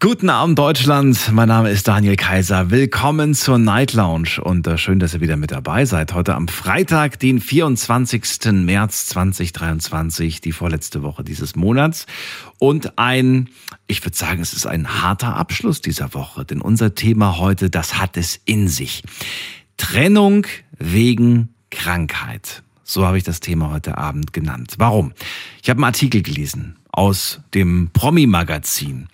Guten Abend Deutschland, mein Name ist Daniel Kaiser. Willkommen zur Night Lounge und äh, schön, dass ihr wieder mit dabei seid. Heute am Freitag, den 24. März 2023, die vorletzte Woche dieses Monats. Und ein, ich würde sagen, es ist ein harter Abschluss dieser Woche, denn unser Thema heute, das hat es in sich. Trennung wegen Krankheit. So habe ich das Thema heute Abend genannt. Warum? Ich habe einen Artikel gelesen aus dem Promi-Magazin.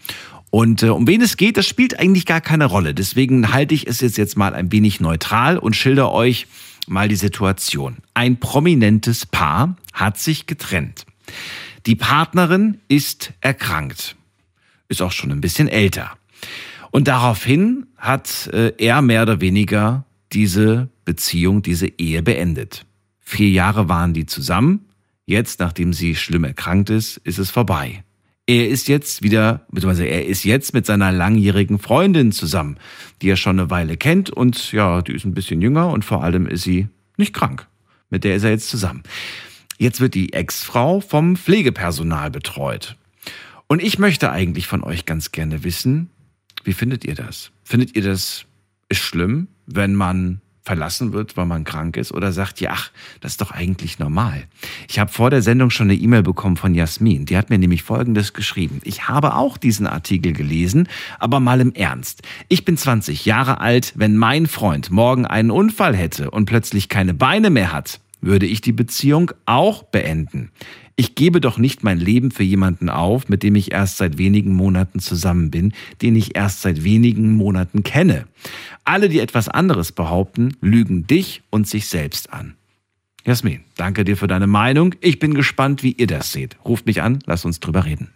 Und äh, um wen es geht, das spielt eigentlich gar keine Rolle. Deswegen halte ich es jetzt, jetzt mal ein wenig neutral und schilder euch mal die Situation. Ein prominentes Paar hat sich getrennt. Die Partnerin ist erkrankt. Ist auch schon ein bisschen älter. Und daraufhin hat äh, er mehr oder weniger diese Beziehung, diese Ehe beendet. Vier Jahre waren die zusammen. Jetzt, nachdem sie schlimm erkrankt ist, ist es vorbei. Er ist jetzt wieder, beziehungsweise er ist jetzt mit seiner langjährigen Freundin zusammen, die er schon eine Weile kennt und ja, die ist ein bisschen jünger und vor allem ist sie nicht krank. Mit der ist er jetzt zusammen. Jetzt wird die Ex-Frau vom Pflegepersonal betreut. Und ich möchte eigentlich von euch ganz gerne wissen, wie findet ihr das? Findet ihr das ist schlimm, wenn man verlassen wird, weil man krank ist oder sagt, ja, ach, das ist doch eigentlich normal. Ich habe vor der Sendung schon eine E-Mail bekommen von Jasmin. Die hat mir nämlich Folgendes geschrieben. Ich habe auch diesen Artikel gelesen, aber mal im Ernst. Ich bin 20 Jahre alt. Wenn mein Freund morgen einen Unfall hätte und plötzlich keine Beine mehr hat, würde ich die Beziehung auch beenden. Ich gebe doch nicht mein Leben für jemanden auf, mit dem ich erst seit wenigen Monaten zusammen bin, den ich erst seit wenigen Monaten kenne. Alle, die etwas anderes behaupten, lügen dich und sich selbst an. Jasmin, danke dir für deine Meinung. Ich bin gespannt, wie ihr das seht. Ruft mich an, lasst uns drüber reden.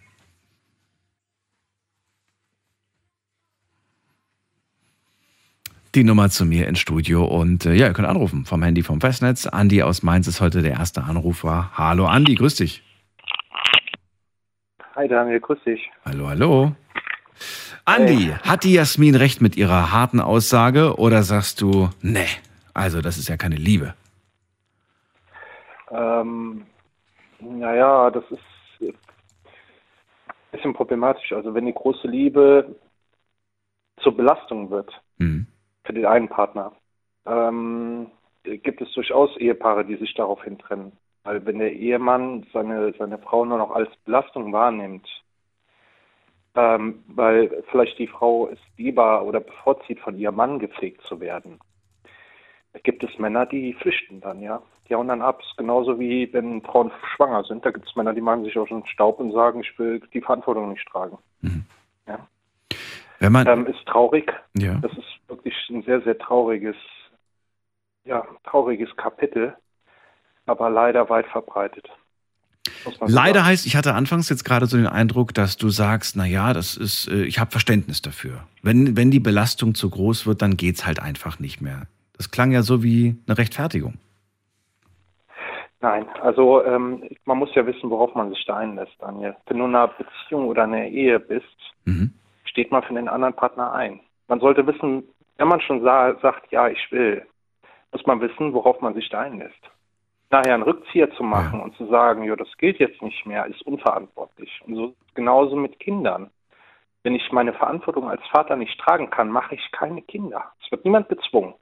Die Nummer zu mir ins Studio und äh, ja, ihr könnt anrufen vom Handy vom Festnetz. Andi aus Mainz ist heute der erste Anrufer. Hallo Andi, grüß dich. Hi Daniel, grüß dich. Hallo, hallo. Andi, hey. hat die Jasmin recht mit ihrer harten Aussage oder sagst du, nee, also das ist ja keine Liebe? Ähm, naja, das ist ein bisschen problematisch. Also wenn die große Liebe zur Belastung wird, mhm für den einen Partner. Ähm, gibt es durchaus Ehepaare, die sich daraufhin trennen. Weil wenn der Ehemann seine, seine Frau nur noch als Belastung wahrnimmt, ähm, weil vielleicht die Frau es lieber oder bevorzieht, von ihrem Mann gepflegt zu werden, gibt es Männer, die flüchten dann, ja. Die hauen dann ab. Genauso wie wenn Frauen schwanger sind. Da gibt es Männer, die machen sich auch schon Staub und sagen, ich will die Verantwortung nicht tragen. Mhm. Ja. Wenn man ähm, ist traurig. Ja. Das ist wirklich ein sehr, sehr trauriges, ja, trauriges Kapitel, aber leider weit verbreitet. Leider heißt, ich hatte anfangs jetzt gerade so den Eindruck, dass du sagst, na ja, das ist, äh, ich habe Verständnis dafür. Wenn, wenn die Belastung zu groß wird, dann geht's halt einfach nicht mehr. Das klang ja so wie eine Rechtfertigung. Nein, also ähm, man muss ja wissen, worauf man sich da einlässt, Daniel. Wenn du in einer Beziehung oder in einer Ehe bist, mhm steht man für den anderen Partner ein. Man sollte wissen, wenn man schon sagt, ja, ich will, muss man wissen, worauf man sich da einlässt. Daher einen Rückzieher zu machen ja. und zu sagen, ja, das gilt jetzt nicht mehr, ist unverantwortlich. Und so genauso mit Kindern. Wenn ich meine Verantwortung als Vater nicht tragen kann, mache ich keine Kinder. Es wird niemand gezwungen.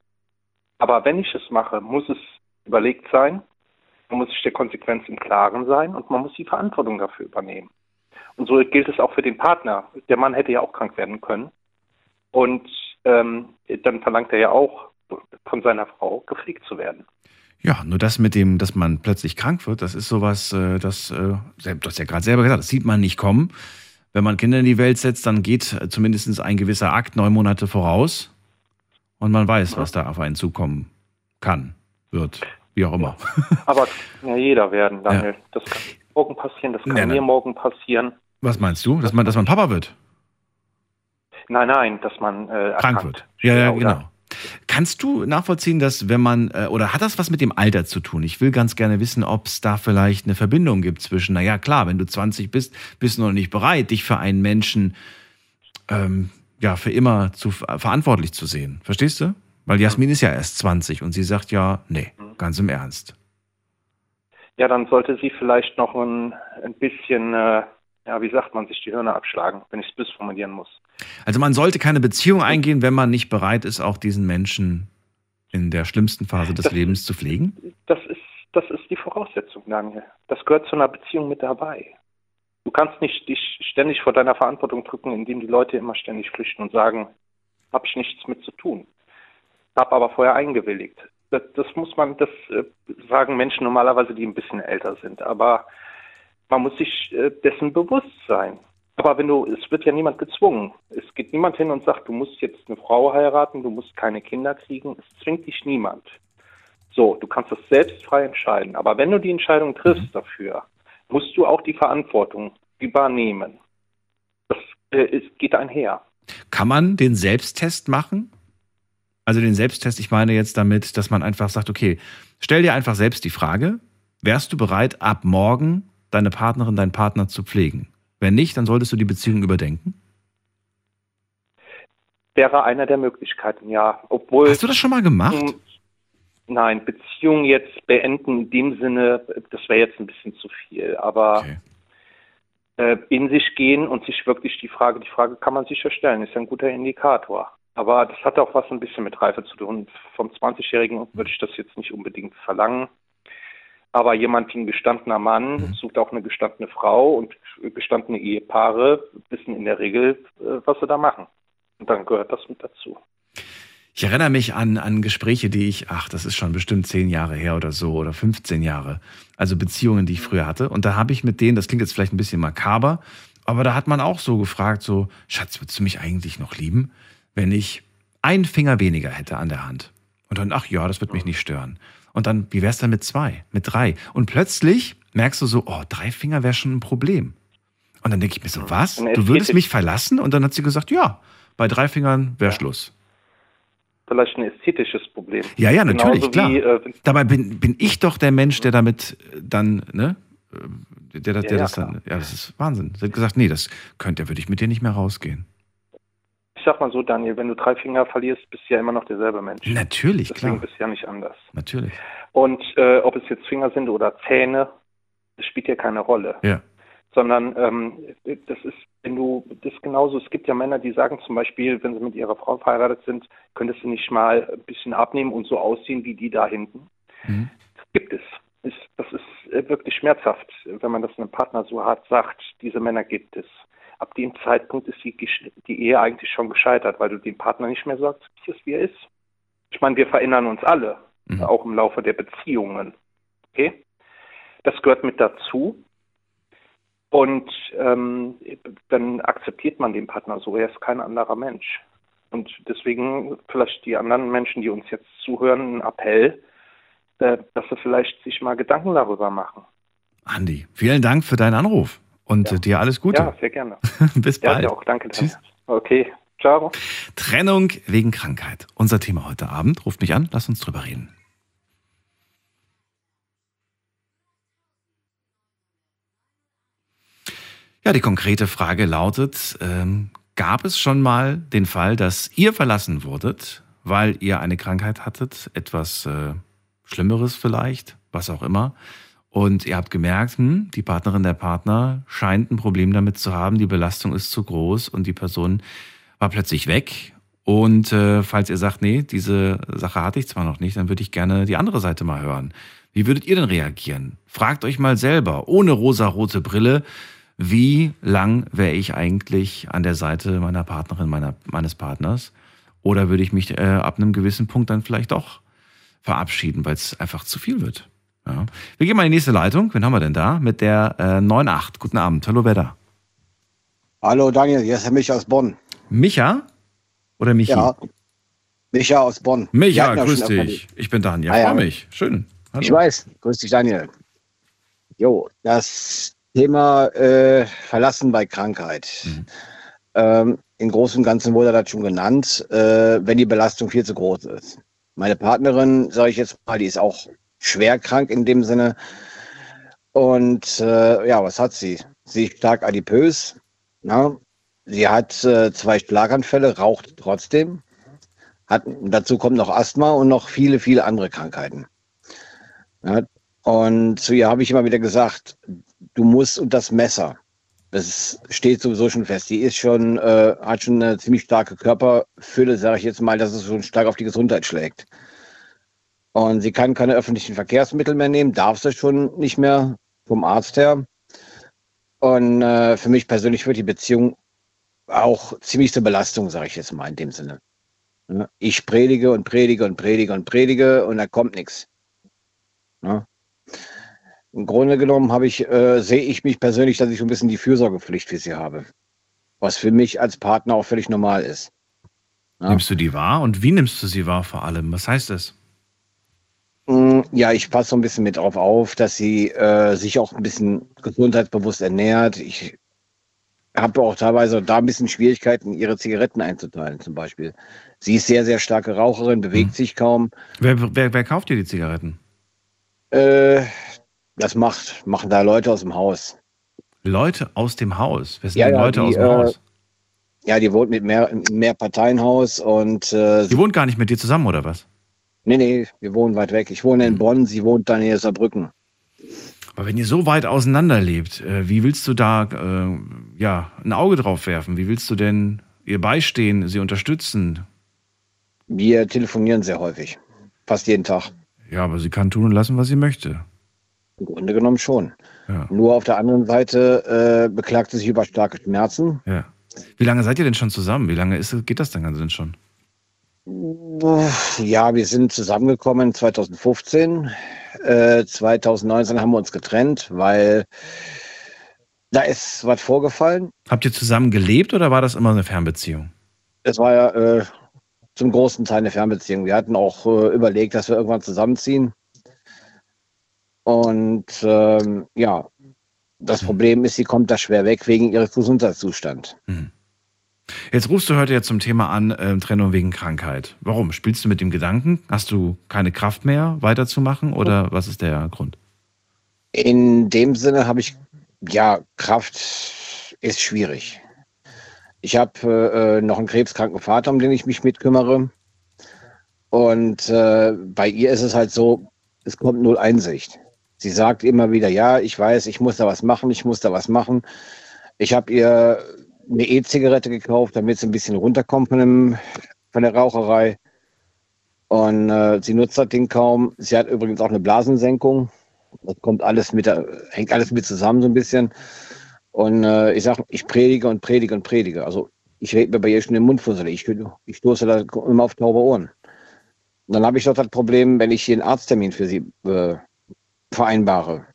Aber wenn ich es mache, muss es überlegt sein, man muss sich der Konsequenz im Klaren sein und man muss die Verantwortung dafür übernehmen. Und so gilt es auch für den Partner. Der Mann hätte ja auch krank werden können. Und ähm, dann verlangt er ja auch von seiner Frau, gepflegt zu werden. Ja, nur das mit dem, dass man plötzlich krank wird, das ist sowas, äh, das, äh, du hast ja gerade selber gesagt, das sieht man nicht kommen. Wenn man Kinder in die Welt setzt, dann geht zumindest ein gewisser Akt neun Monate voraus und man weiß, was da auf einen zukommen kann, wird, wie auch immer. Aber ja, jeder werden, Daniel. Ja. Das kann morgen passieren, das kann nee, mir morgen passieren. Was meinst du? Dass man, dass man Papa wird? Nein, nein, dass man äh, krank wird. Ja, ja, genau. Kannst du nachvollziehen, dass wenn man, äh, oder hat das was mit dem Alter zu tun? Ich will ganz gerne wissen, ob es da vielleicht eine Verbindung gibt zwischen, naja, klar, wenn du 20 bist, bist du noch nicht bereit, dich für einen Menschen ähm, ja, für immer zu, verantwortlich zu sehen. Verstehst du? Weil Jasmin ist ja erst 20 und sie sagt ja, nee, ganz im Ernst. Ja, dann sollte sie vielleicht noch ein, ein bisschen, äh, ja, wie sagt man, sich die Hörner abschlagen, wenn ich es bis formulieren muss. Also man sollte keine Beziehung eingehen, wenn man nicht bereit ist, auch diesen Menschen in der schlimmsten Phase des das, Lebens zu pflegen? Das ist, das ist die Voraussetzung, Daniel. Das gehört zu einer Beziehung mit dabei. Du kannst nicht dich ständig vor deiner Verantwortung drücken, indem die Leute immer ständig flüchten und sagen, habe ich nichts mit zu tun. Habe aber vorher eingewilligt. Das, das muss man, das äh, sagen Menschen normalerweise, die ein bisschen älter sind. Aber man muss sich äh, dessen bewusst sein. Aber wenn du, es wird ja niemand gezwungen. Es geht niemand hin und sagt, du musst jetzt eine Frau heiraten, du musst keine Kinder kriegen. Es zwingt dich niemand. So, du kannst das selbst frei entscheiden. Aber wenn du die Entscheidung triffst mhm. dafür, musst du auch die Verantwortung übernehmen. Das äh, geht einher. Kann man den Selbsttest machen? Also den Selbsttest, ich meine jetzt damit, dass man einfach sagt, okay, stell dir einfach selbst die Frage, wärst du bereit, ab morgen deine Partnerin, deinen Partner zu pflegen? Wenn nicht, dann solltest du die Beziehung überdenken? Wäre eine der Möglichkeiten, ja. Obwohl, Hast du das schon mal gemacht? Nein, Beziehung jetzt beenden in dem Sinne, das wäre jetzt ein bisschen zu viel. Aber okay. äh, in sich gehen und sich wirklich die Frage, die Frage kann man sicher stellen, ist ein guter Indikator. Aber das hat auch was ein bisschen mit Reife zu tun. Vom 20-Jährigen würde ich das jetzt nicht unbedingt verlangen. Aber jemand wie ein gestandener Mann mhm. sucht auch eine gestandene Frau und gestandene Ehepaare wissen in der Regel, äh, was sie da machen. Und dann gehört das mit dazu. Ich erinnere mich an, an Gespräche, die ich, ach, das ist schon bestimmt zehn Jahre her oder so oder 15 Jahre. Also Beziehungen, die ich früher hatte. Und da habe ich mit denen, das klingt jetzt vielleicht ein bisschen makaber, aber da hat man auch so gefragt, so, Schatz, würdest du mich eigentlich noch lieben, wenn ich einen Finger weniger hätte an der Hand? Und dann, ach ja, das wird mich nicht stören. Und dann, wie wär's dann mit zwei, mit drei? Und plötzlich merkst du so, oh, drei Finger wäre schon ein Problem. Und dann denke ich mir so, was? Du würdest mich verlassen? Und dann hat sie gesagt, ja, bei drei Fingern wäre. Schluss. Vielleicht ein ästhetisches Problem. Ja, ja, natürlich, klar. Wie, äh, Dabei bin, bin ich doch der Mensch, der damit dann, ne? Äh, der, der, der ja, das dann, ja, das ist Wahnsinn. Sie hat gesagt, nee, das könnte, würde ich mit dir nicht mehr rausgehen sag mal so, Daniel, wenn du drei Finger verlierst, bist du ja immer noch derselbe Mensch. Natürlich, Deswegen klar. bist du ja nicht anders. Natürlich. Und äh, ob es jetzt Finger sind oder Zähne, das spielt ja keine Rolle. Ja. Sondern ähm, das ist, wenn du das genauso, es gibt ja Männer, die sagen zum Beispiel, wenn sie mit ihrer Frau verheiratet sind, könntest du nicht mal ein bisschen abnehmen und so aussehen wie die da hinten. Mhm. Das gibt es. Das ist äh, wirklich schmerzhaft, wenn man das einem Partner so hart sagt. Diese Männer gibt es ab dem Zeitpunkt ist die, die Ehe eigentlich schon gescheitert, weil du dem Partner nicht mehr sagst, wie er ist. Ich meine, wir verändern uns alle, mhm. auch im Laufe der Beziehungen. Okay? Das gehört mit dazu. Und ähm, dann akzeptiert man den Partner so, er ist kein anderer Mensch. Und deswegen vielleicht die anderen Menschen, die uns jetzt zuhören, ein Appell, äh, dass sie vielleicht sich mal Gedanken darüber machen. Andi, vielen Dank für deinen Anruf. Und ja. dir alles Gute. Ja, sehr gerne. Bis bald. Ja, auch. Danke. Tschüss. Okay. Ciao. Trennung wegen Krankheit. Unser Thema heute Abend. Ruft mich an, lass uns drüber reden. Ja, die konkrete Frage lautet, ähm, gab es schon mal den Fall, dass ihr verlassen wurdet, weil ihr eine Krankheit hattet, etwas äh, Schlimmeres vielleicht, was auch immer, und ihr habt gemerkt, hm, die Partnerin der Partner scheint ein Problem damit zu haben, die Belastung ist zu groß und die Person war plötzlich weg. Und äh, falls ihr sagt, nee, diese Sache hatte ich zwar noch nicht, dann würde ich gerne die andere Seite mal hören. Wie würdet ihr denn reagieren? Fragt euch mal selber, ohne rosa-rote Brille, wie lang wäre ich eigentlich an der Seite meiner Partnerin, meiner, meines Partners? Oder würde ich mich äh, ab einem gewissen Punkt dann vielleicht doch verabschieden, weil es einfach zu viel wird? Ja. Wir gehen mal in die nächste Leitung. Wen haben wir denn da? Mit der äh, 9.8. Guten Abend. Hallo, wer da? Hallo, Daniel. Hier ist Herr Micha aus Bonn. Micha? Oder Michi? Ja. Micha aus Bonn. Micha, grüß dich. Ich bin Daniel. Ah, ja. freue mich. Schön. Hallo. Ich weiß. Grüß dich, Daniel. Jo, das Thema äh, Verlassen bei Krankheit. Mhm. Ähm, Im Großen und Ganzen wurde das schon genannt, äh, wenn die Belastung viel zu groß ist. Meine Partnerin, sage ich jetzt mal, die ist auch schwer krank in dem Sinne. Und äh, ja, was hat sie? Sie ist stark adipös. Na? sie hat äh, zwei Schlaganfälle, raucht trotzdem. Hat, dazu kommt noch Asthma und noch viele, viele andere Krankheiten. Ja, und zu ihr habe ich immer wieder gesagt, du musst und das Messer, das steht sowieso schon fest. Die ist schon, äh, hat schon eine ziemlich starke Körperfülle, sage ich jetzt mal, dass es schon stark auf die Gesundheit schlägt. Und sie kann keine öffentlichen Verkehrsmittel mehr nehmen, darf sie schon nicht mehr vom Arzt her. Und äh, für mich persönlich wird die Beziehung auch ziemlich zur Belastung, sage ich jetzt mal in dem Sinne. Ich predige und predige und predige und predige und da kommt nichts. Im Grunde genommen habe ich, äh, sehe ich mich persönlich, dass ich so ein bisschen die Fürsorgepflicht für sie habe. Was für mich als Partner auch völlig normal ist. Ja. Nimmst du die wahr und wie nimmst du sie wahr vor allem? Was heißt das? Mm, ja, ich passe so ein bisschen mit drauf auf, dass sie äh, sich auch ein bisschen gesundheitsbewusst ernährt. Ich habe auch teilweise da ein bisschen Schwierigkeiten, ihre Zigaretten einzuteilen, zum Beispiel. Sie ist sehr, sehr starke Raucherin, bewegt hm. sich kaum. Wer, wer, wer kauft dir die Zigaretten? Äh, das macht, machen da Leute aus dem Haus. Leute aus dem Haus? Wer sind ja, denn Leute die, aus dem äh, Haus? Ja, die wohnt mit mehr, mehr Parteienhaus und. Äh, die wohnt gar nicht mit dir zusammen, oder was? Nee, nee, wir wohnen weit weg. Ich wohne in hm. Bonn, sie wohnt da in Saarbrücken. Aber wenn ihr so weit auseinander lebt, äh, wie willst du da äh, ja, ein Auge drauf werfen? Wie willst du denn ihr beistehen, sie unterstützen? Wir telefonieren sehr häufig. Fast jeden Tag. Ja, aber sie kann tun und lassen, was sie möchte. Im Grunde genommen schon. Ja. Nur auf der anderen Seite äh, beklagt sie sich über starke Schmerzen. Ja. Wie lange seid ihr denn schon zusammen? Wie lange ist, geht das denn denn schon? Ja, wir sind zusammengekommen 2015. Äh, 2019 haben wir uns getrennt, weil da ist was vorgefallen. Habt ihr zusammen gelebt oder war das immer eine Fernbeziehung? Es war ja äh, zum großen Teil eine Fernbeziehung. Wir hatten auch äh, überlegt, dass wir irgendwann zusammenziehen. Und ähm, ja, das Problem ist, sie kommt da schwer weg wegen ihres Gesundheitszustands. Mhm. Jetzt rufst du heute ja zum Thema an, äh, Trennung wegen Krankheit. Warum? Spielst du mit dem Gedanken? Hast du keine Kraft mehr, weiterzumachen oder was ist der Grund? In dem Sinne habe ich, ja, Kraft ist schwierig. Ich habe äh, noch einen krebskranken Vater, um den ich mich mitkümmere. Und äh, bei ihr ist es halt so, es kommt null Einsicht. Sie sagt immer wieder, ja, ich weiß, ich muss da was machen, ich muss da was machen. Ich habe ihr eine E-Zigarette gekauft, damit sie ein bisschen runterkommt von, dem, von der Raucherei. Und äh, sie nutzt das Ding kaum. Sie hat übrigens auch eine Blasensenkung. Das kommt alles mit, hängt alles mit zusammen so ein bisschen. Und äh, ich sage, ich predige und predige und predige. Also ich rede mir bei ihr schon den Mund fusselig. Ich, ich stoße da immer auf taube Ohren. Und dann habe ich doch das Problem, wenn ich hier einen Arzttermin für sie äh, vereinbare.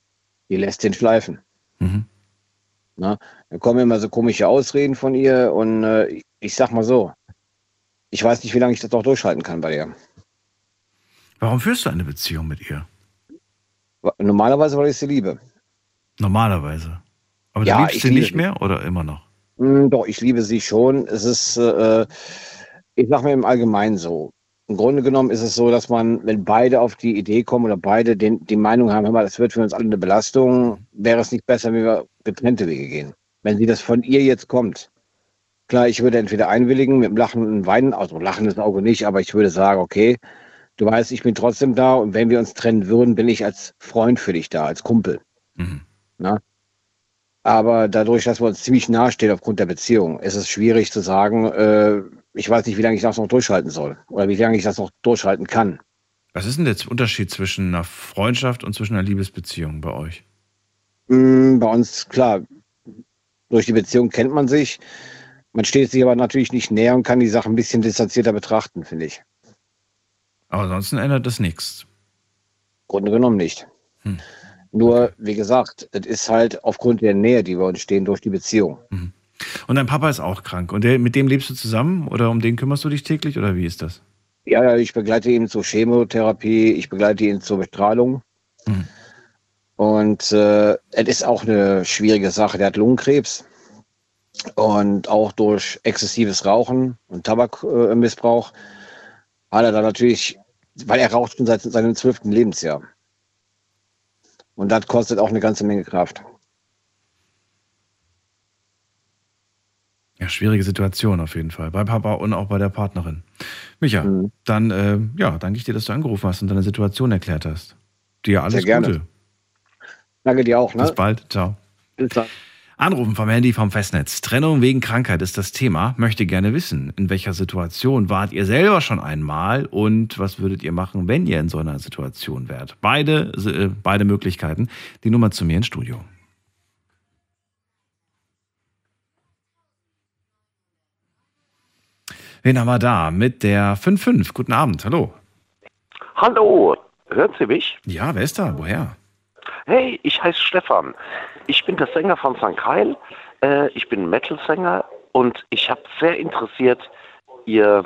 Die lässt den schleifen. Mhm. Na, dann kommen immer so komische Ausreden von ihr und äh, ich sag mal so, ich weiß nicht, wie lange ich das noch durchhalten kann bei ihr. Warum führst du eine Beziehung mit ihr? Normalerweise, weil ich sie liebe. Normalerweise. Aber ja, du liebst sie nicht mehr oder immer noch? Hm, doch, ich liebe sie schon. Es ist, äh, ich sag mir im Allgemeinen so. Im Grunde genommen ist es so, dass man, wenn beide auf die Idee kommen oder beide den, die Meinung haben, hör mal, das wird für uns alle eine Belastung, wäre es nicht besser, wenn wir getrennte Wege gehen. Wenn sie das von ihr jetzt kommt, klar, ich würde entweder einwilligen mit dem Lachen und Weinen, also lachendes Auge nicht, aber ich würde sagen, okay, du weißt, ich bin trotzdem da und wenn wir uns trennen würden, bin ich als Freund für dich da, als Kumpel. Mhm. Na? Aber dadurch, dass wir uns ziemlich nahestehen aufgrund der Beziehung, ist es schwierig zu sagen, äh, ich weiß nicht, wie lange ich das noch durchhalten soll oder wie lange ich das noch durchhalten kann. Was ist denn der Unterschied zwischen einer Freundschaft und zwischen einer Liebesbeziehung bei euch? Mm, bei uns, klar, durch die Beziehung kennt man sich. Man steht sich aber natürlich nicht näher und kann die Sache ein bisschen distanzierter betrachten, finde ich. Aber ansonsten ändert das nichts. Grunde genommen nicht. Hm. Nur, wie gesagt, es ist halt aufgrund der Nähe, die wir uns stehen, durch die Beziehung. Mhm. Und dein Papa ist auch krank. Und der, mit dem lebst du zusammen oder um den kümmerst du dich täglich oder wie ist das? Ja, ich begleite ihn zur Chemotherapie, ich begleite ihn zur Bestrahlung. Mhm. Und äh, es ist auch eine schwierige Sache. Der hat Lungenkrebs und auch durch exzessives Rauchen und Tabakmissbrauch hat er dann natürlich, weil er raucht schon seit seinem zwölften Lebensjahr. Und das kostet auch eine ganze Menge Kraft. Ja, schwierige Situation auf jeden Fall. Bei Papa und auch bei der Partnerin. Micha, mhm. dann äh, ja, danke ich dir, dass du angerufen hast und deine Situation erklärt hast. Dir alles Sehr Gute. Danke dir auch. Ne? Bis bald. Ciao. Bis dann. Anrufen vom Handy vom Festnetz. Trennung wegen Krankheit ist das Thema. Möchte gerne wissen, in welcher Situation wart ihr selber schon einmal und was würdet ihr machen, wenn ihr in so einer Situation wärt? Beide, äh, beide Möglichkeiten. Die Nummer zu mir ins Studio. Wen haben wir da? Mit der 55. Guten Abend. Hallo. Hallo. Hören Sie mich? Ja, wer ist da? Woher? Hey, ich heiße Stefan. Ich bin der Sänger von St. Keil. Äh, ich bin Metal-Sänger und ich habe sehr interessiert Ihr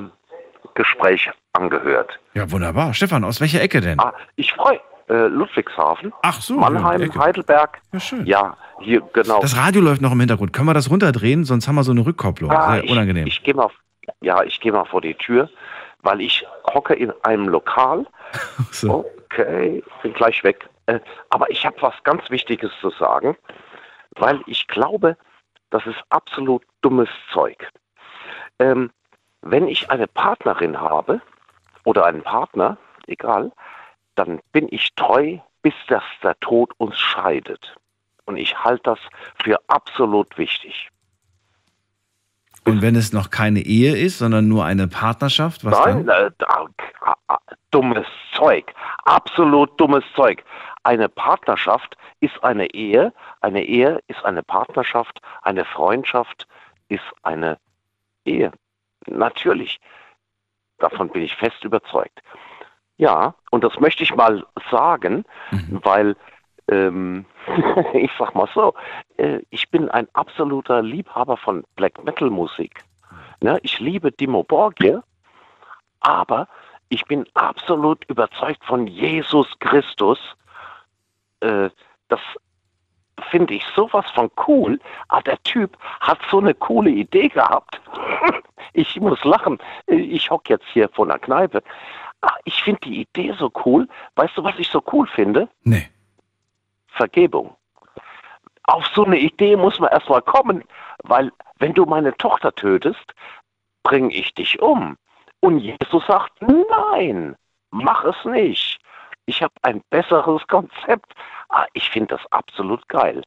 Gespräch angehört. Ja, wunderbar. Stefan, aus welcher Ecke denn? Ah, ich freue äh, Ludwigshafen. Ach so. Mannheim, Heidelberg. Ja, schön. Ja, hier, genau. Das Radio läuft noch im Hintergrund. Können wir das runterdrehen? Sonst haben wir so eine Rückkopplung. Ah, Sehr ich, unangenehm. Ich gehe mal, ja, ich gehe mal vor die Tür, weil ich hocke in einem Lokal. so. Okay, bin gleich weg. Äh, aber ich habe was ganz Wichtiges zu sagen, weil ich glaube, das ist absolut dummes Zeug. Ähm, wenn ich eine Partnerin habe oder einen Partner, egal, dann bin ich treu, bis dass der Tod uns scheidet. Und ich halte das für absolut wichtig. Und wenn es noch keine Ehe ist, sondern nur eine Partnerschaft, was Nein, dann? Äh, dummes Zeug. Absolut dummes Zeug. Eine Partnerschaft ist eine Ehe, eine Ehe ist eine Partnerschaft, eine Freundschaft ist eine Ehe. Natürlich. Davon bin ich fest überzeugt. Ja, und das möchte ich mal sagen, mhm. weil ähm, ich sag mal so, äh, ich bin ein absoluter Liebhaber von Black Metal Musik. Ne? Ich liebe Dimo Borgir, aber ich bin absolut überzeugt von Jesus Christus. Äh, das finde ich sowas von cool. Ah, der Typ hat so eine coole Idee gehabt. ich muss lachen. Ich hocke jetzt hier vor einer Kneipe. Ah, ich finde die Idee so cool. Weißt du, was ich so cool finde? Nee. Vergebung. Auf so eine Idee muss man erstmal kommen, weil wenn du meine Tochter tötest, bringe ich dich um. Und Jesus sagt, nein, mach es nicht. Ich habe ein besseres Konzept. Ah, ich finde das absolut geil.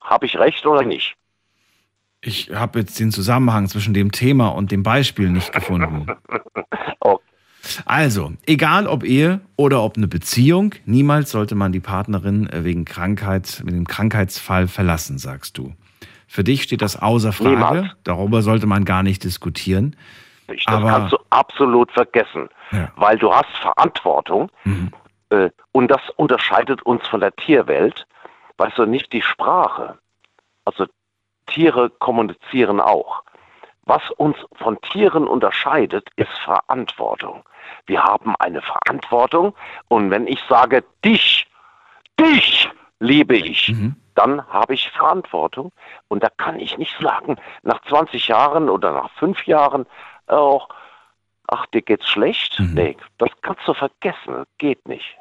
Habe ich recht oder nicht? Ich habe jetzt den Zusammenhang zwischen dem Thema und dem Beispiel nicht gefunden. okay. Also, egal ob Ehe oder ob eine Beziehung, niemals sollte man die Partnerin äh, wegen Krankheit, mit dem Krankheitsfall verlassen, sagst du. Für dich steht das außer Frage. Niemals. Darüber sollte man gar nicht diskutieren. Das Aber, kannst du absolut vergessen, ja. weil du hast Verantwortung mhm. äh, und das unterscheidet uns von der Tierwelt. Weißt du, nicht die Sprache. Also Tiere kommunizieren auch. Was uns von Tieren unterscheidet, ist Verantwortung. Wir haben eine Verantwortung und wenn ich sage, dich, dich liebe ich, mhm. dann habe ich Verantwortung und da kann ich nicht sagen, nach 20 Jahren oder nach fünf Jahren, oh, ach, dir geht's schlecht. Mhm. Nee, das kannst du vergessen, geht nicht.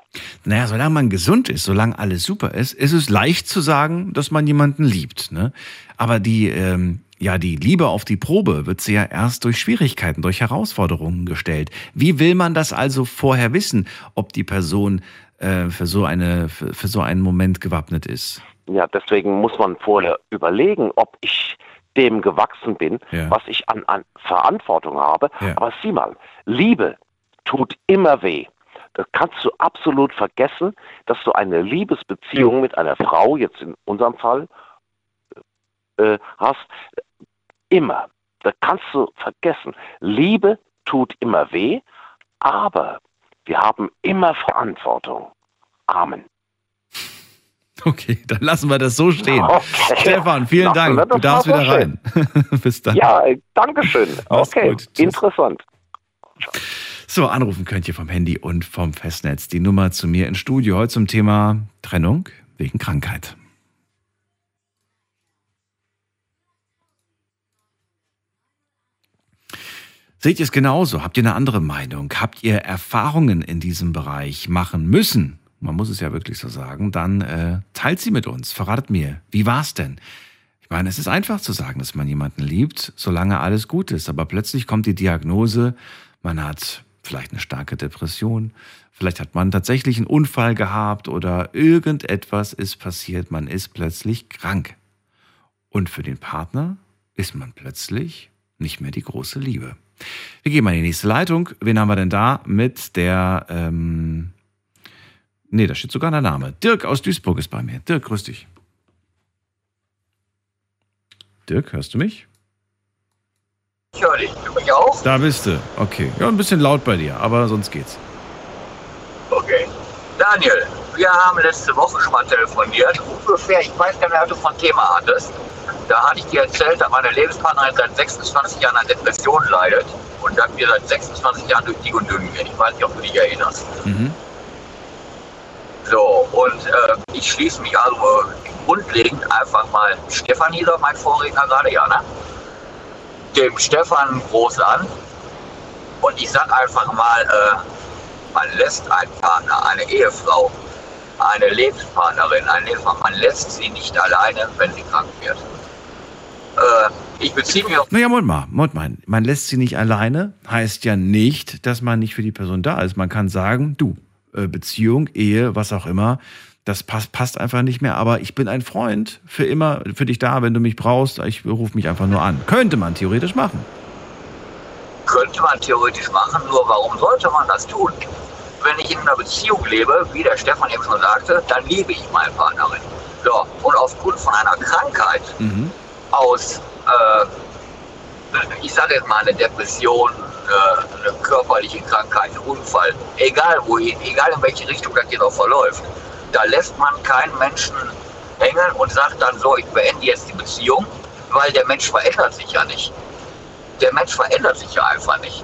Naja, solange man gesund ist, solange alles super ist, ist es leicht zu sagen, dass man jemanden liebt. Ne? Aber die, ähm, ja, die Liebe auf die Probe wird sie ja erst durch Schwierigkeiten, durch Herausforderungen gestellt. Wie will man das also vorher wissen, ob die Person äh, für, so eine, für, für so einen Moment gewappnet ist? Ja, deswegen muss man vorher überlegen, ob ich dem gewachsen bin, ja. was ich an, an Verantwortung habe. Ja. Aber sieh mal, Liebe tut immer weh. Das kannst du absolut vergessen, dass du eine Liebesbeziehung mit einer Frau, jetzt in unserem Fall, äh, hast, immer. Das kannst du vergessen. Liebe tut immer weh, aber wir haben immer Verantwortung. Amen. Okay, dann lassen wir das so stehen. Okay. Stefan, vielen lassen Dank. Du darfst wieder rein. Bis dann. Ja, danke schön. Okay, interessant. So, anrufen könnt ihr vom Handy und vom Festnetz. Die Nummer zu mir ins Studio heute zum Thema Trennung wegen Krankheit. Seht ihr es genauso? Habt ihr eine andere Meinung? Habt ihr Erfahrungen in diesem Bereich machen müssen? Man muss es ja wirklich so sagen. Dann äh, teilt sie mit uns. Verratet mir, wie war es denn? meine, es ist einfach zu sagen, dass man jemanden liebt, solange alles gut ist. Aber plötzlich kommt die Diagnose, man hat vielleicht eine starke Depression, vielleicht hat man tatsächlich einen Unfall gehabt oder irgendetwas ist passiert, man ist plötzlich krank. Und für den Partner ist man plötzlich nicht mehr die große Liebe. Wir gehen mal in die nächste Leitung. Wen haben wir denn da mit der, ähm, nee, da steht sogar der Name. Dirk aus Duisburg ist bei mir. Dirk, grüß dich. Dirk, hörst du mich? Ich höre dich. Du mich auch? Da bist du. Okay. Ja, ein bisschen laut bei dir, aber sonst geht's. Okay. Daniel, wir haben letzte Woche schon mal telefoniert. Ungefähr, ich weiß gar nicht, was du von Thema hattest. Da hatte ich dir erzählt, dass meine Lebenspartnerin seit 26 Jahren an Depressionen leidet und dass wir seit 26 Jahren durch dick und dünn gehen. Ich weiß nicht, ob du dich erinnerst. Mhm. So, und äh, ich schließe mich also grundlegend einfach mal Stefan Nieser, mein Vorredner gerade, ja, ne? Dem Stefan groß an. Und ich sag einfach mal, äh, man lässt einen Partner, eine Ehefrau, eine Lebenspartnerin, Lebenspartner, man lässt sie nicht alleine, wenn sie krank wird. Äh, ich beziehe mich auf. Naja, Moment mal, Moment mal. Man lässt sie nicht alleine, heißt ja nicht, dass man nicht für die Person da ist. Man kann sagen, du, äh, Beziehung, Ehe, was auch immer, das passt, passt einfach nicht mehr. Aber ich bin ein Freund für immer für dich da, wenn du mich brauchst. Ich rufe mich einfach nur an. Könnte man theoretisch machen. Könnte man theoretisch machen, nur warum sollte man das tun? Wenn ich in einer Beziehung lebe, wie der Stefan eben schon sagte, dann liebe ich meine Partnerin. So, und aufgrund von einer Krankheit mhm. aus, äh, ich sage jetzt mal eine Depression, äh, eine körperliche Krankheit, ein Unfall, egal wohin, egal in welche Richtung das hier verläuft, da lässt man keinen Menschen hängen und sagt dann so, ich beende jetzt die Beziehung, weil der Mensch verändert sich ja nicht. Der Mensch verändert sich ja einfach nicht.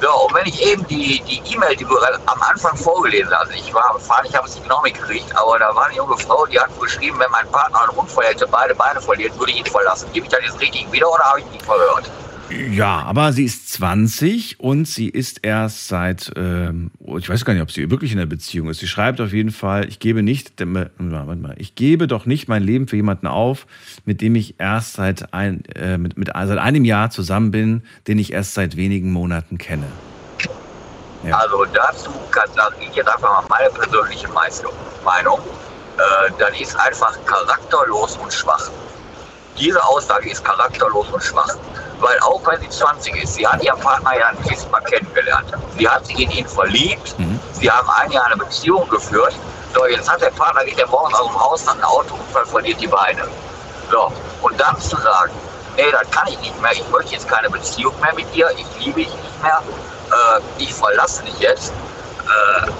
So, und wenn ich eben die E-Mail, die, die du am Anfang vorgelesen hast, ich war Fahren, ich habe es nicht genau mitgekriegt, aber da war eine junge Frau, die hat geschrieben, wenn mein Partner einen Unfall hätte, beide Beine verliert, würde ich ihn verlassen. Gebe ich das jetzt richtig wieder oder habe ich ihn verhört? Ja, aber sie ist 20 und sie ist erst seit, ähm, ich weiß gar nicht, ob sie wirklich in der Beziehung ist. Sie schreibt auf jeden Fall, ich gebe nicht, warte mal, ich gebe doch nicht mein Leben für jemanden auf, mit dem ich erst seit, ein, äh, mit, mit, seit einem Jahr zusammen bin, den ich erst seit wenigen Monaten kenne. Ja. Also dazu kann sage ich jetzt einfach mal meine persönliche Meinung. Äh, dann ist einfach charakterlos und schwach. Diese Aussage ist charakterlos und schwach. Weil auch wenn sie 20 ist, sie hat ihren Partner ja ein bisschen mal kennengelernt. Sie hat sich in ihn verliebt. Mhm. Sie haben ein Jahr eine Beziehung geführt. So, jetzt hat der Partner, geht der morgens aus dem Haus, hat einen Autounfall, verliert die Beine. So, und dann zu sagen, nee, das kann ich nicht mehr, ich möchte jetzt keine Beziehung mehr mit dir, ich liebe dich nicht mehr, äh, ich verlasse dich jetzt. Äh,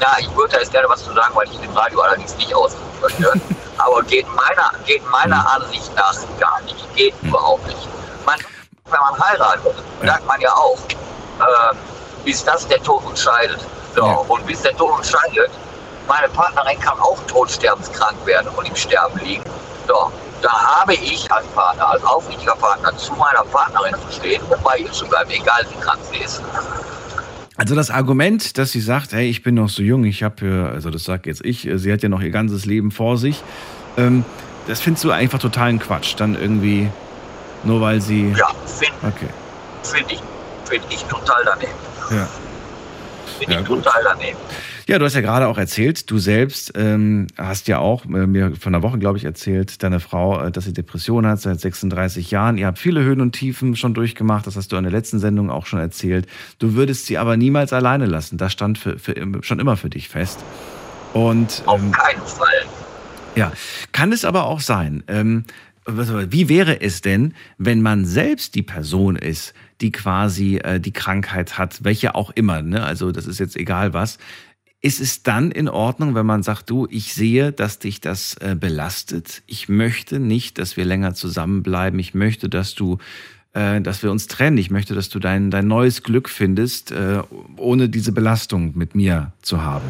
na, ich würde da jetzt gerne was zu sagen, weil ich im Radio allerdings nicht ausdrücken möchte. Aber geht meiner, geht meiner hm. Ansicht nach gar nicht. Geht hm. überhaupt nicht. Man, wenn man heiratet, sagt man ja auch, äh, bis das der Tod uns scheidet. So, ja. Und bis der Tod uns scheidet, meine Partnerin kann auch todsterbenskrank werden und im Sterben liegen. So, da habe ich als Partner, als aufrichtiger Partner zu meiner Partnerin zu stehen und bei ihr zu bleiben, egal wie krank sie ist. Also das Argument, dass sie sagt, hey, ich bin noch so jung, ich habe, also das sage jetzt ich, sie hat ja noch ihr ganzes Leben vor sich, ähm, das findest du einfach totalen Quatsch. Dann irgendwie, nur weil sie... Ja, finde okay. find ich, find ich total daneben. Ja. Finde ja, ich total daneben. Ja, du hast ja gerade auch erzählt, du selbst ähm, hast ja auch äh, mir von einer Woche, glaube ich, erzählt, deine Frau, äh, dass sie Depressionen hat seit 36 Jahren. Ihr habt viele Höhen und Tiefen schon durchgemacht, das hast du in der letzten Sendung auch schon erzählt. Du würdest sie aber niemals alleine lassen. Das stand für, für, schon immer für dich fest. Und, ähm, Auf keinen Fall. Ja, kann es aber auch sein. Ähm, wie wäre es denn, wenn man selbst die Person ist, die quasi äh, die Krankheit hat, welche auch immer, ne? also das ist jetzt egal was, ist es dann in Ordnung, wenn man sagt, du, ich sehe, dass dich das äh, belastet. Ich möchte nicht, dass wir länger zusammenbleiben. Ich möchte, dass du, äh, dass wir uns trennen. Ich möchte, dass du dein, dein neues Glück findest, äh, ohne diese Belastung mit mir zu haben.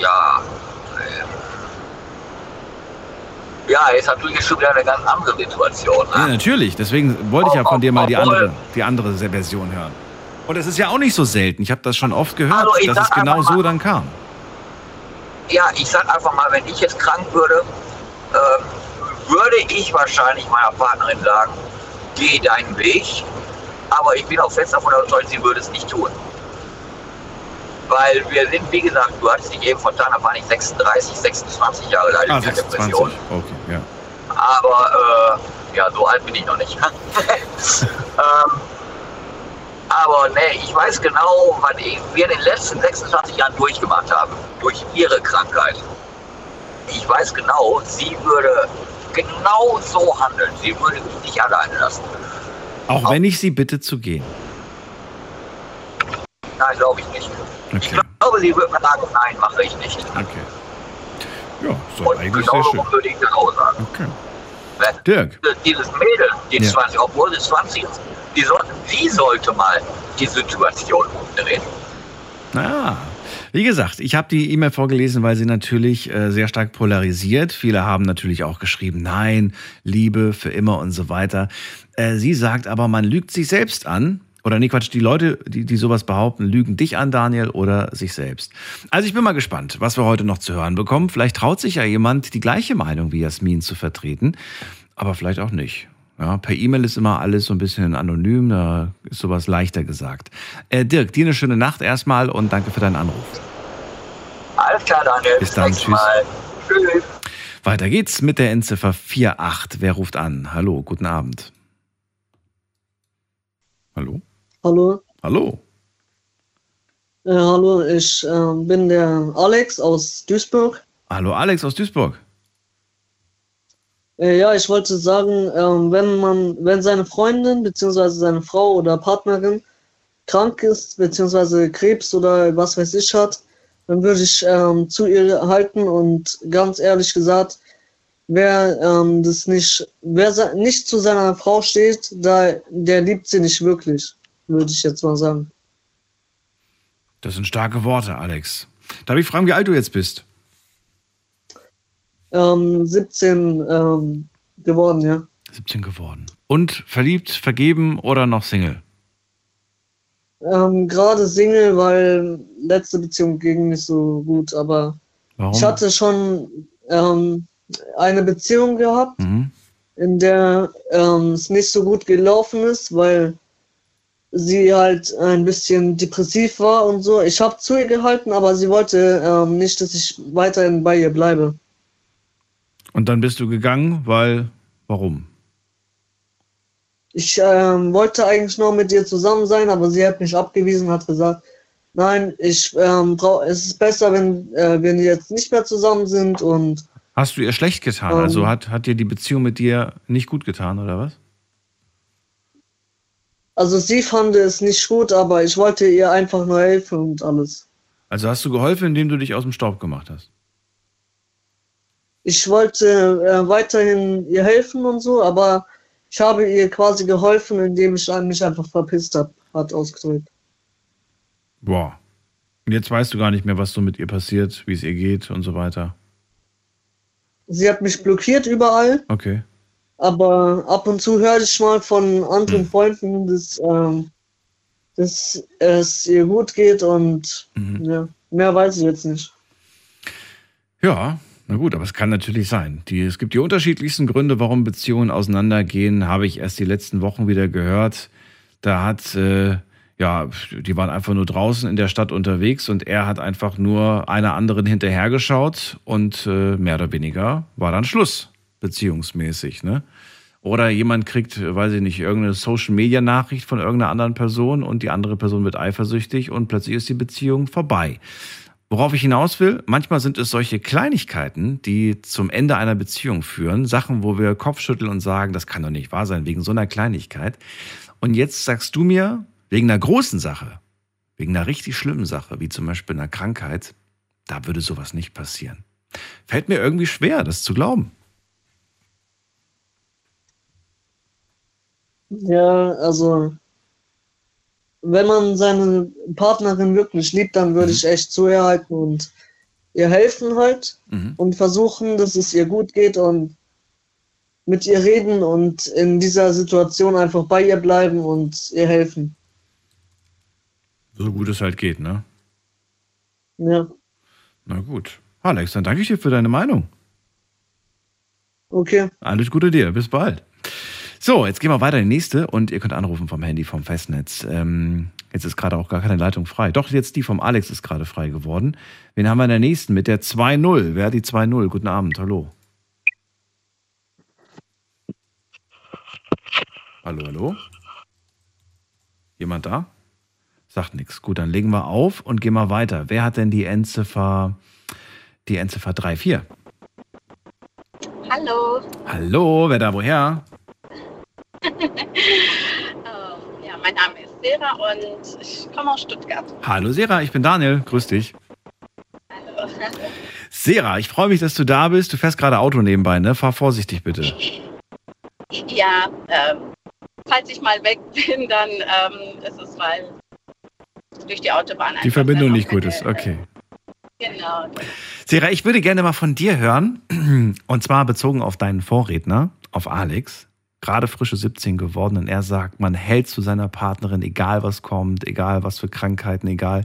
Ja. Ja, jetzt natürlich schon wieder eine ganz andere Situation. Ne? Ja, natürlich. Deswegen wollte ich ja von dir mal die andere, die andere Version hören. Und es ist ja auch nicht so selten. Ich habe das schon oft gehört, also dass es genau so dann kam. ja, ich sag einfach mal, wenn ich jetzt krank würde, äh, würde ich wahrscheinlich meiner Partnerin sagen, geh deinen Weg. Aber ich bin auch fest davon überzeugt, sie würde es nicht tun. Weil wir sind, wie gesagt, du hattest dich eben vertan, da war ich 36, 26 Jahre alt ah, in der Depression. Okay, ja. Aber äh, ja, so alt bin ich noch nicht. ähm, aber nee, ich weiß genau, was wir in den letzten 26 Jahren durchgemacht haben. Durch ihre Krankheit. Ich weiß genau, sie würde genau so handeln. Sie würde mich nicht alleine lassen. Auch, Auch wenn ich sie bitte zu gehen? Nein, glaube ich nicht. Okay. Ich glaube, sie würde mir sagen, nein, mache ich nicht. Okay. Ja, so Und eigentlich genau sehr schön. würde ich auch sagen. Okay. Dirk. Dieses Mädel, die ja. 20, obwohl sie 20 ist, die sollten, sie sollte mal die Situation umdrehen. Ah, wie gesagt, ich habe die E-Mail vorgelesen, weil sie natürlich äh, sehr stark polarisiert. Viele haben natürlich auch geschrieben, nein, Liebe für immer und so weiter. Äh, sie sagt aber, man lügt sich selbst an. Oder nee, Quatsch, die Leute, die, die sowas behaupten, lügen dich an, Daniel, oder sich selbst. Also ich bin mal gespannt, was wir heute noch zu hören bekommen. Vielleicht traut sich ja jemand, die gleiche Meinung wie Jasmin zu vertreten, aber vielleicht auch nicht. Ja, per E-Mail ist immer alles so ein bisschen anonym, da ist sowas leichter gesagt. Äh, Dirk, dir eine schöne Nacht erstmal und danke für deinen Anruf. Alles klar, Daniel. Bis dann, tschüss. Mal. Tschüss. Weiter geht's mit der Endziffer 48. Wer ruft an? Hallo, guten Abend. Hallo? Hallo. Hallo. Äh, hallo, ich äh, bin der Alex aus Duisburg. Hallo, Alex aus Duisburg. Äh, ja, ich wollte sagen, ähm, wenn man, wenn seine Freundin bzw. seine Frau oder Partnerin krank ist bzw. Krebs oder was weiß ich hat, dann würde ich ähm, zu ihr halten und ganz ehrlich gesagt, wer ähm, das nicht, wer nicht zu seiner Frau steht, da, der liebt sie nicht wirklich, würde ich jetzt mal sagen. Das sind starke Worte, Alex. Darf ich fragen, wie alt du jetzt bist? Ähm, 17 ähm, geworden, ja. 17 geworden. Und verliebt, vergeben oder noch Single? Ähm, Gerade Single, weil letzte Beziehung ging nicht so gut, aber Warum? ich hatte schon ähm, eine Beziehung gehabt, mhm. in der ähm, es nicht so gut gelaufen ist, weil sie halt ein bisschen depressiv war und so. Ich habe zu ihr gehalten, aber sie wollte ähm, nicht, dass ich weiterhin bei ihr bleibe. Und dann bist du gegangen, weil, warum? Ich ähm, wollte eigentlich noch mit dir zusammen sein, aber sie hat mich abgewiesen, hat gesagt, nein, ich ähm, brauch, es ist besser, wenn äh, wir jetzt nicht mehr zusammen sind und. Hast du ihr schlecht getan? Also ähm, also hat, hat dir die Beziehung mit dir nicht gut getan, oder was? Also sie fand es nicht gut, aber ich wollte ihr einfach nur helfen und alles. Also hast du geholfen, indem du dich aus dem Staub gemacht hast? Ich wollte äh, weiterhin ihr helfen und so, aber ich habe ihr quasi geholfen, indem ich mich einfach verpisst habe, hat ausgedrückt. Boah. Und jetzt weißt du gar nicht mehr, was so mit ihr passiert, wie es ihr geht und so weiter. Sie hat mich blockiert überall. Okay. Aber ab und zu höre ich mal von anderen hm. Freunden, dass, ähm, dass es ihr gut geht und mhm. ja, mehr weiß ich jetzt nicht. Ja, na gut, aber es kann natürlich sein. Die, es gibt die unterschiedlichsten Gründe, warum Beziehungen auseinandergehen, habe ich erst die letzten Wochen wieder gehört. Da hat, äh, ja, die waren einfach nur draußen in der Stadt unterwegs und er hat einfach nur einer anderen hinterhergeschaut und äh, mehr oder weniger war dann Schluss, beziehungsmäßig, ne? Oder jemand kriegt, weiß ich nicht, irgendeine Social-Media-Nachricht von irgendeiner anderen Person und die andere Person wird eifersüchtig und plötzlich ist die Beziehung vorbei. Worauf ich hinaus will, manchmal sind es solche Kleinigkeiten, die zum Ende einer Beziehung führen, Sachen, wo wir Kopfschütteln und sagen, das kann doch nicht wahr sein, wegen so einer Kleinigkeit. Und jetzt sagst du mir, wegen einer großen Sache, wegen einer richtig schlimmen Sache, wie zum Beispiel einer Krankheit, da würde sowas nicht passieren. Fällt mir irgendwie schwer, das zu glauben. Ja, also wenn man seine Partnerin wirklich liebt, dann würde mhm. ich echt zu ihr halten und ihr helfen halt mhm. und versuchen, dass es ihr gut geht und mit ihr reden und in dieser Situation einfach bei ihr bleiben und ihr helfen. So gut es halt geht, ne? Ja. Na gut. Alex, dann danke ich dir für deine Meinung. Okay. Alles Gute dir, bis bald. So, jetzt gehen wir weiter in die nächste und ihr könnt anrufen vom Handy, vom Festnetz. Ähm, jetzt ist gerade auch gar keine Leitung frei. Doch, jetzt die vom Alex ist gerade frei geworden. Wen haben wir in der nächsten mit der 2-0? Wer hat die 2-0? Guten Abend, hallo. Hallo, hallo? Jemand da? Sagt nichts. Gut, dann legen wir auf und gehen mal weiter. Wer hat denn die Endziffer, die Endziffer 34? Hallo. Hallo, wer da woher? oh, ja, mein Name ist Sera und ich komme aus Stuttgart. Hallo Sera, ich bin Daniel. Grüß dich. Hallo. Sera, ich freue mich, dass du da bist. Du fährst gerade Auto nebenbei, ne? Fahr vorsichtig bitte. Ja, ähm, falls ich mal weg bin, dann ähm, ist es, weil durch die Autobahn. Die Verbindung nicht gut ist, okay. Genau. Sera, ich würde gerne mal von dir hören, und zwar bezogen auf deinen Vorredner, auf Alex, gerade frische 17 geworden, und er sagt, man hält zu seiner Partnerin, egal was kommt, egal was für Krankheiten, egal.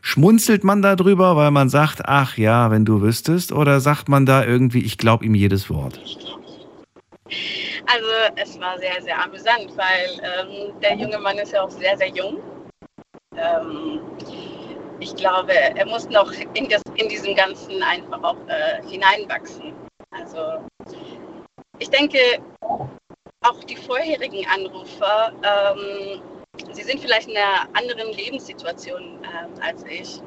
Schmunzelt man darüber, weil man sagt, ach ja, wenn du wüsstest, oder sagt man da irgendwie, ich glaube ihm jedes Wort? Also es war sehr, sehr amüsant, weil ähm, der junge Mann ist ja auch sehr, sehr jung. Ähm, ich glaube, er muss noch in, das, in diesem Ganzen einfach auch äh, hineinwachsen. Also ich denke, auch die vorherigen Anrufer, ähm, sie sind vielleicht in einer anderen Lebenssituation äh, als ich.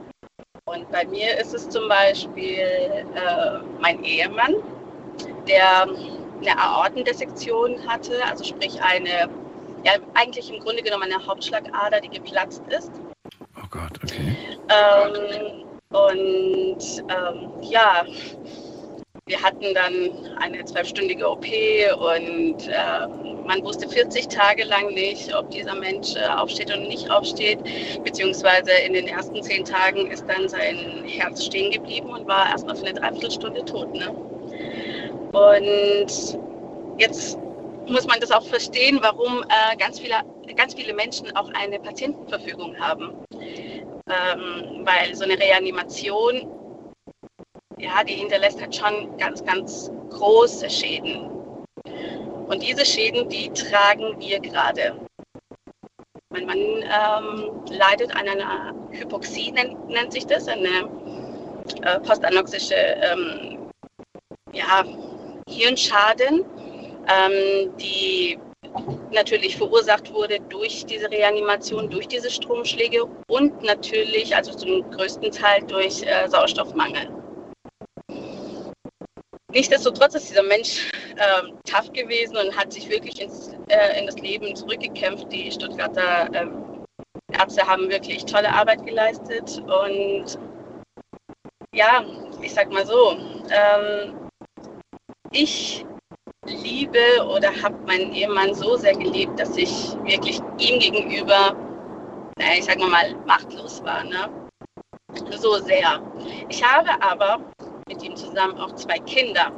Und bei mir ist es zum Beispiel äh, mein Ehemann, der eine Aortendissektion hatte, also sprich eine, ja eigentlich im Grunde genommen eine Hauptschlagader, die geplatzt ist. Oh Gott, okay. Ähm, und ähm, ja, wir hatten dann eine zwölfstündige OP und äh, man wusste 40 Tage lang nicht, ob dieser Mensch äh, aufsteht oder nicht aufsteht. Beziehungsweise in den ersten zehn Tagen ist dann sein Herz stehen geblieben und war erstmal für eine Dreiviertelstunde tot. Ne? Und jetzt muss man das auch verstehen, warum äh, ganz, viele, ganz viele Menschen auch eine Patientenverfügung haben. Ähm, weil so eine Reanimation, ja, die hinterlässt halt schon ganz, ganz große Schäden. Und diese Schäden, die tragen wir gerade. Mein Mann ähm, leidet an einer Hypoxie, nennt, nennt sich das, eine äh, postanoxische ähm, ja, Hirnschaden, ähm, die natürlich verursacht wurde durch diese Reanimation, durch diese Stromschläge und natürlich, also zum größten Teil durch äh, Sauerstoffmangel. Nichtsdestotrotz ist dieser Mensch äh, tough gewesen und hat sich wirklich ins, äh, in das Leben zurückgekämpft. Die Stuttgarter äh, Ärzte haben wirklich tolle Arbeit geleistet und ja, ich sag mal so, ähm, ich liebe oder habe meinen Ehemann so sehr geliebt, dass ich wirklich ihm gegenüber, naja, ich sag mal, machtlos war. Ne? So sehr. Ich habe aber mit ihm zusammen auch zwei Kinder.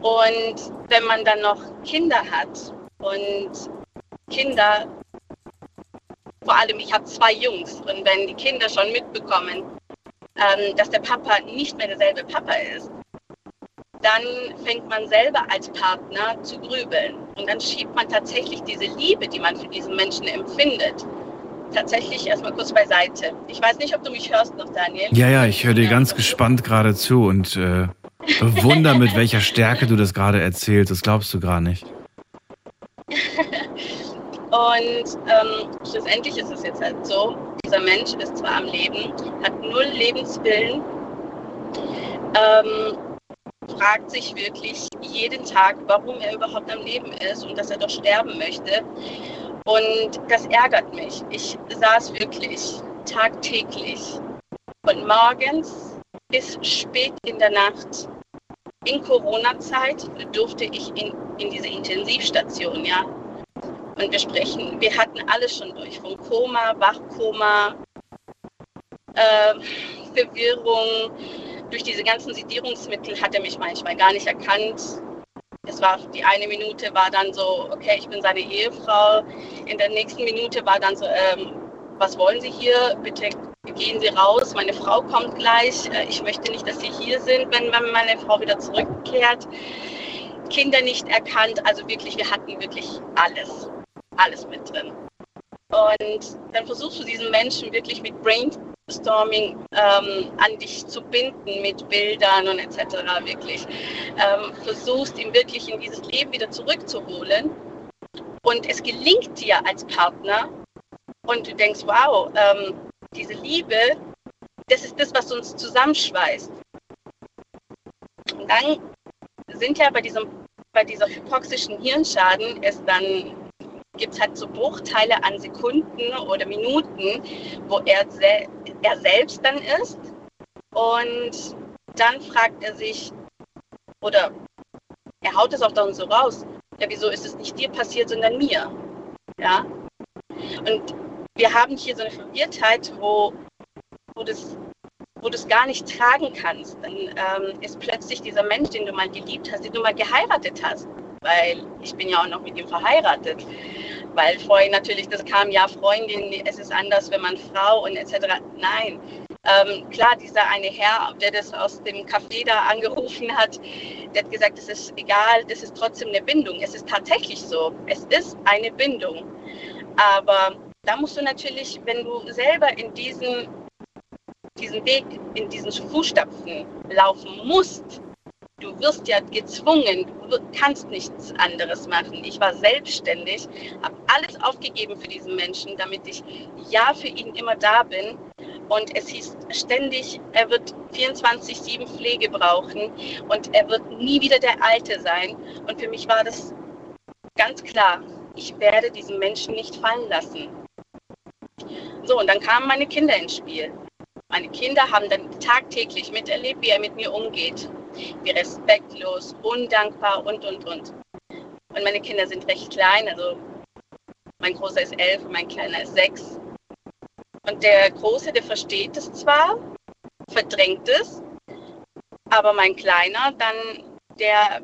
Und wenn man dann noch Kinder hat und Kinder, vor allem ich habe zwei Jungs, und wenn die Kinder schon mitbekommen, ähm, dass der Papa nicht mehr derselbe Papa ist, dann fängt man selber als Partner zu grübeln. Und dann schiebt man tatsächlich diese Liebe, die man für diesen Menschen empfindet, tatsächlich erstmal kurz beiseite. Ich weiß nicht, ob du mich hörst noch, Daniel. Ja, ja, ich höre dir ganz gespannt gerade zu und äh, bewundere, mit welcher Stärke du das gerade erzählst. Das glaubst du gar nicht. und ähm, schlussendlich ist es jetzt halt so, dieser Mensch ist zwar am Leben, hat null Lebenswillen, ähm, fragt sich wirklich jeden Tag, warum er überhaupt am Leben ist und dass er doch sterben möchte. Und das ärgert mich. Ich saß wirklich tagtäglich von morgens bis spät in der Nacht. In Corona-Zeit durfte ich in, in diese Intensivstation, ja. Und wir sprechen, wir hatten alles schon durch, von Koma, Wachkoma, äh, Verwirrung, durch diese ganzen Sedierungsmittel hat er mich manchmal gar nicht erkannt. Es war die eine Minute war dann so, okay, ich bin seine Ehefrau. In der nächsten Minute war dann so, ähm, was wollen Sie hier? Bitte gehen Sie raus, meine Frau kommt gleich, äh, ich möchte nicht, dass Sie hier sind, wenn meine Frau wieder zurückkehrt. Kinder nicht erkannt, also wirklich, wir hatten wirklich alles, alles mit drin. Und dann versuchst du diesen Menschen wirklich mit Brainstorming ähm, an dich zu binden, mit Bildern und etc. wirklich. Ähm, versuchst ihn wirklich in dieses Leben wieder zurückzuholen. Und es gelingt dir als Partner und du denkst, wow, ähm, diese Liebe, das ist das, was uns zusammenschweißt. Und dann sind ja bei, diesem, bei dieser hypoxischen Hirnschaden es dann gibt es halt so Bruchteile an Sekunden oder Minuten, wo er, er selbst dann ist. Und dann fragt er sich, oder er haut es auch dann so raus, ja, wieso ist es nicht dir passiert, sondern mir? Ja. Und wir haben hier so eine Verwirrtheit, wo, wo, das, wo du es gar nicht tragen kannst. Dann ähm, ist plötzlich dieser Mensch, den du mal geliebt hast, den du mal geheiratet hast, weil ich bin ja auch noch mit ihm verheiratet. Weil vorhin natürlich das kam, ja, Freundin, es ist anders, wenn man Frau und etc. Nein, ähm, klar, dieser eine Herr, der das aus dem Café da angerufen hat, der hat gesagt, es ist egal, das ist trotzdem eine Bindung. Es ist tatsächlich so. Es ist eine Bindung. Aber da musst du natürlich, wenn du selber in diesen, diesen Weg, in diesen Fußstapfen laufen musst, du wirst ja gezwungen, du kannst nichts anderes machen. Ich war selbstständig, habe alles aufgegeben für diesen Menschen, damit ich ja für ihn immer da bin. Und es hieß ständig, er wird 24-7 Pflege brauchen und er wird nie wieder der Alte sein. Und für mich war das ganz klar, ich werde diesen Menschen nicht fallen lassen. So, und dann kamen meine Kinder ins Spiel. Meine Kinder haben dann tagtäglich miterlebt, wie er mit mir umgeht. Wie respektlos, undankbar und, und, und. Und meine Kinder sind recht klein, also mein Großer ist elf und mein Kleiner ist sechs. Und der Große, der versteht es zwar, verdrängt es, aber mein Kleiner, dann, der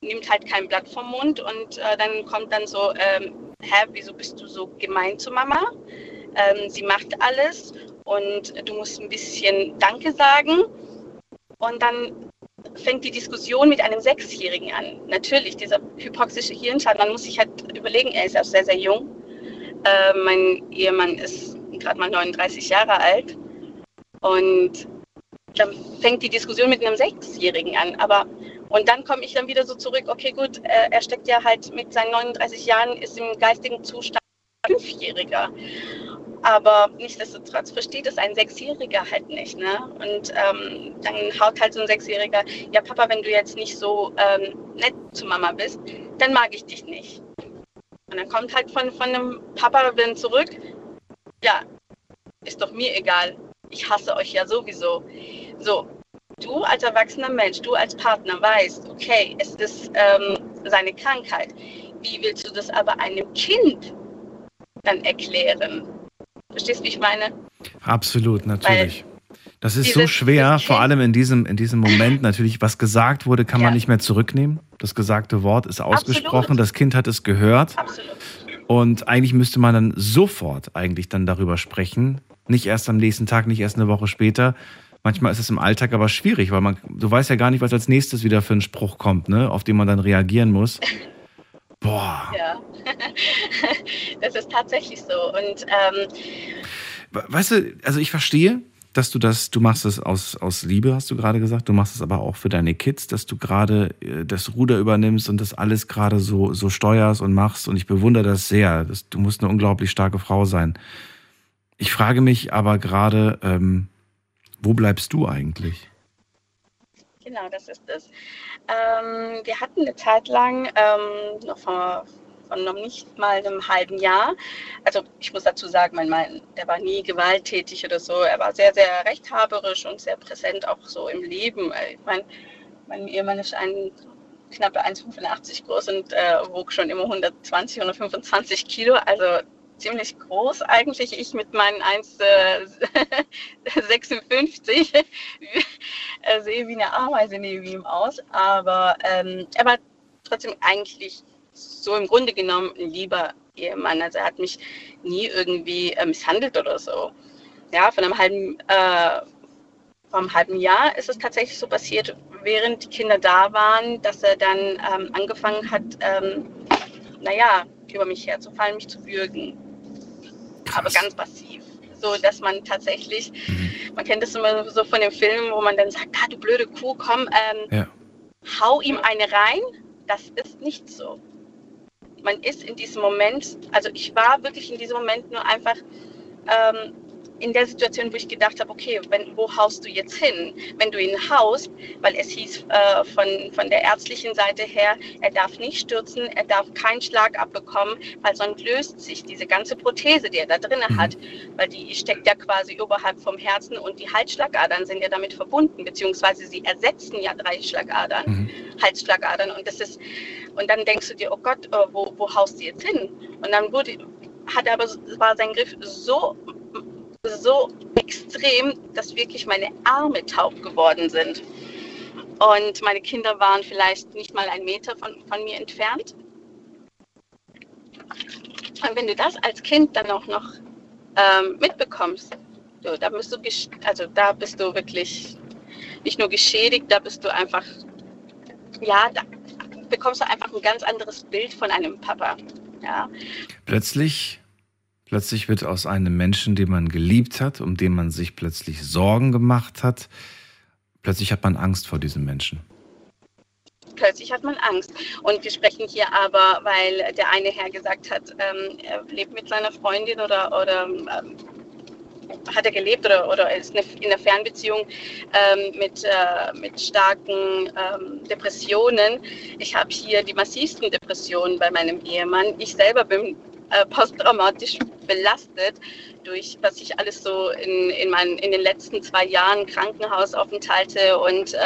nimmt halt kein Blatt vom Mund und äh, dann kommt dann so, ähm, hä, wieso bist du so gemein zu Mama? Ähm, sie macht alles und du musst ein bisschen Danke sagen. Und dann fängt die Diskussion mit einem Sechsjährigen an. Natürlich, dieser hypoxische Hirnschaden, man muss sich halt überlegen, er ist auch sehr, sehr jung. Äh, mein Ehemann ist gerade mal 39 Jahre alt. Und dann fängt die Diskussion mit einem Sechsjährigen an. Aber und dann komme ich dann wieder so zurück, okay, gut, äh, er steckt ja halt mit seinen 39 Jahren, ist im geistigen Zustand Fünfjähriger. Aber nichtsdestotrotz versteht es ein Sechsjähriger halt nicht. Ne? Und ähm, dann haut halt so ein Sechsjähriger, ja Papa, wenn du jetzt nicht so ähm, nett zu Mama bist, dann mag ich dich nicht. Und dann kommt halt von, von einem Papa dann zurück, ja, ist doch mir egal, ich hasse euch ja sowieso. So, du als erwachsener Mensch, du als Partner weißt, okay, es ist ähm, seine Krankheit. Wie willst du das aber einem Kind dann erklären? Verstehst du, wie ich meine? Absolut, natürlich. Weil das ist so schwer, vor allem in diesem, in diesem Moment. Natürlich, was gesagt wurde, kann ja. man nicht mehr zurücknehmen. Das gesagte Wort ist ausgesprochen. Absolut. Das Kind hat es gehört. Absolut. Und eigentlich müsste man dann sofort eigentlich dann darüber sprechen. Nicht erst am nächsten Tag, nicht erst eine Woche später. Manchmal ist es im Alltag aber schwierig, weil man, du weißt ja gar nicht, was als nächstes wieder für ein Spruch kommt, ne, auf den man dann reagieren muss. Boah. Ja, das ist tatsächlich so. Und ähm, weißt du, also ich verstehe, dass du das, du machst es aus, aus Liebe, hast du gerade gesagt, du machst es aber auch für deine Kids, dass du gerade äh, das Ruder übernimmst und das alles gerade so, so steuerst und machst. Und ich bewundere das sehr. Das, du musst eine unglaublich starke Frau sein. Ich frage mich aber gerade, ähm, wo bleibst du eigentlich? Genau, das ist es. Ähm, wir hatten eine Zeit lang, ähm, noch vor, von noch nicht mal einem halben Jahr, also ich muss dazu sagen, mein Mann, der war nie gewalttätig oder so, er war sehr, sehr rechthaberisch und sehr präsent auch so im Leben. Ich meine, mein Ehemann ist ein knappe 1,85 groß und äh, wog schon immer 120, 125 Kilo, also ziemlich groß eigentlich. Ich mit meinen 1,56 äh, äh, sehe wie eine Ameise neben ihm aus. Aber ähm, er war trotzdem eigentlich so im Grunde genommen ein lieber Ehemann. Also er hat mich nie irgendwie äh, misshandelt oder so. ja, von einem halben, äh, vom halben Jahr ist es tatsächlich so passiert, während die Kinder da waren, dass er dann ähm, angefangen hat, ähm, naja, über mich herzufallen, mich zu würgen. Krass. Aber ganz passiv. So, dass man tatsächlich, mhm. man kennt das immer so von den Filmen, wo man dann sagt, ah, du blöde Kuh, komm, ähm, ja. hau ihm eine rein. Das ist nicht so. Man ist in diesem Moment, also ich war wirklich in diesem Moment nur einfach ähm, in der Situation, wo ich gedacht habe, okay, wenn, wo haust du jetzt hin? Wenn du ihn haust, weil es hieß äh, von, von der ärztlichen Seite her, er darf nicht stürzen, er darf keinen Schlag abbekommen, weil sonst löst sich diese ganze Prothese, die er da drin mhm. hat, weil die steckt ja quasi oberhalb vom Herzen und die Halsschlagadern sind ja damit verbunden, beziehungsweise sie ersetzen ja drei Schlagadern, mhm. Halsschlagadern und das ist, und dann denkst du dir, oh Gott, äh, wo, wo haust du jetzt hin? Und dann wurde, hat aber, war sein Griff so so extrem, dass wirklich meine Arme taub geworden sind. Und meine Kinder waren vielleicht nicht mal einen Meter von, von mir entfernt. Und wenn du das als Kind dann auch noch ähm, mitbekommst, so, da bist du, also da bist du wirklich nicht nur geschädigt, da bist du einfach, ja, da bekommst du einfach ein ganz anderes Bild von einem Papa. Ja. Plötzlich Plötzlich wird aus einem Menschen, den man geliebt hat, um den man sich plötzlich Sorgen gemacht hat, plötzlich hat man Angst vor diesem Menschen. Plötzlich hat man Angst. Und wir sprechen hier aber, weil der eine Herr gesagt hat, ähm, er lebt mit seiner Freundin oder, oder ähm, hat er gelebt oder, oder ist in einer Fernbeziehung ähm, mit, äh, mit starken ähm, Depressionen. Ich habe hier die massivsten Depressionen bei meinem Ehemann. Ich selber bin äh, posttraumatisch belastet durch, was ich alles so in, in, mein, in den letzten zwei Jahren Krankenhausaufenthalte und äh,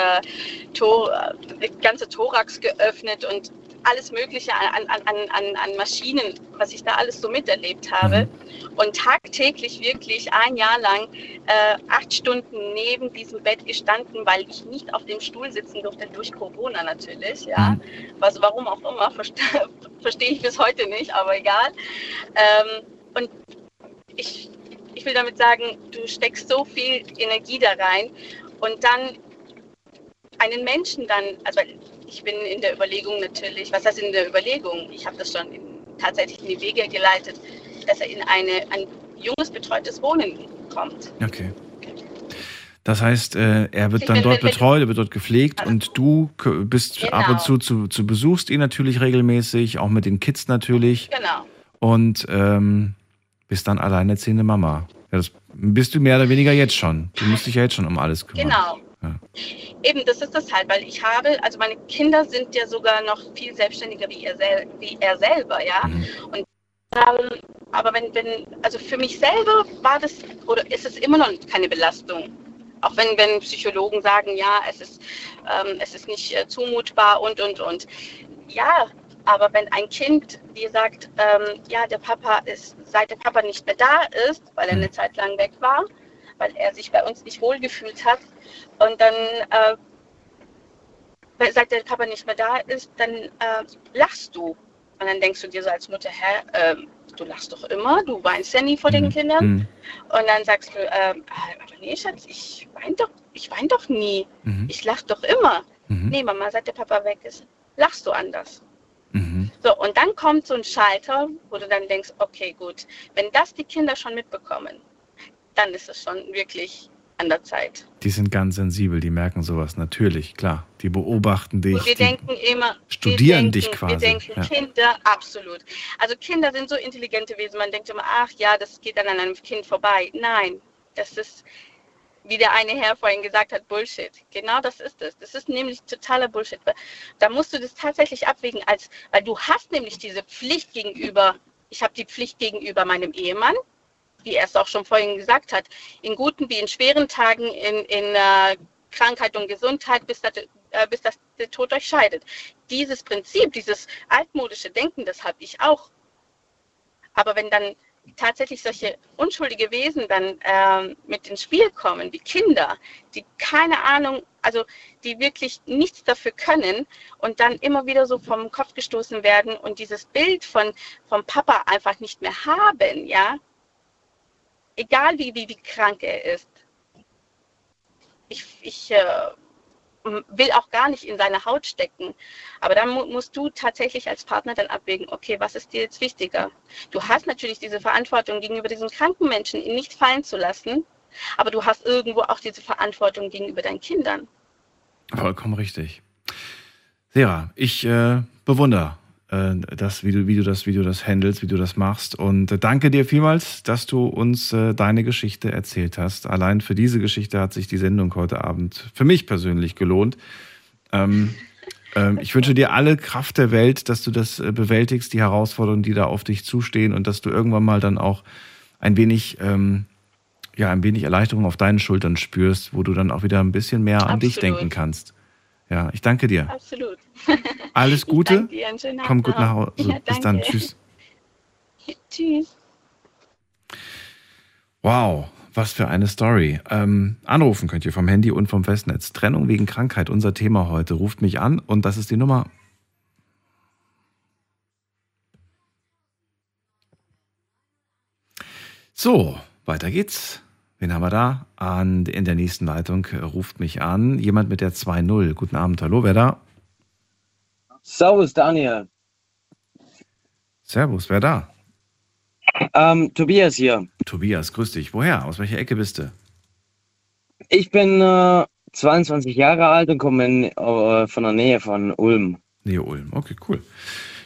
Tor, äh, ganze Thorax geöffnet und alles Mögliche an, an, an, an Maschinen, was ich da alles so miterlebt habe. Mhm. Und tagtäglich wirklich ein Jahr lang äh, acht Stunden neben diesem Bett gestanden, weil ich nicht auf dem Stuhl sitzen durfte, durch Corona natürlich. Ja. Mhm. Was, warum auch immer, verstehe versteh ich bis heute nicht, aber egal. Ähm, und ich, ich will damit sagen, du steckst so viel Energie da rein und dann einen Menschen dann, also ich bin in der Überlegung natürlich, was heißt in der Überlegung? Ich habe das schon in, tatsächlich in die Wege geleitet, dass er in eine, ein junges, betreutes Wohnen kommt. Okay. Das heißt, äh, er wird dann dort betreut, er wird dort gepflegt also, und du bist genau. ab und zu, zu, zu besuchst ihn natürlich regelmäßig, auch mit den Kids natürlich. Genau. Und ähm, bist dann alleinerziehende Mama. Ja, das bist du mehr oder weniger jetzt schon. Du musst dich ja jetzt schon um alles kümmern. Genau. Ja. Eben, das ist das halt, weil ich habe, also meine Kinder sind ja sogar noch viel selbstständiger wie er, sel wie er selber, ja. Mhm. Und ähm, aber wenn, wenn, also für mich selber war das, oder ist es immer noch keine Belastung. Auch wenn, wenn Psychologen sagen, ja, es ist, ähm, es ist nicht äh, zumutbar und, und, und. Ja, aber wenn ein Kind dir sagt, ähm, ja, der Papa ist, seit der Papa nicht mehr da ist, weil er eine mhm. Zeit lang weg war, weil er sich bei uns nicht wohlgefühlt hat. Und dann, äh, seit der Papa nicht mehr da ist, dann äh, lachst du. Und dann denkst du dir so als Mutter, hä, äh, du lachst doch immer, du weinst ja nie vor den mhm. Kindern. Mhm. Und dann sagst du, äh, aber nee, Schatz, ich weine doch, ich weine doch nie. Mhm. Ich lach doch immer. Mhm. Nee, Mama, seit der Papa weg ist, lachst du anders. Mhm. So, und dann kommt so ein Schalter, wo du dann denkst, okay, gut, wenn das die Kinder schon mitbekommen, dann ist es schon wirklich an der Zeit. Die sind ganz sensibel, die merken sowas natürlich, klar. Die beobachten dich. Und wir denken immer, studieren denken, dich quasi. Wir denken ja. Kinder, absolut. Also Kinder sind so intelligente Wesen, man denkt immer, ach ja, das geht dann an einem Kind vorbei. Nein, das ist, wie der eine Herr vorhin gesagt hat, Bullshit. Genau das ist es. Das ist nämlich totaler Bullshit. Da musst du das tatsächlich abwägen, als, weil du hast nämlich diese Pflicht gegenüber, ich habe die Pflicht gegenüber meinem Ehemann, wie er es auch schon vorhin gesagt hat, in guten wie in schweren Tagen, in, in äh, Krankheit und Gesundheit, bis, das, äh, bis das, der Tod euch scheidet. Dieses Prinzip, dieses altmodische Denken, das habe ich auch. Aber wenn dann tatsächlich solche unschuldige Wesen dann ähm, mit ins Spiel kommen, wie Kinder, die keine Ahnung, also die wirklich nichts dafür können und dann immer wieder so vom Kopf gestoßen werden und dieses Bild von vom Papa einfach nicht mehr haben, ja, egal wie, wie, wie krank er ist. Ich, ich äh, will auch gar nicht in seine Haut stecken. Aber dann mu musst du tatsächlich als Partner dann abwägen, okay, was ist dir jetzt wichtiger? Du hast natürlich diese Verantwortung gegenüber diesen kranken Menschen, ihn nicht fallen zu lassen, aber du hast irgendwo auch diese Verantwortung gegenüber deinen Kindern. Vollkommen richtig. Sarah, ich äh, bewundere das, wie du, wie du das, wie du das handelst, wie du das machst. Und äh, danke dir vielmals, dass du uns äh, deine Geschichte erzählt hast. Allein für diese Geschichte hat sich die Sendung heute Abend für mich persönlich gelohnt. Ähm, ähm, ich wünsche dir alle Kraft der Welt, dass du das äh, bewältigst, die Herausforderungen, die da auf dich zustehen und dass du irgendwann mal dann auch ein wenig ähm, ja, ein wenig Erleichterung auf deinen Schultern spürst, wo du dann auch wieder ein bisschen mehr an Absolut. dich denken kannst. Ja, ich danke dir. Absolut. Alles Gute. Komm gut nach Hause. Ja, Bis dann. Tschüss. Tschüss. Wow, was für eine Story. Ähm, anrufen könnt ihr vom Handy und vom Festnetz. Trennung wegen Krankheit, unser Thema heute. Ruft mich an und das ist die Nummer. So, weiter geht's. Wen haben wir da? An, in der nächsten Leitung ruft mich an. Jemand mit der 2.0. Guten Abend, hallo, wer da? Servus, Daniel. Servus, wer da? Ähm, Tobias hier. Tobias, grüß dich. Woher? Aus welcher Ecke bist du? Ich bin äh, 22 Jahre alt und komme äh, von der Nähe von Ulm. Nähe Ulm, okay, cool.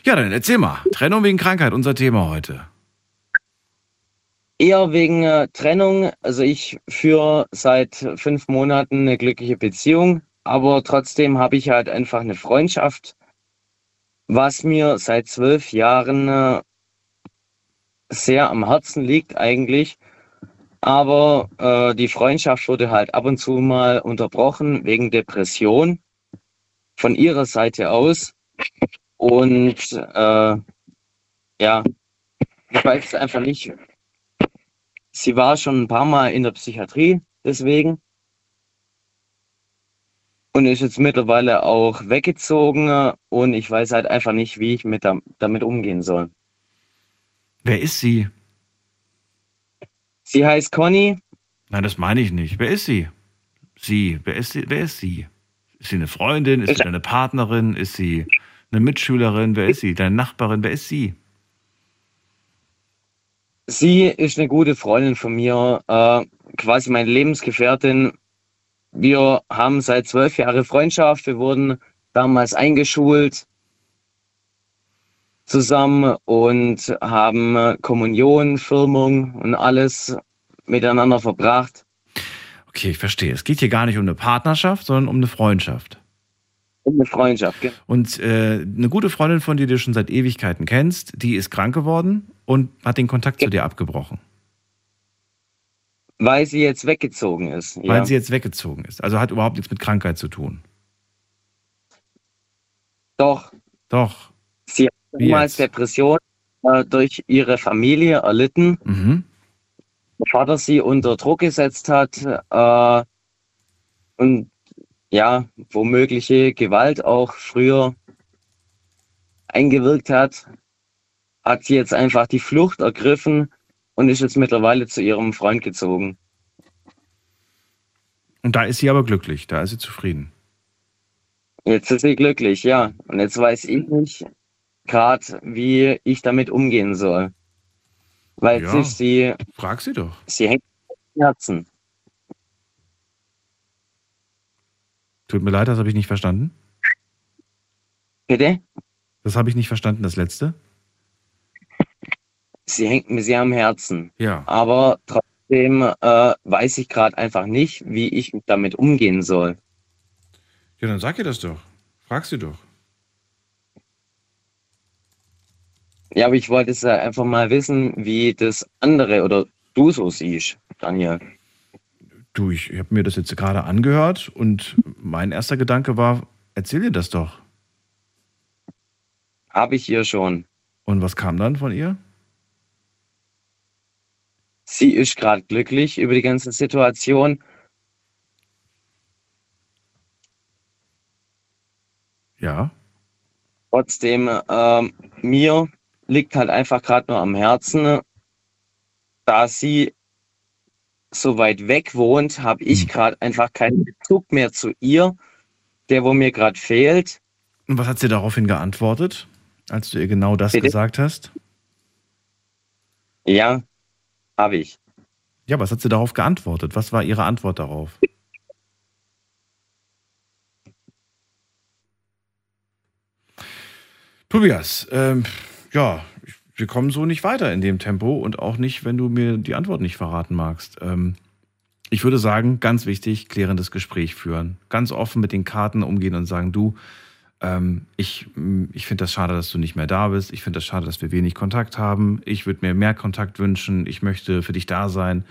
Ja, dann erzähl mal. Trennung wegen Krankheit, unser Thema heute. Eher wegen äh, Trennung. Also ich führe seit fünf Monaten eine glückliche Beziehung, aber trotzdem habe ich halt einfach eine Freundschaft, was mir seit zwölf Jahren äh, sehr am Herzen liegt eigentlich. Aber äh, die Freundschaft wurde halt ab und zu mal unterbrochen wegen Depression von ihrer Seite aus. Und äh, ja, ich weiß einfach nicht, Sie war schon ein paar Mal in der Psychiatrie, deswegen. Und ist jetzt mittlerweile auch weggezogen und ich weiß halt einfach nicht, wie ich mit damit umgehen soll. Wer ist sie? Sie heißt Conny. Nein, das meine ich nicht. Wer ist sie? Sie. Wer ist sie? Wer ist sie? Ist sie eine Freundin? Ist sie eine Partnerin? Ist sie eine Mitschülerin? Wer ist sie? Deine Nachbarin? Wer ist sie? Sie ist eine gute Freundin von mir, äh, quasi meine Lebensgefährtin. Wir haben seit zwölf Jahren Freundschaft. Wir wurden damals eingeschult zusammen und haben Kommunion, Firmung und alles miteinander verbracht. Okay, ich verstehe. Es geht hier gar nicht um eine Partnerschaft, sondern um eine Freundschaft. Eine Freundschaft, genau. Und äh, eine gute Freundin von dir, die du schon seit Ewigkeiten kennst, die ist krank geworden und hat den Kontakt ja. zu dir abgebrochen. Weil sie jetzt weggezogen ist. Weil ja. sie jetzt weggezogen ist. Also hat überhaupt nichts mit Krankheit zu tun. Doch. Doch. Sie hat damals Depression äh, durch ihre Familie erlitten. Mhm. Der Vater sie unter Druck gesetzt hat äh, und ja, womögliche Gewalt auch früher eingewirkt hat hat sie jetzt einfach die Flucht ergriffen und ist jetzt mittlerweile zu ihrem Freund gezogen. Und da ist sie aber glücklich, da ist sie zufrieden. Jetzt ist sie glücklich, ja. Und jetzt weiß ich nicht gerade, wie ich damit umgehen soll. Weil ja, sie. Frag sie doch. Sie hängt im Herzen. Tut mir leid, das habe ich nicht verstanden. Bitte? Das habe ich nicht verstanden, das letzte sie hängt mir sehr am Herzen. Ja. Aber trotzdem äh, weiß ich gerade einfach nicht, wie ich damit umgehen soll. Ja, dann sag ihr das doch. Frag sie doch. Ja, aber ich wollte es einfach mal wissen, wie das andere oder du so siehst, Daniel. Du, ich habe mir das jetzt gerade angehört und mein erster Gedanke war, erzähl ihr das doch. Habe ich ihr schon. Und was kam dann von ihr? Sie ist gerade glücklich über die ganze Situation. Ja. Trotzdem, äh, mir liegt halt einfach gerade nur am Herzen, da sie so weit weg wohnt, habe ich hm. gerade einfach keinen Bezug mehr zu ihr, der wo mir gerade fehlt. Und was hat sie daraufhin geantwortet, als du ihr genau das Bitte? gesagt hast? Ja, habe ich. Ja, was hat sie darauf geantwortet? Was war ihre Antwort darauf? Tobias, ähm, ja, wir kommen so nicht weiter in dem Tempo und auch nicht, wenn du mir die Antwort nicht verraten magst. Ähm, ich würde sagen, ganz wichtig, klärendes Gespräch führen. Ganz offen mit den Karten umgehen und sagen, du, ähm, ich, ich finde das schade, dass du nicht mehr da bist. Ich finde das schade, dass wir wenig Kontakt haben. Ich würde mir mehr Kontakt wünschen. Ich möchte für dich da sein.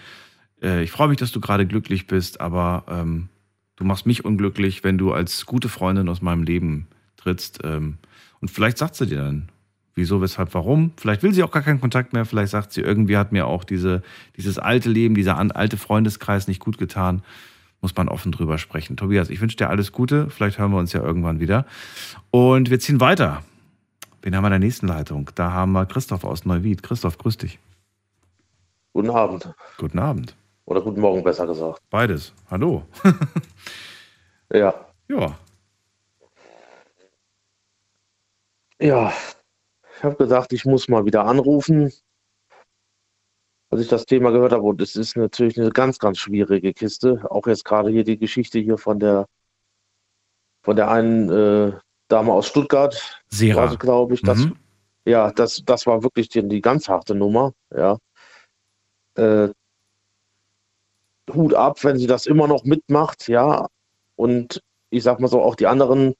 Äh, ich freue mich, dass du gerade glücklich bist, aber ähm, du machst mich unglücklich, wenn du als gute Freundin aus meinem Leben trittst. Ähm, und vielleicht sagt sie dir dann, wieso, weshalb, warum. Vielleicht will sie auch gar keinen Kontakt mehr. Vielleicht sagt sie, irgendwie hat mir auch diese, dieses alte Leben, dieser alte Freundeskreis nicht gut getan. Muss man offen drüber sprechen. Tobias, ich wünsche dir alles Gute. Vielleicht hören wir uns ja irgendwann wieder. Und wir ziehen weiter. Wen haben wir in der nächsten Leitung? Da haben wir Christoph aus Neuwied. Christoph, grüß dich. Guten Abend. Guten Abend. Oder guten Morgen, besser gesagt. Beides. Hallo. ja. Ja. Ja, habe gesagt, ich muss mal wieder anrufen, als ich das Thema gehört habe. Und es ist natürlich eine ganz, ganz schwierige Kiste. Auch jetzt gerade hier die Geschichte hier von der von der einen äh, Dame aus Stuttgart, Sera. glaube ich. Das, mhm. Ja, das, das war wirklich die, die ganz harte Nummer. Ja. Äh, Hut ab, wenn sie das immer noch mitmacht, ja. Und ich sag mal so, auch die anderen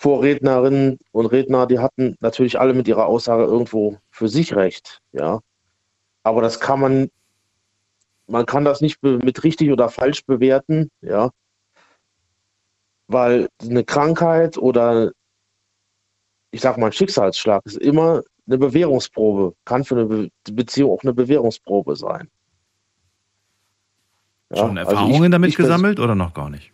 Vorrednerinnen und Redner, die hatten natürlich alle mit ihrer Aussage irgendwo für sich recht, ja. Aber das kann man, man kann das nicht mit richtig oder falsch bewerten, ja. Weil eine Krankheit oder ich sag mal ein Schicksalsschlag ist immer eine Bewährungsprobe, kann für eine Beziehung auch eine Bewährungsprobe sein. Ja, Schon Erfahrungen also ich, damit ich gesammelt oder noch gar nicht?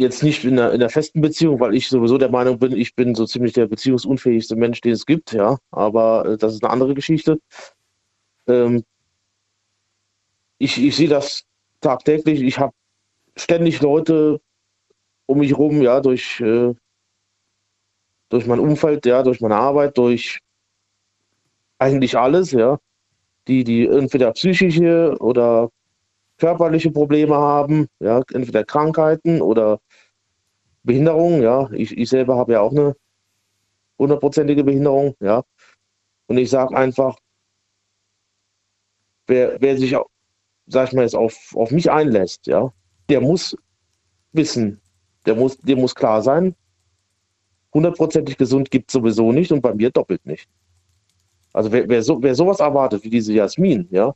Jetzt nicht in der, in der festen Beziehung, weil ich sowieso der Meinung bin, ich bin so ziemlich der beziehungsunfähigste Mensch, den es gibt, ja. Aber äh, das ist eine andere Geschichte. Ähm, ich, ich sehe das tagtäglich. Ich habe ständig Leute um mich herum, ja, durch, äh, durch mein Umfeld, ja, durch meine Arbeit, durch eigentlich alles, ja, die, die entweder psychische oder körperliche Probleme haben, ja, entweder Krankheiten oder Behinderung, ja. Ich, ich selber habe ja auch eine hundertprozentige Behinderung, ja. Und ich sage einfach, wer, wer sich, sag ich mal jetzt, auf, auf mich einlässt, ja, der muss wissen, der muss, der muss klar sein, hundertprozentig gesund gibt es sowieso nicht und bei mir doppelt nicht. Also wer, wer, so, wer sowas erwartet wie diese Jasmin, ja,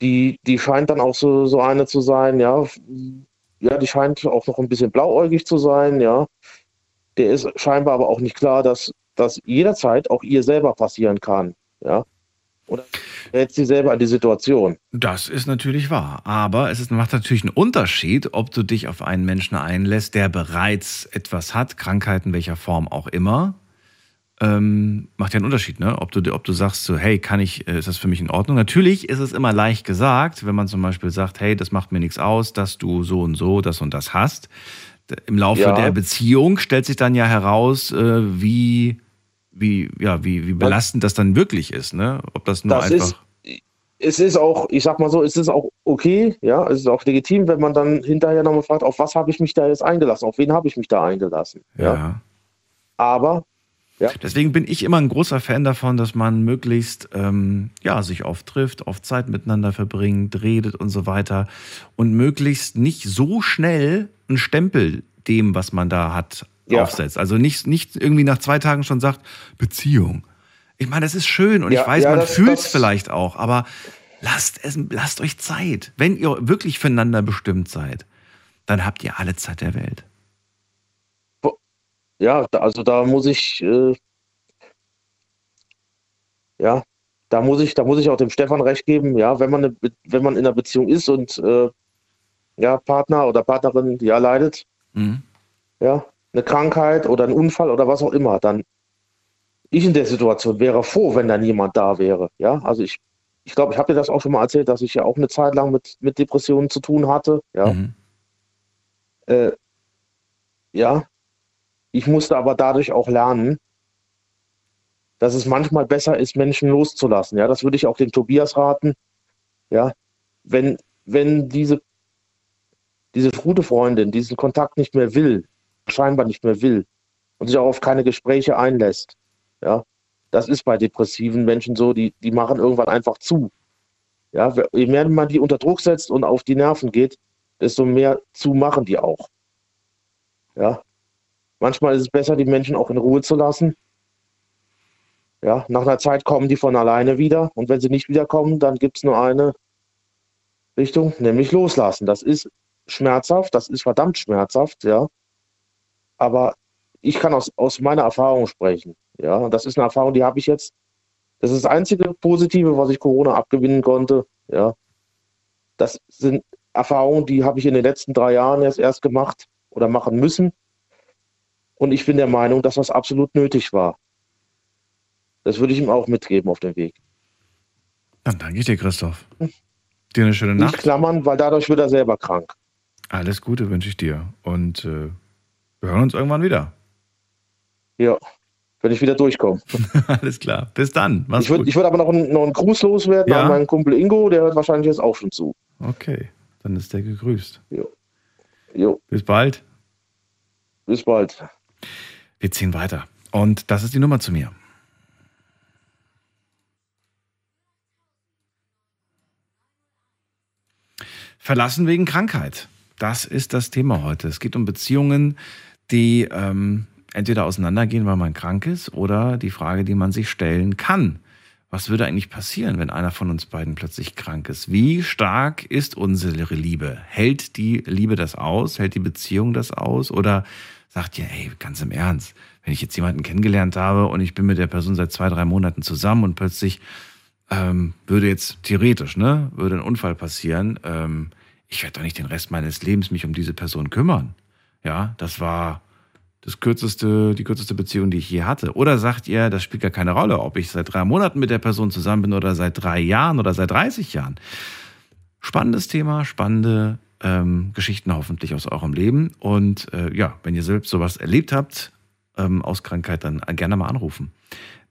die, die scheint dann auch so, so eine zu sein, ja. Ja, die scheint auch noch ein bisschen blauäugig zu sein, ja. Der ist scheinbar aber auch nicht klar, dass das jederzeit auch ihr selber passieren kann, ja. Oder rät sie selber an die Situation? Das ist natürlich wahr. Aber es ist, macht natürlich einen Unterschied, ob du dich auf einen Menschen einlässt, der bereits etwas hat, Krankheiten welcher Form auch immer, ähm, macht ja einen Unterschied, ne? Ob du, ob du sagst so, hey, kann ich, äh, ist das für mich in Ordnung? Natürlich ist es immer leicht gesagt, wenn man zum Beispiel sagt, hey, das macht mir nichts aus, dass du so und so das und das hast. Im Laufe ja. der Beziehung stellt sich dann ja heraus, äh, wie, wie, ja, wie, wie belastend das dann wirklich ist, ne? Ob das nur das einfach. Ist, es ist auch, ich sag mal so, es ist auch okay, ja, es ist auch legitim, wenn man dann hinterher nochmal fragt, auf was habe ich mich da jetzt eingelassen, auf wen habe ich mich da eingelassen. ja. ja. Aber ja. Deswegen bin ich immer ein großer Fan davon, dass man möglichst ähm, ja, sich oft trifft, oft Zeit miteinander verbringt, redet und so weiter und möglichst nicht so schnell einen Stempel dem, was man da hat, ja. aufsetzt. Also nicht, nicht irgendwie nach zwei Tagen schon sagt, Beziehung. Ich meine, das ist schön und ja, ich weiß, man fühlt es vielleicht auch, aber lasst, es, lasst euch Zeit. Wenn ihr wirklich füreinander bestimmt seid, dann habt ihr alle Zeit der Welt ja, also da muss ich, äh, ja, da muss ich, da muss ich auch dem Stefan recht geben, ja, wenn man, eine, wenn man in einer Beziehung ist und äh, ja, Partner oder Partnerin, die erleidet, mhm. ja, eine Krankheit oder einen Unfall oder was auch immer, dann ich in der Situation wäre froh, wenn dann jemand da wäre. Ja, also ich, ich glaube, ich habe dir das auch schon mal erzählt, dass ich ja auch eine Zeit lang mit, mit Depressionen zu tun hatte. Ja. Mhm. Äh, ja. Ich musste aber dadurch auch lernen, dass es manchmal besser ist, Menschen loszulassen. Ja, das würde ich auch dem Tobias raten. Ja, wenn, wenn diese, diese gute Freundin diesen Kontakt nicht mehr will, scheinbar nicht mehr will und sich auch auf keine Gespräche einlässt, ja, das ist bei depressiven Menschen so, die, die machen irgendwann einfach zu. Ja, je mehr man die unter Druck setzt und auf die Nerven geht, desto mehr zu machen die auch. Ja. Manchmal ist es besser, die Menschen auch in Ruhe zu lassen. Ja, nach einer Zeit kommen die von alleine wieder und wenn sie nicht wiederkommen, dann gibt es nur eine Richtung, nämlich loslassen. Das ist schmerzhaft, das ist verdammt schmerzhaft, ja. Aber ich kann aus, aus meiner Erfahrung sprechen. Ja, das ist eine Erfahrung, die habe ich jetzt. Das ist das einzige Positive, was ich Corona abgewinnen konnte. Ja, das sind Erfahrungen, die habe ich in den letzten drei Jahren erst erst gemacht oder machen müssen. Und ich bin der Meinung, dass das absolut nötig war. Das würde ich ihm auch mitgeben auf dem Weg. Dann danke ich dir, Christoph. Dir eine schöne Nacht. Nicht klammern, weil dadurch wird er selber krank. Alles Gute wünsche ich dir. Und äh, wir hören uns irgendwann wieder. Ja, wenn ich wieder durchkomme. Alles klar. Bis dann. Mach's ich würde würd aber noch einen, noch einen Gruß loswerden ja? an meinen Kumpel Ingo, der hört wahrscheinlich jetzt auch schon zu. Okay, dann ist der gegrüßt. Jo. jo. Bis bald. Bis bald. Wir ziehen weiter. Und das ist die Nummer zu mir. Verlassen wegen Krankheit. Das ist das Thema heute. Es geht um Beziehungen, die ähm, entweder auseinandergehen, weil man krank ist, oder die Frage, die man sich stellen kann. Was würde eigentlich passieren, wenn einer von uns beiden plötzlich krank ist? Wie stark ist unsere Liebe? Hält die Liebe das aus? Hält die Beziehung das aus? Oder sagt ihr, ey, ganz im Ernst, wenn ich jetzt jemanden kennengelernt habe und ich bin mit der Person seit zwei, drei Monaten zusammen und plötzlich ähm, würde jetzt theoretisch, ne, würde ein Unfall passieren, ähm, ich werde doch nicht den Rest meines Lebens mich um diese Person kümmern. Ja, das war das kürzeste, die kürzeste Beziehung, die ich je hatte? Oder sagt ihr, das spielt gar keine Rolle, ob ich seit drei Monaten mit der Person zusammen bin oder seit drei Jahren oder seit 30 Jahren? Spannendes Thema, spannende ähm, Geschichten hoffentlich aus eurem Leben. Und äh, ja, wenn ihr selbst sowas erlebt habt ähm, aus Krankheit, dann gerne mal anrufen.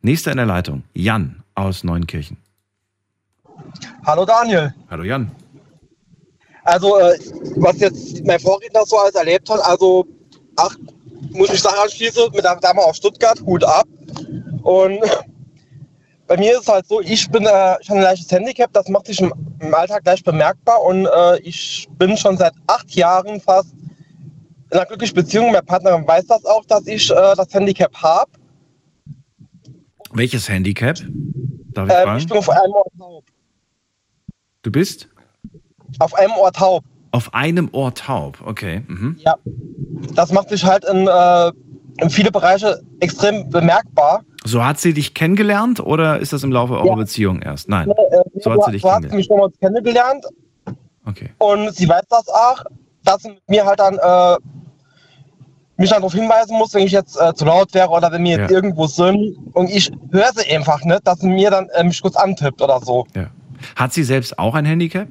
Nächster in der Leitung, Jan aus Neunkirchen. Hallo Daniel. Hallo Jan. Also, äh, was jetzt mein Vorredner so alles erlebt hat, also ach, muss ich sagen, anschließend mit der Dame aus Stuttgart, gut ab. Und bei mir ist es halt so, ich bin äh, ich habe ein leichtes Handicap, das macht sich im, im Alltag gleich bemerkbar und äh, ich bin schon seit acht Jahren fast in einer glücklichen Beziehung. Meine Partnerin weiß das auch, dass ich äh, das Handicap habe. Welches Handicap? Darf ich, ähm, ich bin auf einem Ohr taub. Du bist? Auf einem Ohr taub. Auf einem Ohr taub, okay. Mhm. Ja. Das macht sich halt in, äh, in viele Bereiche extrem bemerkbar. So hat sie dich kennengelernt oder ist das im Laufe eurer ja. Beziehung erst? Nein. äh, so hat sie dich so kennengelernt. Hat sie mich kennengelernt. Okay. Und sie weiß das auch, dass sie mir halt dann äh, mich dann darauf hinweisen muss, wenn ich jetzt äh, zu laut wäre oder wenn wir jetzt ja. irgendwo sind und ich höre sie einfach nicht, dass sie mir dann äh, mich kurz antippt oder so. Ja. Hat sie selbst auch ein Handicap?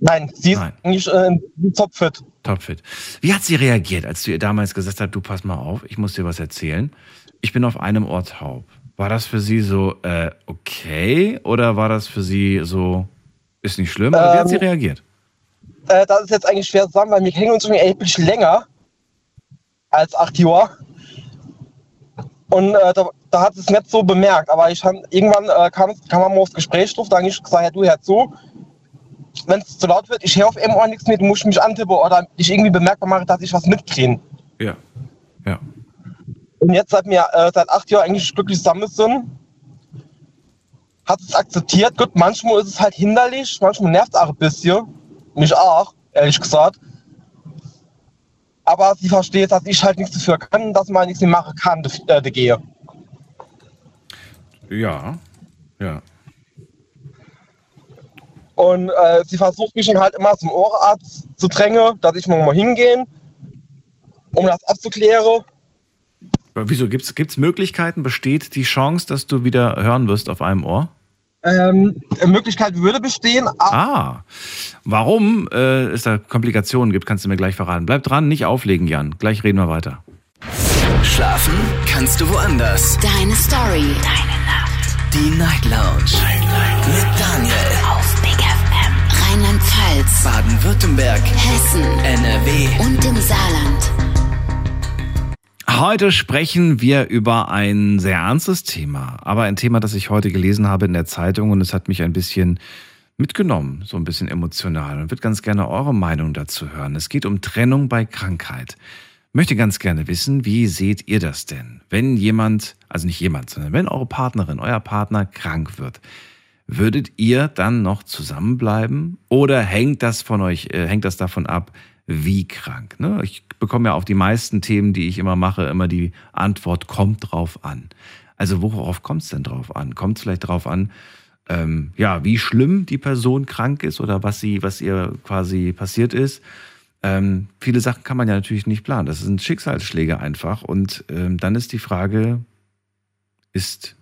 Nein, sie ist Nein. nicht äh, topfit. Topfit. Wie hat sie reagiert, als du ihr damals gesagt hast, du pass mal auf, ich muss dir was erzählen. Ich bin auf einem Ohr taub. War das für sie so, äh, okay? Oder war das für sie so, ist nicht schlimm? Ähm, wie hat sie ähm, reagiert? Äh, das ist jetzt eigentlich schwer zu sagen, weil wir kennen uns schon erheblich länger als acht Jahre. Und äh, da, da, hat es nicht so bemerkt. Aber ich hab, irgendwann äh, kam, kam man mal aufs Gespräch drauf, da habe ich gesagt, ja, du hör zu, wenn es zu laut wird, ich höre auf einem Ohr nichts mehr, du musst mich antippen oder ich irgendwie bemerkbar mache, dass ich was mitkriege. Ja, ja. Und jetzt, seit wir äh, seit acht Jahren eigentlich glücklich zusammen sind, hat es akzeptiert. Gut, manchmal ist es halt hinderlich, manchmal nervt es auch ein bisschen. Mich auch, ehrlich gesagt. Aber sie versteht, dass ich halt nichts dafür kann, dass man nichts mehr machen kann, äh, gehe. Ja, ja. Und äh, sie versucht mich halt immer zum Ohrenarzt zu drängen, dass ich mal hingehen, um das abzuklären. Wieso? Gibt es Möglichkeiten? Besteht die Chance, dass du wieder hören wirst auf einem Ohr? Ähm, Möglichkeit würde bestehen. Ah, warum äh, es da Komplikationen gibt, kannst du mir gleich verraten. Bleib dran, nicht auflegen, Jan. Gleich reden wir weiter. Schlafen kannst du woanders. Deine Story. Deine Nacht. Die Night Lounge. Night, Night. Mit Daniel. Rheinland-Pfalz. Baden-Württemberg. Hessen. NRW. Und im Saarland. Heute sprechen wir über ein sehr ernstes Thema, aber ein Thema, das ich heute gelesen habe in der Zeitung und es hat mich ein bisschen mitgenommen, so ein bisschen emotional und würde ganz gerne eure Meinung dazu hören. Es geht um Trennung bei Krankheit. Ich möchte ganz gerne wissen, wie seht ihr das denn? Wenn jemand, also nicht jemand, sondern wenn eure Partnerin, euer Partner krank wird, würdet ihr dann noch zusammenbleiben oder hängt das von euch, äh, hängt das davon ab, wie krank. Ne? Ich bekomme ja auf die meisten Themen, die ich immer mache, immer die Antwort kommt drauf an. Also worauf kommt es denn drauf an? Kommt es vielleicht drauf an, ähm, ja, wie schlimm die Person krank ist oder was sie, was ihr quasi passiert ist? Ähm, viele Sachen kann man ja natürlich nicht planen. Das sind Schicksalsschläge einfach. Und ähm, dann ist die Frage, ist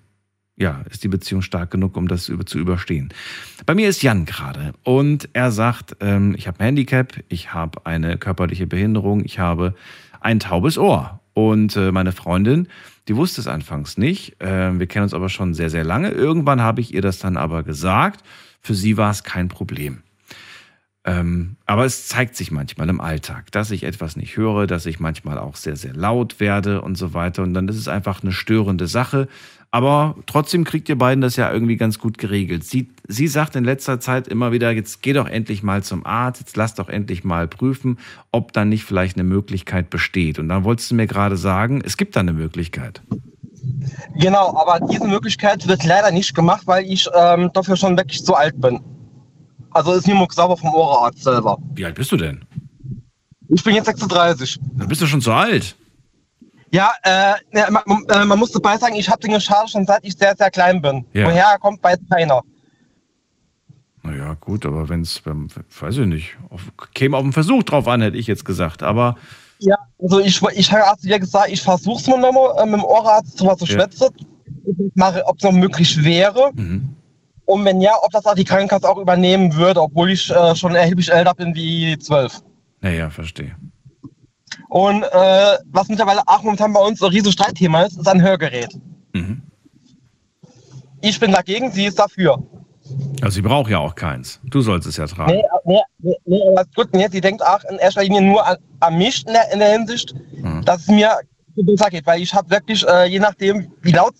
ja, ist die Beziehung stark genug, um das zu überstehen. Bei mir ist Jan gerade und er sagt, ähm, ich habe ein Handicap, ich habe eine körperliche Behinderung, ich habe ein taubes Ohr. Und äh, meine Freundin, die wusste es anfangs nicht. Äh, wir kennen uns aber schon sehr, sehr lange. Irgendwann habe ich ihr das dann aber gesagt. Für sie war es kein Problem. Ähm, aber es zeigt sich manchmal im Alltag, dass ich etwas nicht höre, dass ich manchmal auch sehr, sehr laut werde und so weiter. Und dann ist es einfach eine störende Sache. Aber trotzdem kriegt ihr beiden das ja irgendwie ganz gut geregelt. Sie, sie sagt in letzter Zeit immer wieder, jetzt geh doch endlich mal zum Arzt, jetzt lass doch endlich mal prüfen, ob dann nicht vielleicht eine Möglichkeit besteht. Und dann wolltest du mir gerade sagen, es gibt da eine Möglichkeit. Genau, aber diese Möglichkeit wird leider nicht gemacht, weil ich ähm, dafür schon wirklich zu alt bin. Also ist mir sauber vom Ohrenarzt selber. Wie alt bist du denn? Ich bin jetzt 36. Dann bist du schon zu alt. Ja, äh, man, äh, man, muss dabei sagen, ich habe den Schaden schon seit ich sehr, sehr klein bin. Ja. Woher er kommt, weiß keiner. Naja, gut, aber wenn es, weiß ich nicht, auf, käme auf den Versuch drauf an, hätte ich jetzt gesagt, aber. Ja, also ich, ich habe ja gesagt, ich versuche es mal nochmal äh, mit dem Ohrarzt drüber zu ja. schwätzen, ob es noch möglich wäre. Mhm. Und wenn ja, ob das auch die Krankenkasse auch übernehmen würde, obwohl ich äh, schon erheblich älter bin wie zwölf. Naja, verstehe. Und äh, was mittlerweile auch momentan bei uns ein riesiges Streitthema ist, ist ein Hörgerät. Mhm. Ich bin dagegen, sie ist dafür. Also sie braucht ja auch keins. Du sollst es ja tragen. Nee, nee, nee, nee aber gut, nee, sie denkt auch in erster Linie nur an, an mich in der, in der Hinsicht, mhm. dass es mir besser geht, weil ich habe wirklich, äh, je nachdem, wie laut,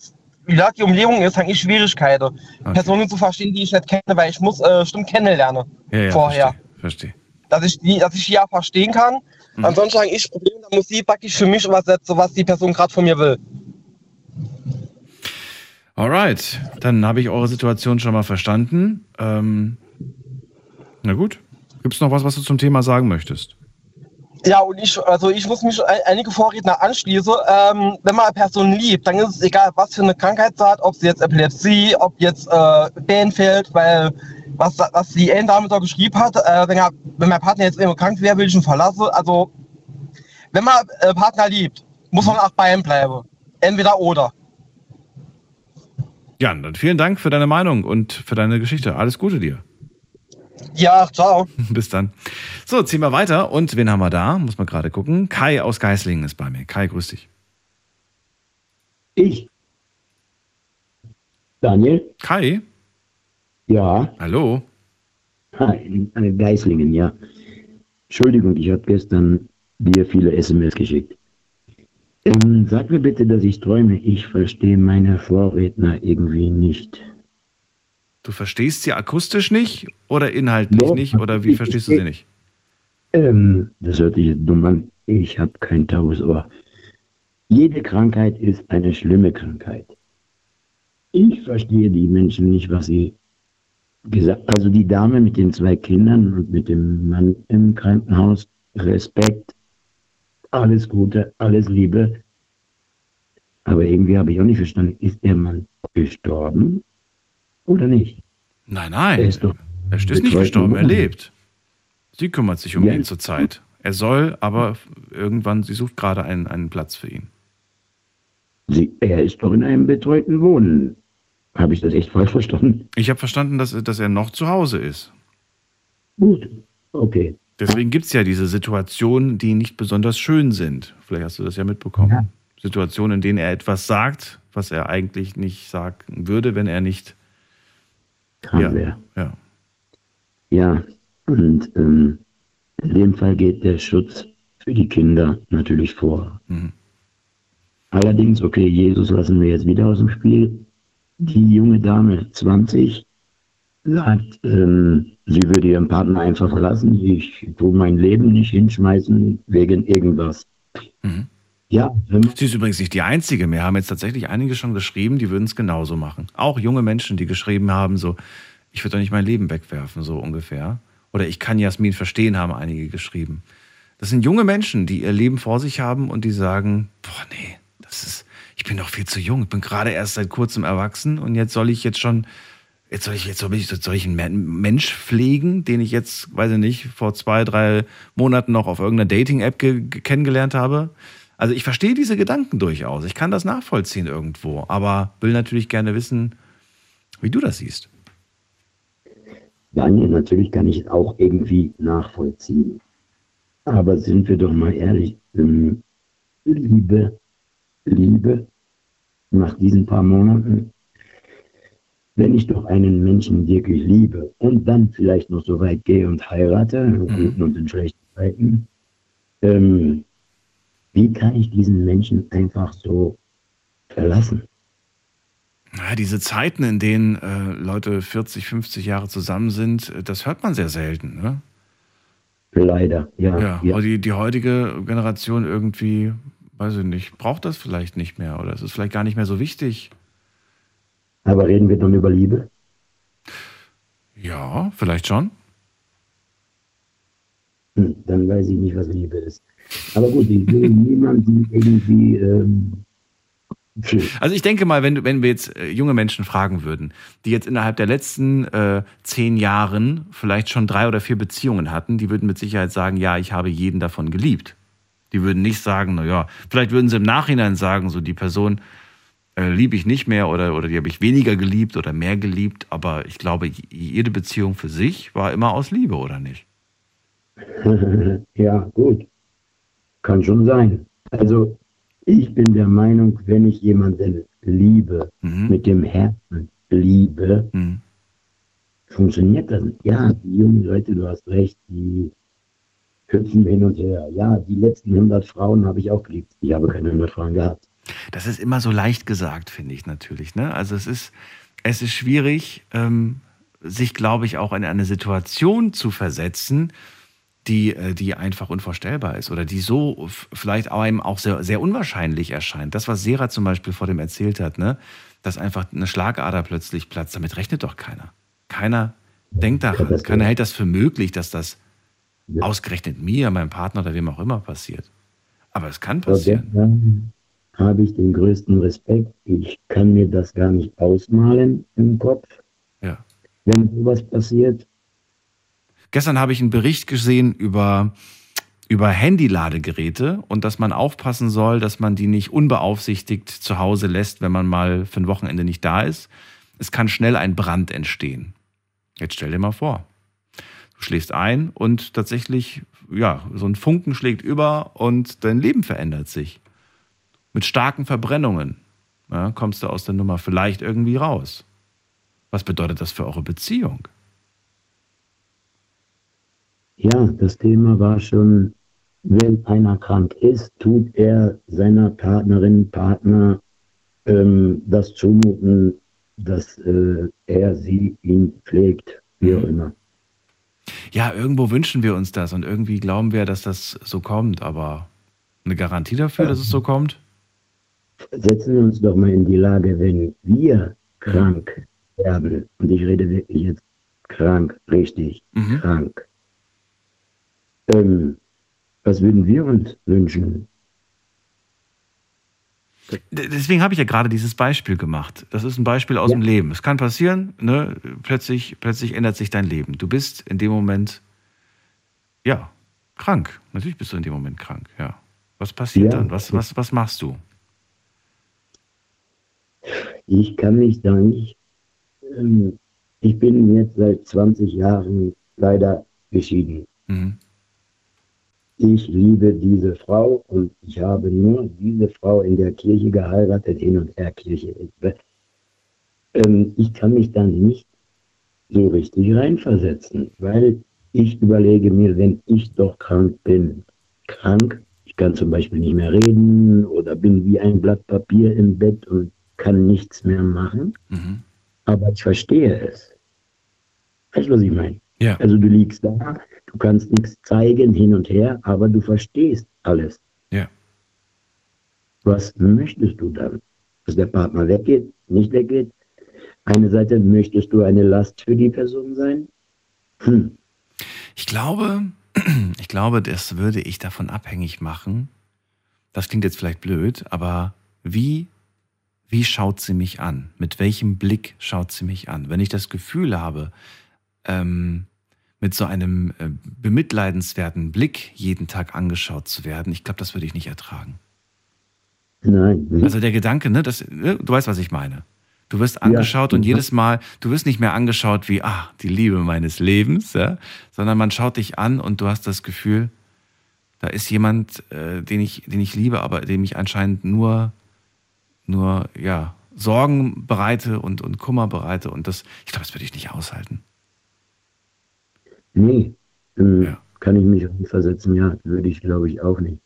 wie laut die Umgebung ist, habe ich Schwierigkeiten, okay. Personen zu verstehen, die ich nicht kenne, weil ich muss äh, Stimmen kennenlernen ja, ja, vorher. Verstehe. verstehe. Dass ich die, dass ich die ja verstehen kann Mhm. Ansonsten habe ich Probleme, da muss sie praktisch für mich übersetzen, was die Person gerade von mir will. Alright, dann habe ich eure Situation schon mal verstanden. Ähm, na gut, gibt es noch was, was du zum Thema sagen möchtest? Ja, und ich, also ich muss mich einige Vorredner anschließen. Ähm, wenn man eine Person liebt, dann ist es egal, was für eine Krankheit sie hat, ob sie jetzt Epilepsie, ob jetzt äh, Bähen fällt, weil was, was die Ellen da geschrieben hat, äh, wenn, er, wenn mein Partner jetzt immer krank wäre, will ich ihn verlassen. Also, wenn man äh, Partner liebt, muss man auch bei ihm bleiben. Entweder oder. Jan, dann vielen Dank für deine Meinung und für deine Geschichte. Alles Gute dir. Ja, ciao. Bis dann. So, ziehen wir weiter. Und wen haben wir da? Muss man gerade gucken. Kai aus Geislingen ist bei mir. Kai, grüß dich. Ich. Daniel? Kai? Ja. Hallo? Hi, Geislingen, ja. Entschuldigung, ich habe gestern dir viele SMS geschickt. Ähm, sag mir bitte, dass ich träume. Ich verstehe meine Vorredner irgendwie nicht. Du verstehst sie akustisch nicht oder inhaltlich Doch, nicht? Oder wie verstehst du sie nicht? Ähm, das hört sich jetzt dumm an. Ich habe kein taubes Ohr. Jede Krankheit ist eine schlimme Krankheit. Ich verstehe die Menschen nicht, was sie gesagt Also die Dame mit den zwei Kindern und mit dem Mann im Krankenhaus, Respekt, alles Gute, alles Liebe. Aber irgendwie habe ich auch nicht verstanden, ist der Mann gestorben oder nicht? Nein, nein. Er ist, doch er ist nicht gestorben, er lebt. Sie kümmert sich um ja. ihn zurzeit. Er soll, aber irgendwann, sie sucht gerade einen, einen Platz für ihn. Sie, er ist doch in einem betreuten Wohnen. Habe ich das echt falsch verstanden? Ich habe verstanden, dass, dass er noch zu Hause ist. Gut, okay. Deswegen gibt es ja diese Situationen, die nicht besonders schön sind. Vielleicht hast du das ja mitbekommen. Ja. Situationen, in denen er etwas sagt, was er eigentlich nicht sagen würde, wenn er nicht. Kann ja, wäre. Ja. ja, und ähm, in dem Fall geht der Schutz für die Kinder natürlich vor. Mhm. Allerdings, okay, Jesus lassen wir jetzt wieder aus dem Spiel. Die junge Dame, 20, sagt, ähm, sie würde ihren Partner einfach verlassen. Ich tue mein Leben nicht hinschmeißen wegen irgendwas. Mhm. Ja. Sie ist übrigens nicht die Einzige. Mir haben jetzt tatsächlich einige schon geschrieben, die würden es genauso machen. Auch junge Menschen, die geschrieben haben, so, ich würde doch nicht mein Leben wegwerfen, so ungefähr. Oder ich kann Jasmin verstehen, haben einige geschrieben. Das sind junge Menschen, die ihr Leben vor sich haben und die sagen, boah, nee, das ist, ich bin doch viel zu jung. Ich bin gerade erst seit kurzem erwachsen und jetzt soll ich jetzt schon, jetzt soll ich, jetzt soll ich, soll ich einen Mensch pflegen, den ich jetzt, weiß ich nicht, vor zwei, drei Monaten noch auf irgendeiner Dating-App kennengelernt habe. Also ich verstehe diese Gedanken durchaus. Ich kann das nachvollziehen irgendwo, aber will natürlich gerne wissen, wie du das siehst. Daniel, natürlich kann ich es auch irgendwie nachvollziehen. Aber sind wir doch mal ehrlich, ähm, Liebe, Liebe nach diesen paar Monaten, wenn ich doch einen Menschen wirklich liebe und dann vielleicht noch so weit gehe und heirate, in guten mhm. und in schlechten Zeiten, ähm, wie kann ich diesen Menschen einfach so verlassen? Ja, diese Zeiten, in denen äh, Leute 40, 50 Jahre zusammen sind, äh, das hört man sehr selten. Ne? Leider, ja. Ja, ja. aber die, die heutige Generation irgendwie, weiß ich nicht, braucht das vielleicht nicht mehr oder es ist vielleicht gar nicht mehr so wichtig. Aber reden wir dann über Liebe? Ja, vielleicht schon. Hm, dann weiß ich nicht, was Liebe ist. Aber gut, ich will niemanden irgendwie ähm, also ich denke mal, wenn, wenn wir jetzt äh, junge Menschen fragen würden, die jetzt innerhalb der letzten äh, zehn Jahren vielleicht schon drei oder vier Beziehungen hatten, die würden mit Sicherheit sagen, ja, ich habe jeden davon geliebt. Die würden nicht sagen, naja, vielleicht würden sie im Nachhinein sagen, so die Person äh, liebe ich nicht mehr oder, oder die habe ich weniger geliebt oder mehr geliebt, aber ich glaube, jede Beziehung für sich war immer aus Liebe, oder nicht? ja, gut. Kann schon sein. Also ich bin der Meinung, wenn ich jemanden liebe, mhm. mit dem Herzen liebe, mhm. funktioniert das. Ja, die jungen Leute, du hast recht, die hüpfen hin und her. Ja, die letzten 100 Frauen habe ich auch geliebt. Ich habe keine 100 Frauen gehabt. Das ist immer so leicht gesagt, finde ich natürlich. Ne? Also es ist, es ist schwierig, ähm, sich, glaube ich, auch in eine Situation zu versetzen, die, äh, die einfach unvorstellbar ist oder die so vielleicht einem auch sehr, sehr unwahrscheinlich erscheint. Das, was Sera zum Beispiel vor dem erzählt hat, ne? dass einfach eine Schlagader plötzlich platzt, damit rechnet doch keiner. Keiner denkt daran, keiner hält das für möglich, dass das ja. ausgerechnet mir, meinem Partner oder wem auch immer passiert. Aber es kann passieren. Habe ich den größten Respekt. Ich kann mir das gar nicht ausmalen im Kopf. Ja. Wenn sowas passiert, Gestern habe ich einen Bericht gesehen über, über Handyladegeräte und dass man aufpassen soll, dass man die nicht unbeaufsichtigt zu Hause lässt, wenn man mal für ein Wochenende nicht da ist. Es kann schnell ein Brand entstehen. Jetzt stell dir mal vor. Du schläfst ein und tatsächlich, ja, so ein Funken schlägt über und dein Leben verändert sich. Mit starken Verbrennungen ja, kommst du aus der Nummer vielleicht irgendwie raus. Was bedeutet das für eure Beziehung? Ja, das Thema war schon, wenn einer krank ist, tut er seiner Partnerin, Partner ähm, das zumuten, dass äh, er sie ihn pflegt, wie auch mhm. immer. Ja, irgendwo wünschen wir uns das und irgendwie glauben wir, dass das so kommt, aber eine Garantie dafür, dass es so kommt? Setzen wir uns doch mal in die Lage, wenn wir krank werden, und ich rede wirklich jetzt krank, richtig mhm. krank, ähm, was würden wir uns wünschen? Deswegen habe ich ja gerade dieses Beispiel gemacht. Das ist ein Beispiel aus ja. dem Leben. Es kann passieren, ne? plötzlich, plötzlich ändert sich dein Leben. Du bist in dem Moment, ja, krank. Natürlich bist du in dem Moment krank, ja. Was passiert ja. dann? Was, was, was machst du? ich kann mich da nicht, ähm, ich bin jetzt seit 20 Jahren leider geschieden. Mhm. Ich liebe diese Frau und ich habe nur diese Frau in der Kirche geheiratet, hin und her Kirche. Ähm, ich kann mich da nicht so richtig reinversetzen, weil ich überlege mir, wenn ich doch krank bin, krank, ich kann zum Beispiel nicht mehr reden oder bin wie ein Blatt Papier im Bett und kann nichts mehr machen, mhm. aber ich verstehe es. Weißt du, was ich meine? Ja. Also du liegst da, du kannst nichts zeigen hin und her, aber du verstehst alles. Ja. Was möchtest du dann? Dass der Partner weggeht, nicht weggeht? Eine Seite, möchtest du eine Last für die Person sein? Hm. Ich glaube, ich glaube, das würde ich davon abhängig machen. Das klingt jetzt vielleicht blöd, aber wie, wie schaut sie mich an? Mit welchem Blick schaut sie mich an? Wenn ich das Gefühl habe, ähm, mit so einem äh, bemitleidenswerten Blick jeden Tag angeschaut zu werden, ich glaube, das würde ich nicht ertragen. Nein. Also der Gedanke, ne, das, ne, du weißt, was ich meine. Du wirst angeschaut ja. und jedes Mal, du wirst nicht mehr angeschaut wie, ah, die Liebe meines Lebens, ja, sondern man schaut dich an und du hast das Gefühl, da ist jemand, äh, den ich, den ich liebe, aber dem ich anscheinend nur, nur, ja, Sorgen bereite und, und Kummer bereite und das, ich glaube, das würde ich nicht aushalten. Nee, ähm, ja. kann ich mich versetzen, ja, würde ich glaube ich auch nicht.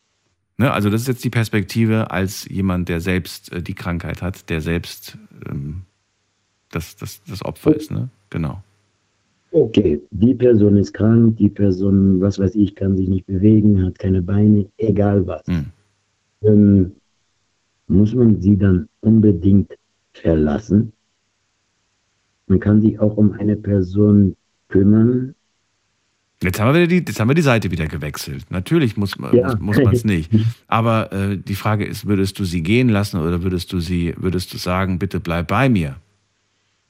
Ne, also das ist jetzt die Perspektive als jemand, der selbst äh, die Krankheit hat, der selbst ähm, das, das, das Opfer oh. ist, ne? Genau. Okay, die Person ist krank, die Person, was weiß ich, kann sich nicht bewegen, hat keine Beine, egal was. Hm. Ähm, muss man sie dann unbedingt verlassen? Man kann sich auch um eine Person kümmern, Jetzt haben, wir die, jetzt haben wir die Seite wieder gewechselt. Natürlich muss, ja. muss, muss man es nicht. Aber äh, die Frage ist, würdest du sie gehen lassen oder würdest du sie, würdest du sagen, bitte bleib bei mir?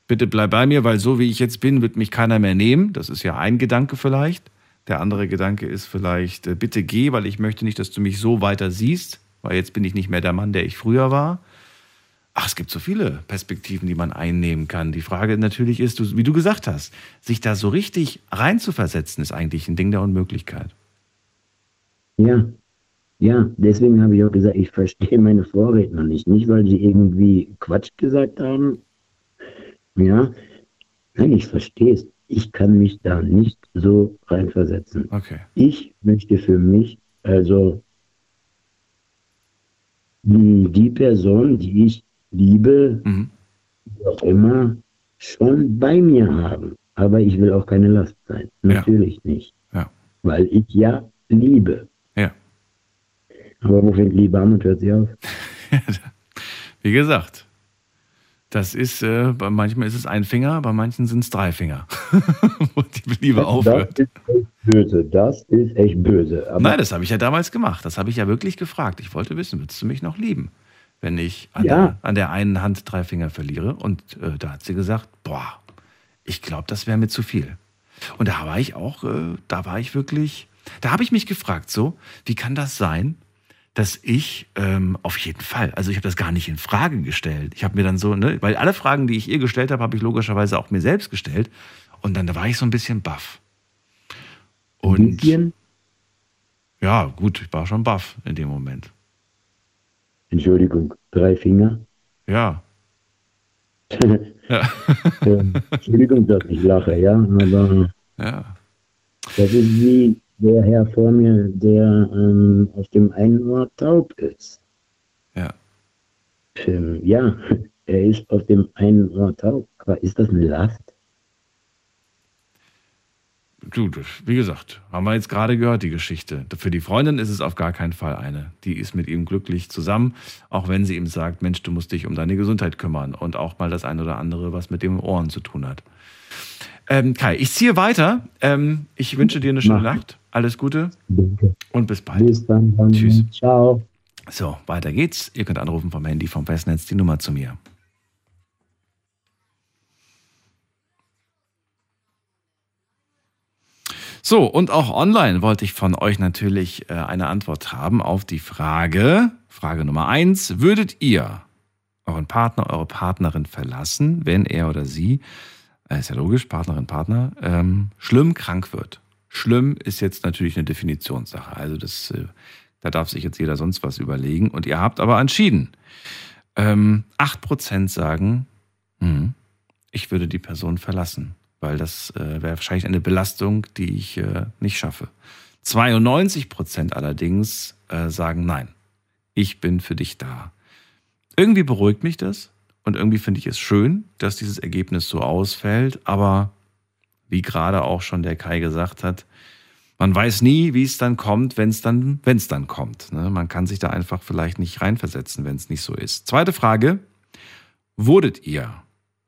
Bitte bleib bei mir, weil so wie ich jetzt bin, wird mich keiner mehr nehmen. Das ist ja ein Gedanke vielleicht. Der andere Gedanke ist vielleicht, äh, bitte geh, weil ich möchte nicht, dass du mich so weiter siehst, weil jetzt bin ich nicht mehr der Mann, der ich früher war. Ach, es gibt so viele Perspektiven, die man einnehmen kann. Die Frage natürlich ist, wie du gesagt hast, sich da so richtig reinzuversetzen, ist eigentlich ein Ding der Unmöglichkeit. Ja, ja, deswegen habe ich auch gesagt, ich verstehe meine Vorredner nicht. Nicht, weil sie irgendwie Quatsch gesagt haben. Ja, nein, ich verstehe es. Ich kann mich da nicht so reinversetzen. Okay. Ich möchte für mich, also die, die Person, die ich Liebe, mhm. wie auch immer, schon bei mir haben. Aber ich will auch keine Last sein. Natürlich ja. nicht. Ja. Weil ich ja liebe. Ja. Aber wo fängt Liebe an und hört sie auf? Wie gesagt, das ist, äh, bei manchmal ist es ein Finger, bei manchen sind es drei Finger. wo die Liebe aufhört. Das ist echt böse. Das ist echt böse. Aber Nein, das habe ich ja damals gemacht. Das habe ich ja wirklich gefragt. Ich wollte wissen, würdest du mich noch lieben? Wenn ich an, ja. der, an der, einen Hand drei Finger verliere. Und äh, da hat sie gesagt, boah, ich glaube, das wäre mir zu viel. Und da war ich auch, äh, da war ich wirklich, da habe ich mich gefragt, so, wie kann das sein, dass ich ähm, auf jeden Fall, also ich habe das gar nicht in Frage gestellt. Ich habe mir dann so, ne, weil alle Fragen, die ich ihr gestellt habe, habe ich logischerweise auch mir selbst gestellt. Und dann da war ich so ein bisschen baff. Und ja, gut, ich war schon baff in dem Moment. Entschuldigung, drei Finger? Ja. ja. Entschuldigung, dass ich lache, ja, aber ja. das ist wie der Herr vor mir, der ähm, auf dem einen Ohr taub ist. Ja. Ähm, ja, er ist auf dem einen Ohr taub, aber ist das eine Last? Du, wie gesagt, haben wir jetzt gerade gehört, die Geschichte. Für die Freundin ist es auf gar keinen Fall eine. Die ist mit ihm glücklich zusammen, auch wenn sie ihm sagt, Mensch, du musst dich um deine Gesundheit kümmern und auch mal das eine oder andere, was mit den Ohren zu tun hat. Ähm, Kai, ich ziehe weiter. Ähm, ich wünsche dir eine schöne Mach. Nacht. Alles Gute und bis bald. Bis dann. dann. Tschüss. Ciao. So, weiter geht's. Ihr könnt anrufen vom Handy, vom Festnetz, die Nummer zu mir. So, und auch online wollte ich von euch natürlich äh, eine Antwort haben auf die Frage, Frage Nummer eins, würdet ihr euren Partner, eure Partnerin verlassen, wenn er oder sie, äh, ist ja logisch, Partnerin, Partner, ähm, schlimm krank wird. Schlimm ist jetzt natürlich eine Definitionssache. Also das, äh, da darf sich jetzt jeder sonst was überlegen. Und ihr habt aber entschieden. Ähm, 8% sagen, hm, ich würde die Person verlassen, weil das äh, wäre wahrscheinlich eine Belastung, die ich äh, nicht schaffe. 92% allerdings äh, sagen nein, ich bin für dich da. Irgendwie beruhigt mich das und irgendwie finde ich es schön, dass dieses Ergebnis so ausfällt, aber wie gerade auch schon der Kai gesagt hat, man weiß nie, wie es dann kommt, wenn es dann, wenn dann kommt. Ne? Man kann sich da einfach vielleicht nicht reinversetzen, wenn es nicht so ist. Zweite Frage: Wurdet ihr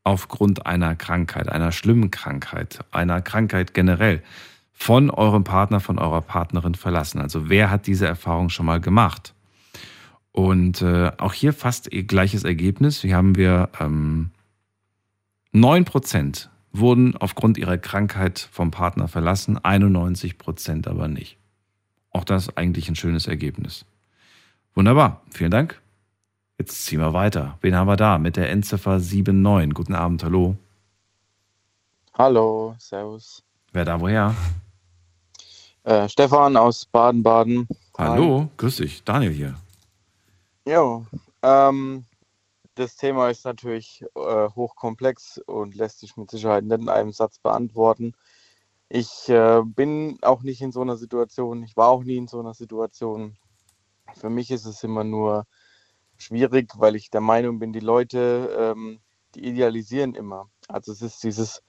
aufgrund einer Krankheit, einer schlimmen Krankheit, einer Krankheit generell von eurem Partner, von eurer Partnerin verlassen? Also wer hat diese Erfahrung schon mal gemacht? Und äh, auch hier fast gleiches Ergebnis. Hier haben wir ähm, 9% wurden aufgrund ihrer Krankheit vom Partner verlassen, 91% aber nicht. Auch das eigentlich ein schönes Ergebnis. Wunderbar, vielen Dank. Jetzt ziehen wir weiter. Wen haben wir da mit der Endziffer 79? Guten Abend, hallo. Hallo, servus. Wer da woher? Äh, Stefan aus Baden-Baden. Hallo, grüß dich. Daniel hier. Jo, ähm, das Thema ist natürlich äh, hochkomplex und lässt sich mit Sicherheit nicht in einem Satz beantworten. Ich äh, bin auch nicht in so einer Situation, ich war auch nie in so einer Situation. Für mich ist es immer nur schwierig, weil ich der Meinung bin, die Leute, ähm, die idealisieren immer. Also es ist dieses,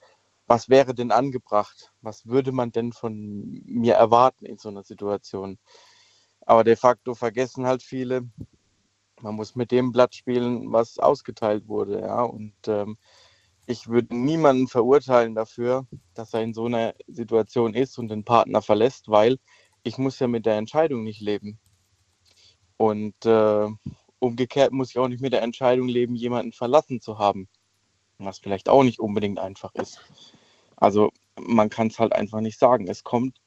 was wäre denn angebracht? Was würde man denn von mir erwarten in so einer Situation? Aber de facto vergessen halt viele, man muss mit dem Blatt spielen, was ausgeteilt wurde, ja. Und ähm, ich würde niemanden verurteilen dafür, dass er in so einer Situation ist und den Partner verlässt, weil ich muss ja mit der Entscheidung nicht leben. Und äh, umgekehrt muss ich auch nicht mit der Entscheidung leben, jemanden verlassen zu haben, was vielleicht auch nicht unbedingt einfach ist. Also man kann es halt einfach nicht sagen. Es kommt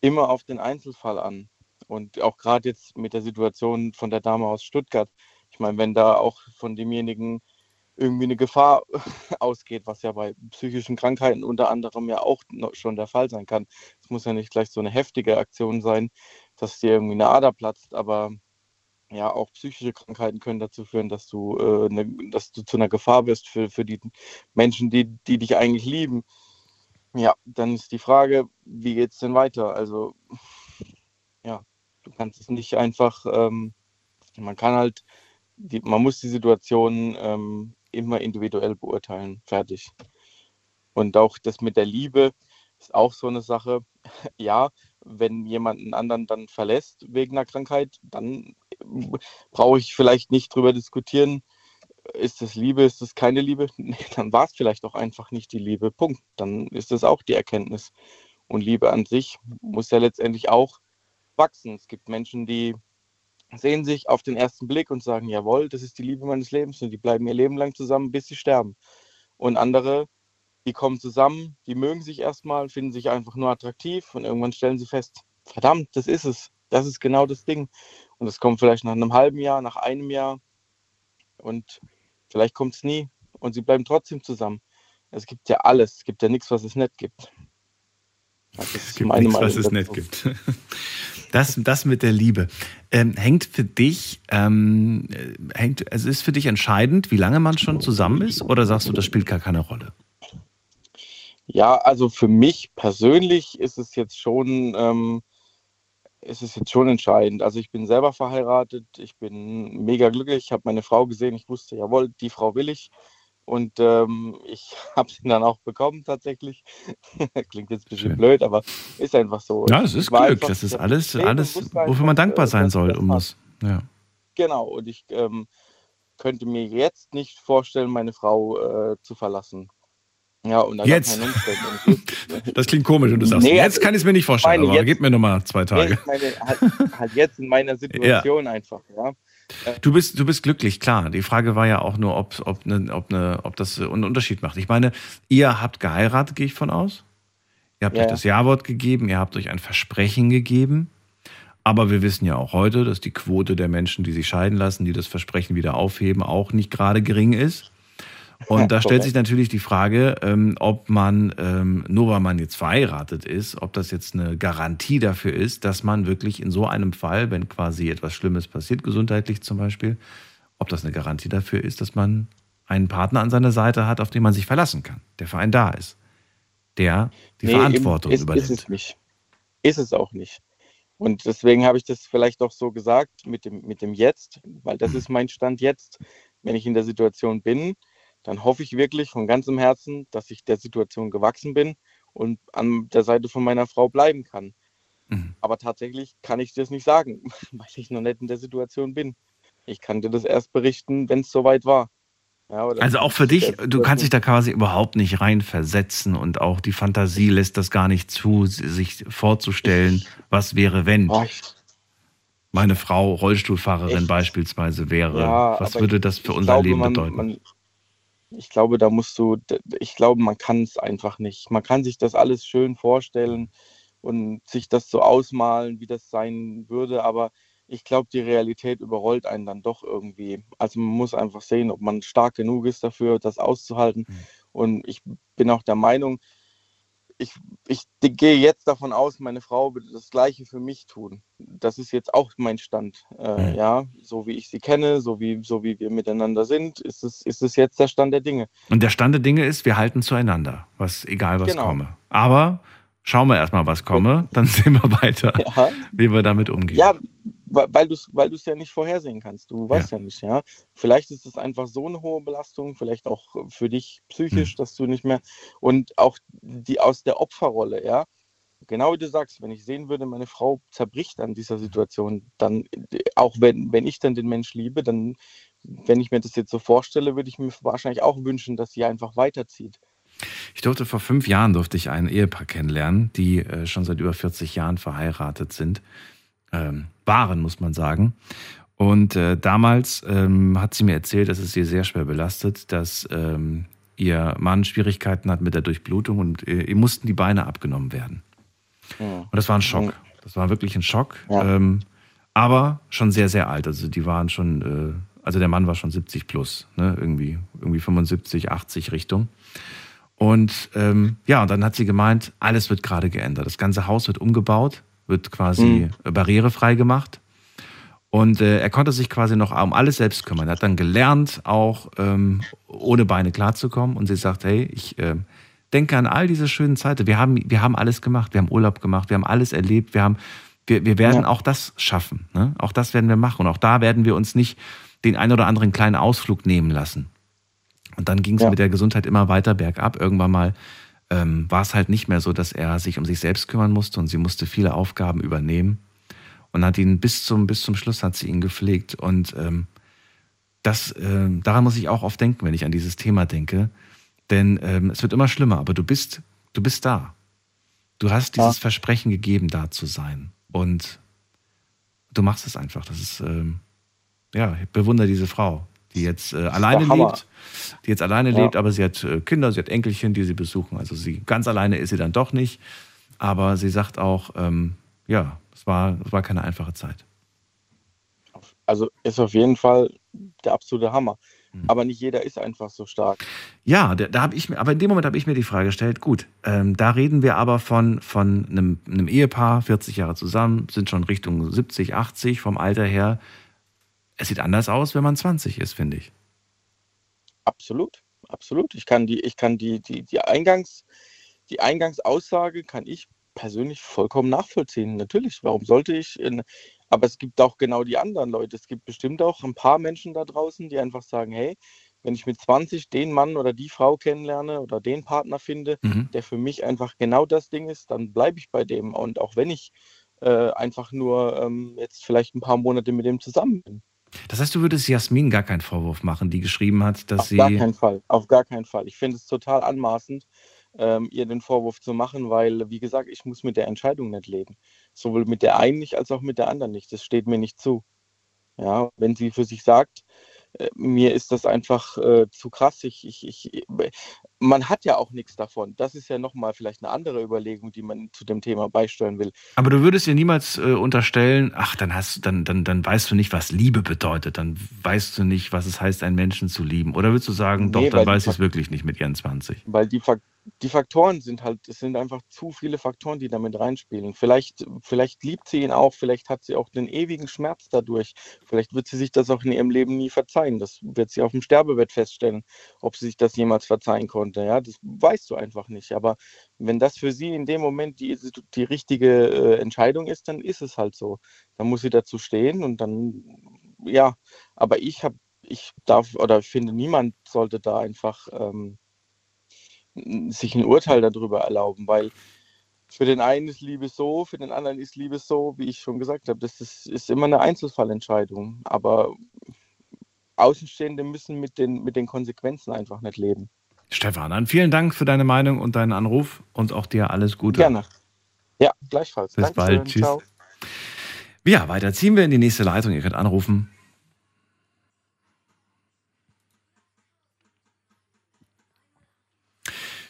immer auf den Einzelfall an. Und auch gerade jetzt mit der Situation von der Dame aus Stuttgart, ich meine, wenn da auch von demjenigen irgendwie eine Gefahr ausgeht, was ja bei psychischen Krankheiten unter anderem ja auch schon der Fall sein kann. Es muss ja nicht gleich so eine heftige Aktion sein, dass dir irgendwie eine Ader platzt, aber ja, auch psychische Krankheiten können dazu führen, dass du, äh, ne, dass du zu einer Gefahr wirst für, für die Menschen, die, die dich eigentlich lieben. Ja, dann ist die Frage, wie geht es denn weiter? Also, ja, Du kannst es nicht einfach, ähm, man kann halt, die, man muss die Situation ähm, immer individuell beurteilen. Fertig. Und auch das mit der Liebe ist auch so eine Sache. Ja, wenn jemand einen anderen dann verlässt wegen einer Krankheit, dann brauche ich vielleicht nicht drüber diskutieren, ist das Liebe, ist das keine Liebe? Nee, dann war es vielleicht auch einfach nicht die Liebe. Punkt. Dann ist das auch die Erkenntnis. Und Liebe an sich muss ja letztendlich auch wachsen. Es gibt Menschen, die sehen sich auf den ersten Blick und sagen, jawohl, das ist die Liebe meines Lebens und die bleiben ihr Leben lang zusammen, bis sie sterben. Und andere, die kommen zusammen, die mögen sich erstmal, finden sich einfach nur attraktiv und irgendwann stellen sie fest, verdammt, das ist es. Das ist genau das Ding. Und es kommt vielleicht nach einem halben Jahr, nach einem Jahr und vielleicht kommt es nie und sie bleiben trotzdem zusammen. Es gibt ja alles, es gibt ja nichts, was es nicht gibt. Das es gibt nichts, was es nicht gibt. Das, das mit der Liebe. Ähm, hängt für dich, ähm, hängt, also ist für dich entscheidend, wie lange man schon zusammen ist, oder sagst du, das spielt gar keine Rolle? Ja, also für mich persönlich ist es jetzt schon, ähm, ist es jetzt schon entscheidend. Also ich bin selber verheiratet, ich bin mega glücklich, ich habe meine Frau gesehen, ich wusste, jawohl, die Frau will ich. Und ähm, ich habe sie dann auch bekommen tatsächlich. Klingt jetzt ein bisschen Schön. blöd, aber ist einfach so. Ja, es ist Glück. Das ist alles, alles wofür man dankbar sein soll. Um das, ja. Genau, und ich ähm, könnte mir jetzt nicht vorstellen, meine Frau äh, zu verlassen. Ja, und dann jetzt. das klingt komisch und du sagst, nee, jetzt kann ich es mir nicht vorstellen, aber jetzt, gib mir nochmal zwei Tage. Meine, halt, halt, jetzt in meiner Situation ja. einfach, ja. Du bist, du bist glücklich, klar. Die Frage war ja auch nur, ob, ob, ne, ob, ne, ob das einen Unterschied macht. Ich meine, ihr habt geheiratet, gehe ich von aus. Ihr habt ja. euch das Ja-Wort gegeben, ihr habt euch ein Versprechen gegeben. Aber wir wissen ja auch heute, dass die Quote der Menschen, die sich scheiden lassen, die das Versprechen wieder aufheben, auch nicht gerade gering ist. Und da stellt sich natürlich die Frage, ähm, ob man, ähm, nur weil man jetzt verheiratet ist, ob das jetzt eine Garantie dafür ist, dass man wirklich in so einem Fall, wenn quasi etwas Schlimmes passiert, gesundheitlich zum Beispiel, ob das eine Garantie dafür ist, dass man einen Partner an seiner Seite hat, auf den man sich verlassen kann, der für einen da ist, der die nee, Verantwortung ist, übernimmt. Ist es nicht. Ist es auch nicht. Und deswegen habe ich das vielleicht auch so gesagt mit dem, mit dem Jetzt, weil das mhm. ist mein Stand jetzt. Wenn ich in der Situation bin, dann hoffe ich wirklich von ganzem Herzen, dass ich der Situation gewachsen bin und an der Seite von meiner Frau bleiben kann. Mhm. Aber tatsächlich kann ich das nicht sagen, weil ich noch nicht in der Situation bin. Ich kann dir das erst berichten, wenn es soweit war. Ja, also auch für dich, du kannst dich da quasi überhaupt nicht reinversetzen und auch die Fantasie lässt das gar nicht zu, sich vorzustellen, was wäre, wenn oh, meine Frau Rollstuhlfahrerin ich, beispielsweise wäre. Ja, was würde das für unser glaube, Leben man, bedeuten? Man, ich glaube, da musst du, ich glaube, man kann es einfach nicht. Man kann sich das alles schön vorstellen und sich das so ausmalen, wie das sein würde, aber ich glaube, die Realität überrollt einen dann doch irgendwie. Also man muss einfach sehen, ob man stark genug ist dafür, das auszuhalten. Mhm. Und ich bin auch der Meinung, ich, ich gehe jetzt davon aus, meine Frau wird das Gleiche für mich tun. Das ist jetzt auch mein Stand. Äh, mhm. Ja, so wie ich sie kenne, so wie, so wie wir miteinander sind, ist es, ist es jetzt der Stand der Dinge. Und der Stand der Dinge ist, wir halten zueinander, was egal was genau. komme. Aber schauen wir erstmal, was komme, dann sehen wir weiter, ja. wie wir damit umgehen. Ja, weil du es weil ja nicht vorhersehen kannst. Du weißt ja. ja. nicht, ja. Vielleicht ist es einfach so eine hohe Belastung, vielleicht auch für dich psychisch, mhm. dass du nicht mehr und auch die aus der Opferrolle, ja. Genau wie du sagst, wenn ich sehen würde, meine Frau zerbricht an dieser Situation, dann, auch wenn, wenn ich dann den Mensch liebe, dann, wenn ich mir das jetzt so vorstelle, würde ich mir wahrscheinlich auch wünschen, dass sie einfach weiterzieht. Ich durfte vor fünf Jahren durfte ich ein Ehepaar kennenlernen, die äh, schon seit über 40 Jahren verheiratet sind ähm, waren, muss man sagen. Und äh, damals ähm, hat sie mir erzählt, dass es sie sehr schwer belastet, dass ähm, ihr Mann Schwierigkeiten hat mit der Durchblutung und äh, ihr mussten die Beine abgenommen werden. Ja. Und das war ein Schock. Das war wirklich ein Schock. Ja. Ähm, aber schon sehr, sehr alt. Also die waren schon, äh, also der Mann war schon 70 plus, ne? irgendwie, irgendwie 75, 80 Richtung. Und ähm, ja, und dann hat sie gemeint, alles wird gerade geändert. Das ganze Haus wird umgebaut wird quasi mhm. barrierefrei gemacht. Und äh, er konnte sich quasi noch um alles selbst kümmern. Er hat dann gelernt, auch ähm, ohne Beine klarzukommen. Und sie sagt, hey, ich äh, denke an all diese schönen Zeiten. Wir haben, wir haben alles gemacht. Wir haben Urlaub gemacht. Wir haben alles erlebt. Wir, haben, wir, wir werden ja. auch das schaffen. Ne? Auch das werden wir machen. Und auch da werden wir uns nicht den einen oder anderen kleinen Ausflug nehmen lassen. Und dann ging es ja. mit der Gesundheit immer weiter bergab. Irgendwann mal ähm, war es halt nicht mehr so, dass er sich um sich selbst kümmern musste und sie musste viele Aufgaben übernehmen und hat ihn bis zum, bis zum Schluss hat sie ihn gepflegt. Und ähm, das, äh, daran muss ich auch oft denken, wenn ich an dieses Thema denke. Denn ähm, es wird immer schlimmer, aber du bist, du bist da. Du hast dieses ja. Versprechen gegeben, da zu sein. Und du machst es einfach. Das ist, ähm, ja, ich bewundere diese Frau die jetzt äh, alleine lebt, die jetzt alleine ja. lebt, aber sie hat äh, Kinder, sie hat Enkelchen, die sie besuchen. Also sie ganz alleine ist sie dann doch nicht. Aber sie sagt auch, ähm, ja, es war, es war keine einfache Zeit. Also ist auf jeden Fall der absolute Hammer. Mhm. Aber nicht jeder ist einfach so stark. Ja, da, da habe ich mir, aber in dem Moment habe ich mir die Frage gestellt, gut, ähm, da reden wir aber von, von einem, einem Ehepaar, 40 Jahre zusammen, sind schon Richtung 70, 80 vom Alter her es sieht anders aus, wenn man 20 ist, finde ich. Absolut, absolut. Ich kann die, ich kann die, die, die Eingangs, die Eingangsaussage kann ich persönlich vollkommen nachvollziehen. Natürlich, warum sollte ich? In, aber es gibt auch genau die anderen Leute. Es gibt bestimmt auch ein paar Menschen da draußen, die einfach sagen, hey, wenn ich mit 20 den Mann oder die Frau kennenlerne oder den Partner finde, mhm. der für mich einfach genau das Ding ist, dann bleibe ich bei dem. Und auch wenn ich äh, einfach nur ähm, jetzt vielleicht ein paar Monate mit dem zusammen bin. Das heißt, du würdest Jasmin gar keinen Vorwurf machen, die geschrieben hat, dass auf sie. Auf gar keinen Fall, auf gar keinen Fall. Ich finde es total anmaßend, ähm, ihr den Vorwurf zu machen, weil, wie gesagt, ich muss mit der Entscheidung nicht leben. Sowohl mit der einen nicht als auch mit der anderen nicht. Das steht mir nicht zu. Ja, wenn sie für sich sagt, äh, mir ist das einfach äh, zu krass. Ich, ich, ich, man hat ja auch nichts davon. Das ist ja nochmal vielleicht eine andere Überlegung, die man zu dem Thema beisteuern will. Aber du würdest dir niemals äh, unterstellen, ach, dann hast dann, dann, dann weißt du nicht, was Liebe bedeutet, dann weißt du nicht, was es heißt, einen Menschen zu lieben. Oder würdest du sagen, nee, doch, dann weiß ich es wirklich nicht mit ihren 20? Weil die, die Faktoren sind halt, es sind einfach zu viele Faktoren, die damit reinspielen. Vielleicht, vielleicht liebt sie ihn auch, vielleicht hat sie auch den ewigen Schmerz dadurch. Vielleicht wird sie sich das auch in ihrem Leben nie verzeihen. Das wird sie auf dem Sterbebett feststellen, ob sie sich das jemals verzeihen konnte. Ja, das weißt du einfach nicht. Aber wenn das für sie in dem Moment die, die richtige äh, Entscheidung ist, dann ist es halt so. Dann muss sie dazu stehen und dann, ja, aber ich habe, ich darf oder finde, niemand sollte da einfach. Ähm, sich ein Urteil darüber erlauben, weil für den einen ist Liebe so, für den anderen ist Liebe so, wie ich schon gesagt habe. Das ist, ist immer eine Einzelfallentscheidung. Aber Außenstehende müssen mit den, mit den Konsequenzen einfach nicht leben. Stefan, dann vielen Dank für deine Meinung und deinen Anruf und auch dir alles Gute. Gerne. Ja, gleichfalls. Bis Dankeschön. bald. Tschüss. Ciao. Ja, weiter ziehen wir in die nächste Leitung. Ihr könnt anrufen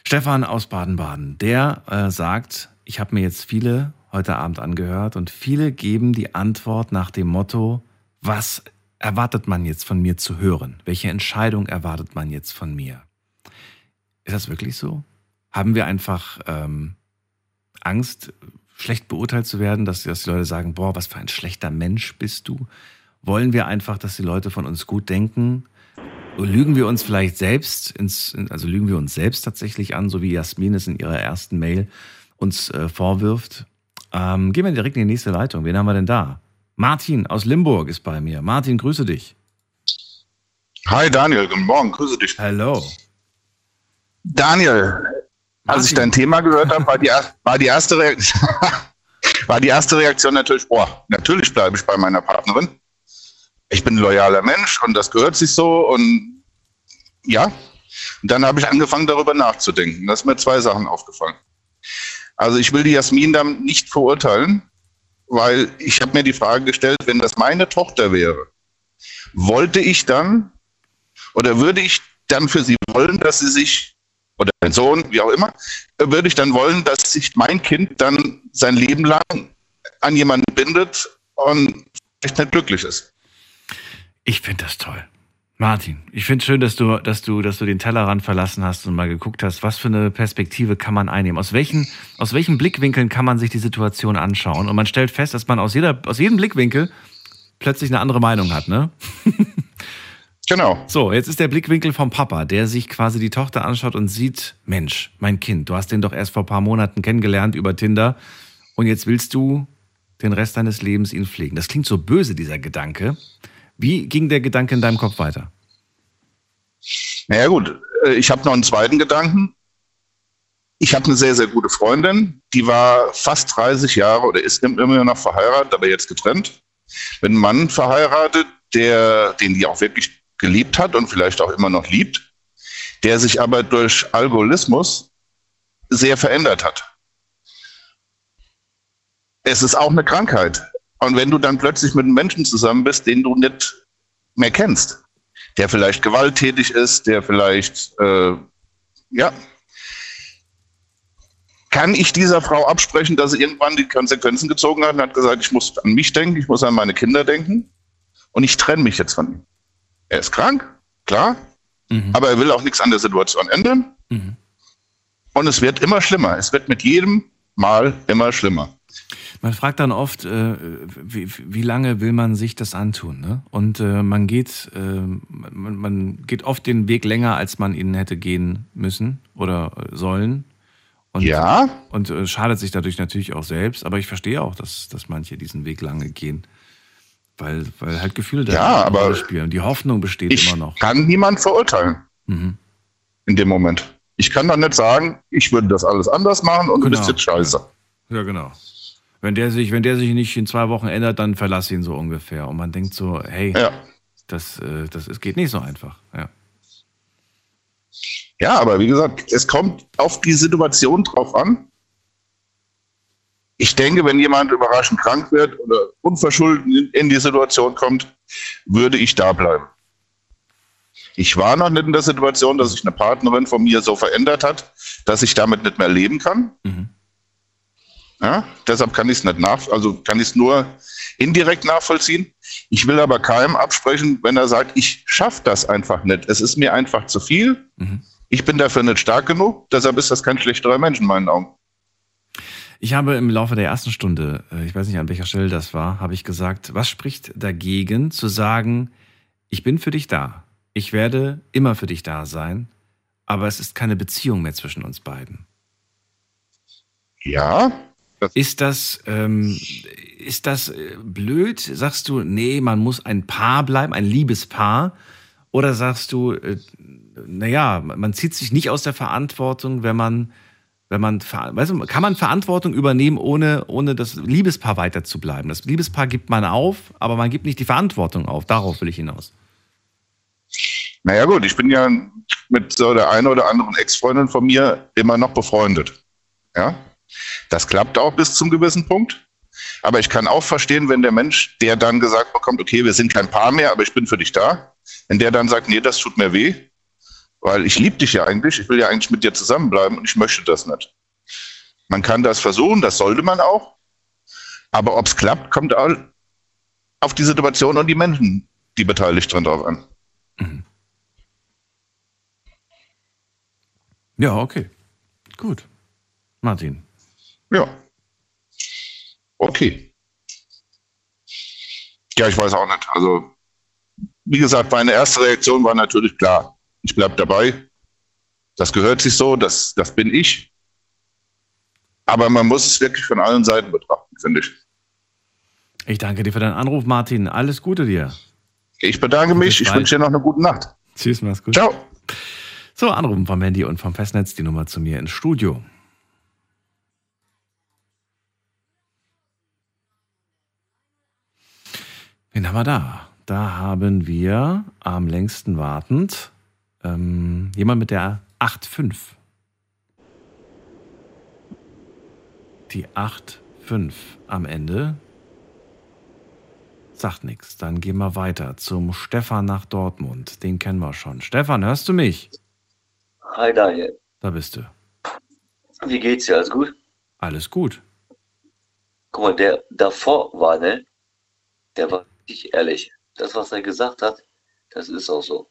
Stefan aus Baden-Baden, der äh, sagt, ich habe mir jetzt viele heute Abend angehört und viele geben die Antwort nach dem Motto, was erwartet man jetzt von mir zu hören? Welche Entscheidung erwartet man jetzt von mir? Ist das wirklich so? Haben wir einfach ähm, Angst, schlecht beurteilt zu werden, dass, dass die Leute sagen, boah, was für ein schlechter Mensch bist du? Wollen wir einfach, dass die Leute von uns gut denken? lügen wir uns vielleicht selbst ins, also lügen wir uns selbst tatsächlich an, so wie Jasmin es in ihrer ersten Mail uns äh, vorwirft. Ähm, gehen wir direkt in die nächste Leitung. Wen haben wir denn da? Martin aus Limburg ist bei mir. Martin, grüße dich. Hi Daniel, guten Morgen, grüße dich. Hallo. Daniel, als ich dein Thema gehört habe, war die, war die, erste Reaktion, war die erste Reaktion natürlich, boah, natürlich bleibe ich bei meiner Partnerin ich bin ein loyaler Mensch und das gehört sich so und ja. Und dann habe ich angefangen, darüber nachzudenken. Da ist mir zwei Sachen aufgefallen. Also ich will die Jasmin dann nicht verurteilen, weil ich habe mir die Frage gestellt, wenn das meine Tochter wäre, wollte ich dann oder würde ich dann für sie wollen, dass sie sich oder mein Sohn, wie auch immer, würde ich dann wollen, dass sich mein Kind dann sein Leben lang an jemanden bindet und vielleicht nicht glücklich ist. Ich finde das toll. Martin, ich finde es schön, dass du, dass du, dass du den Tellerrand verlassen hast und mal geguckt hast, was für eine Perspektive kann man einnehmen? Aus welchen, aus welchen Blickwinkeln kann man sich die Situation anschauen? Und man stellt fest, dass man aus jeder, aus jedem Blickwinkel plötzlich eine andere Meinung hat, ne? Genau. So, jetzt ist der Blickwinkel vom Papa, der sich quasi die Tochter anschaut und sieht, Mensch, mein Kind, du hast den doch erst vor ein paar Monaten kennengelernt über Tinder und jetzt willst du den Rest deines Lebens ihn pflegen. Das klingt so böse, dieser Gedanke. Wie ging der Gedanke in deinem Kopf weiter? Naja gut, äh, ich habe noch einen zweiten Gedanken. Ich habe eine sehr, sehr gute Freundin, die war fast 30 Jahre oder ist immer noch verheiratet, aber jetzt getrennt. Wenn ein Mann verheiratet, der, den die auch wirklich geliebt hat und vielleicht auch immer noch liebt, der sich aber durch Alkoholismus sehr verändert hat. Es ist auch eine Krankheit. Und wenn du dann plötzlich mit einem Menschen zusammen bist, den du nicht mehr kennst, der vielleicht gewalttätig ist, der vielleicht, äh, ja, kann ich dieser Frau absprechen, dass sie irgendwann die Konsequenzen gezogen hat und hat gesagt, ich muss an mich denken, ich muss an meine Kinder denken und ich trenne mich jetzt von ihm. Er ist krank, klar, mhm. aber er will auch nichts an der Situation ändern. Mhm. Und es wird immer schlimmer. Es wird mit jedem Mal immer schlimmer. Man fragt dann oft, äh, wie, wie, lange will man sich das antun? Ne? Und äh, man geht, äh, man, man, geht oft den Weg länger, als man ihn hätte gehen müssen oder sollen. Und, ja. Und äh, schadet sich dadurch natürlich auch selbst. Aber ich verstehe auch, dass, dass manche diesen Weg lange gehen. Weil, weil halt Gefühle da ja, aber spielen. Die Hoffnung besteht ich immer noch. kann niemand verurteilen. Mhm. In dem Moment. Ich kann dann nicht sagen, ich würde das alles anders machen und genau. du bist jetzt scheiße. Ja, genau. Wenn der sich, wenn der sich nicht in zwei Wochen ändert, dann verlass ihn so ungefähr. Und man denkt so, hey, ja. das, äh, das es geht nicht so einfach. Ja. ja, aber wie gesagt, es kommt auf die Situation drauf an. Ich denke, wenn jemand überraschend krank wird oder unverschuldet in die Situation kommt, würde ich da bleiben. Ich war noch nicht in der Situation, dass sich eine Partnerin von mir so verändert hat, dass ich damit nicht mehr leben kann. Mhm. Ja, deshalb kann ich es nicht nach, also kann ich es nur indirekt nachvollziehen. Ich will aber keinem absprechen, wenn er sagt, ich schaffe das einfach nicht. Es ist mir einfach zu viel. Mhm. Ich bin dafür nicht stark genug. Deshalb ist das kein schlechterer Mensch in meinen Augen. Ich habe im Laufe der ersten Stunde, äh, ich weiß nicht an welcher Stelle das war, habe ich gesagt, was spricht dagegen zu sagen, ich bin für dich da. Ich werde immer für dich da sein, aber es ist keine Beziehung mehr zwischen uns beiden. Ja, das ist das, ähm, ist das äh, blöd? Sagst du, nee, man muss ein Paar bleiben, ein Liebespaar? Oder sagst du, äh, naja, man zieht sich nicht aus der Verantwortung, wenn man, wenn man, weißt du, kann man Verantwortung übernehmen, ohne, ohne das Liebespaar weiter zu bleiben? Das Liebespaar gibt man auf, aber man gibt nicht die Verantwortung auf. Darauf will ich hinaus. Naja, gut, ich bin ja mit so der einen oder anderen Ex-Freundin von mir immer noch befreundet. Ja, das klappt auch bis zum gewissen Punkt. Aber ich kann auch verstehen, wenn der Mensch, der dann gesagt bekommt, okay, wir sind kein Paar mehr, aber ich bin für dich da, wenn der dann sagt, nee, das tut mir weh, weil ich liebe dich ja eigentlich, ich will ja eigentlich mit dir zusammenbleiben und ich möchte das nicht. Man kann das versuchen, das sollte man auch. Aber ob es klappt, kommt auf die Situation und die Menschen, die beteiligt sind, drauf an. Mhm. Ja, okay. Gut. Martin. Ja. Okay. Ja, ich weiß auch nicht. Also, wie gesagt, meine erste Reaktion war natürlich klar. Ich bleibe dabei. Das gehört sich so, das, das bin ich. Aber man muss es wirklich von allen Seiten betrachten, finde ich. Ich danke dir für deinen Anruf, Martin. Alles Gute dir. Ich bedanke mich. Ich wünsche dir noch eine gute Nacht. Tschüss, mach's gut. Ciao. So, anrufen vom Handy und vom Festnetz die Nummer zu mir ins Studio. Wen haben wir da? Da haben wir am längsten wartend ähm, jemand mit der 8.5. Die 8.5 am Ende. Sagt nichts. Dann gehen wir weiter zum Stefan nach Dortmund. Den kennen wir schon. Stefan, hörst du mich? Hi Daniel. Da bist du. Wie geht's dir? Alles gut? Alles gut. Guck mal, der davor war, ne? Der war ich ehrlich. Das, was er gesagt hat, das ist auch so.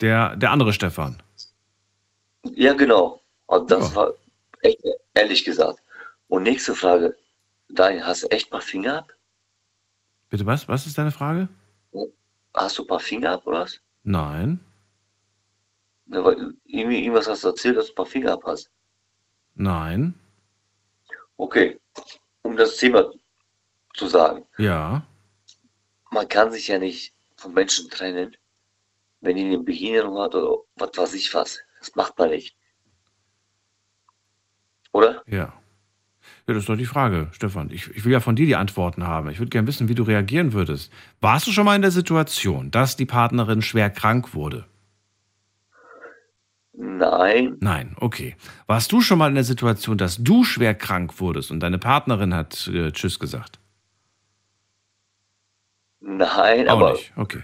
Der, der andere Stefan. Ja, genau. Und das ja. war echt ehrlich gesagt. Und nächste Frage. Dein, hast du echt mal Finger ab? Bitte was? Was ist deine Frage? Hast du ein paar Finger ab oder was? Nein. Ja, weil irgendwie, irgendwas hast du erzählt, dass du ein paar Finger ab hast. Nein. Okay. Um das Thema zu sagen. Ja man kann sich ja nicht von Menschen trennen, wenn die eine Behinderung hat oder was weiß ich was. Das macht man nicht. Oder? Ja. Ja, das ist doch die Frage, Stefan. Ich, ich will ja von dir die Antworten haben. Ich würde gerne wissen, wie du reagieren würdest. Warst du schon mal in der Situation, dass die Partnerin schwer krank wurde? Nein. Nein, okay. Warst du schon mal in der Situation, dass du schwer krank wurdest und deine Partnerin hat äh, Tschüss gesagt? Nein, Auch aber, nicht. Okay.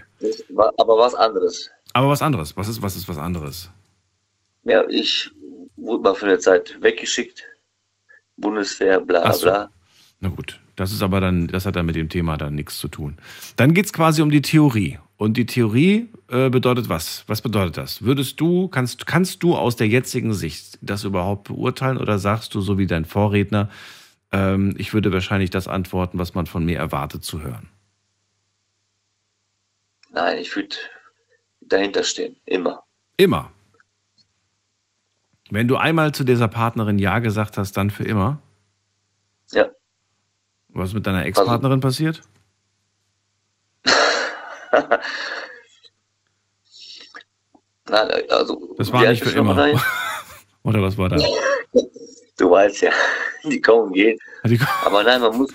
aber was anderes. Aber was anderes. Was ist, was ist was anderes? Ja, ich wurde mal für eine Zeit weggeschickt. Bundeswehr, bla so. bla. Na gut, das ist aber dann, das hat dann mit dem Thema dann nichts zu tun. Dann geht es quasi um die Theorie. Und die Theorie äh, bedeutet was? Was bedeutet das? Würdest du, kannst, kannst du aus der jetzigen Sicht das überhaupt beurteilen oder sagst du, so wie dein Vorredner, ähm, ich würde wahrscheinlich das antworten, was man von mir erwartet zu hören? Nein, ich würde dahinter stehen. Immer. Immer. Wenn du einmal zu dieser Partnerin Ja gesagt hast, dann für immer? Ja. Was ist mit deiner Ex-Partnerin also, passiert? Nein, also. Das war nicht für immer. Oder was war da? Du weißt ja, die kommen und gehen. Die, Aber nein, man muss.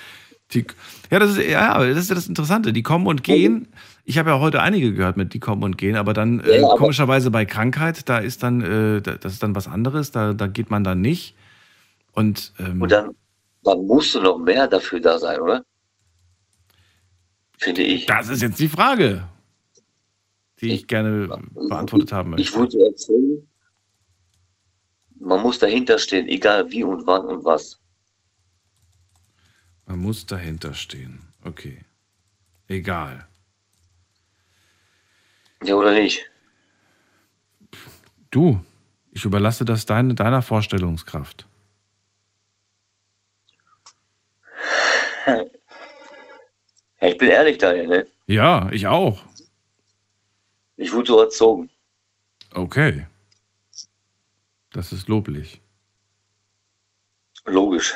Die, ja, das ist, ja, das ist ja das Interessante. Die kommen und gehen. Ich habe ja heute einige gehört mit die kommen und gehen, aber dann äh, ja, aber komischerweise bei Krankheit, da ist dann, äh, das ist dann was anderes, da, da geht man dann nicht. Und, ähm, und dann, dann musst du noch mehr dafür da sein, oder? Finde ich. Das ist jetzt die Frage. die ich gerne beantwortet haben möchte. Ich wollte erzählen, man muss dahinter stehen, egal wie und wann und was. Man muss dahinter stehen. Okay. Egal. Ja, oder nicht? Du, ich überlasse das deine, deiner Vorstellungskraft. Ich bin ehrlich, Daniel, ne? Ja, ich auch. Ich wurde so erzogen. Okay. Das ist loblich. Logisch.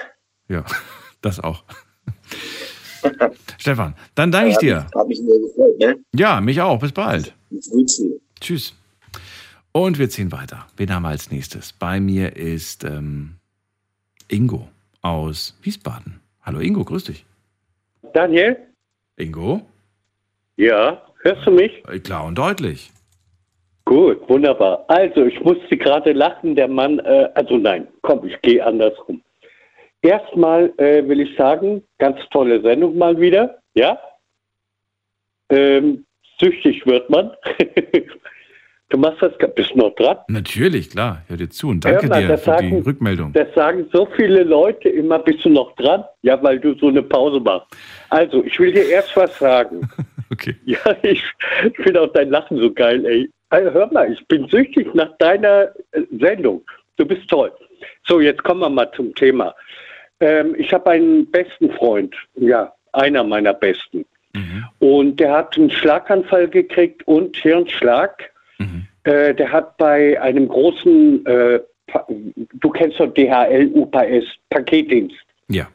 Ja, das auch. Stefan, dann danke ich dir. Hab mich sehr gefreut, ne? Ja, mich auch. Bis bald. Tschüss. Tschüss. Und wir ziehen weiter. Wen haben wir als nächstes? Bei mir ist ähm, Ingo aus Wiesbaden. Hallo Ingo, grüß dich. Daniel? Ingo? Ja, hörst du mich? Äh, klar und deutlich. Gut, wunderbar. Also, ich musste gerade lachen, der Mann, äh, also nein, komm, ich gehe andersrum. Erstmal äh, will ich sagen, ganz tolle Sendung mal wieder, ja? Ähm, süchtig wird man. du machst das, bist noch dran? Natürlich, klar, hör dir zu und danke mal, dir für sagen, die Rückmeldung. Das sagen so viele Leute immer, bist du noch dran? Ja, weil du so eine Pause machst. Also, ich will dir erst was sagen. okay. Ja, ich finde auch dein Lachen so geil, ey. Also, hör mal, ich bin süchtig nach deiner äh, Sendung. Du bist toll. So, jetzt kommen wir mal zum Thema. Ähm, ich habe einen besten Freund, ja, einer meiner besten. Und der hat einen Schlaganfall gekriegt und Hirnschlag. Äh, der hat bei einem großen, äh, du kennst doch DHL, UPS, Paketdienst. Ja.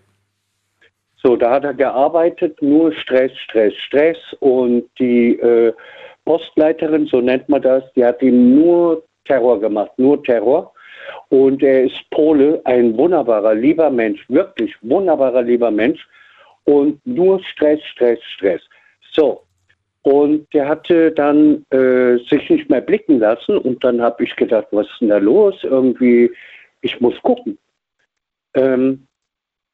So, da hat er gearbeitet, nur Stress, Stress, Stress. Und die äh, Postleiterin, so nennt man das, die hat ihm nur Terror gemacht, nur Terror. Und er ist Pole, ein wunderbarer, lieber Mensch, wirklich wunderbarer, lieber Mensch. Und nur Stress, Stress, Stress. So. Und der hatte dann äh, sich nicht mehr blicken lassen. Und dann habe ich gedacht, was ist denn da los? Irgendwie, ich muss gucken. Ähm,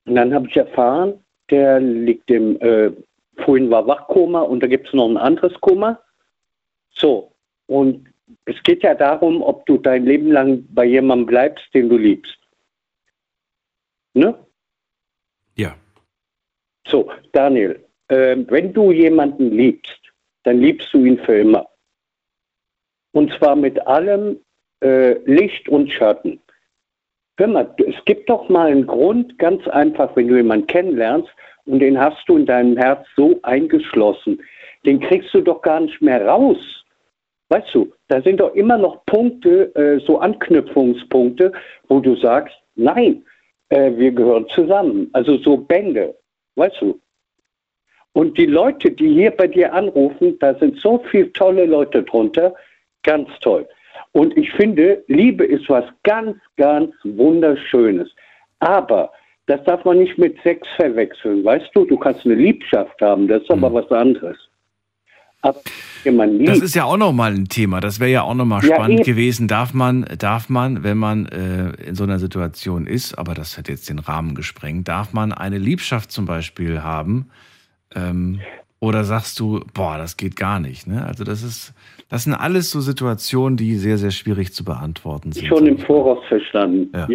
und dann habe ich erfahren, der liegt im, äh, vorhin war Wachkoma und da gibt es noch ein anderes Koma. So, und es geht ja darum, ob du dein Leben lang bei jemandem bleibst, den du liebst. Ne? Ja. So, Daniel, äh, wenn du jemanden liebst, dann liebst du ihn für immer. Und zwar mit allem äh, Licht und Schatten. Hör mal, es gibt doch mal einen Grund, ganz einfach, wenn du jemanden kennenlernst und den hast du in deinem Herz so eingeschlossen, den kriegst du doch gar nicht mehr raus. Weißt du, da sind doch immer noch Punkte, äh, so Anknüpfungspunkte, wo du sagst, nein, äh, wir gehören zusammen. Also so Bände, weißt du. Und die Leute, die hier bei dir anrufen, da sind so viele tolle Leute drunter, ganz toll. Und ich finde, Liebe ist was ganz, ganz Wunderschönes. Aber das darf man nicht mit Sex verwechseln. Weißt du, du kannst eine Liebschaft haben, das ist aber was anderes. Aber wenn man liebt, Das ist ja auch nochmal ein Thema. Das wäre ja auch nochmal Ja, spannend eben. gewesen. Darf man, darf man, wenn man äh, in so einer Situation ist, aber das hat jetzt den Rahmen gesprengt, darf man eine Liebschaft zum Beispiel haben? Ähm, oder sagst du, boah, das geht gar nicht? Ne? Also das ist, das sind alles so Situationen, die sehr, sehr schwierig zu beantworten sind. schon im Voraus verstanden. Ja.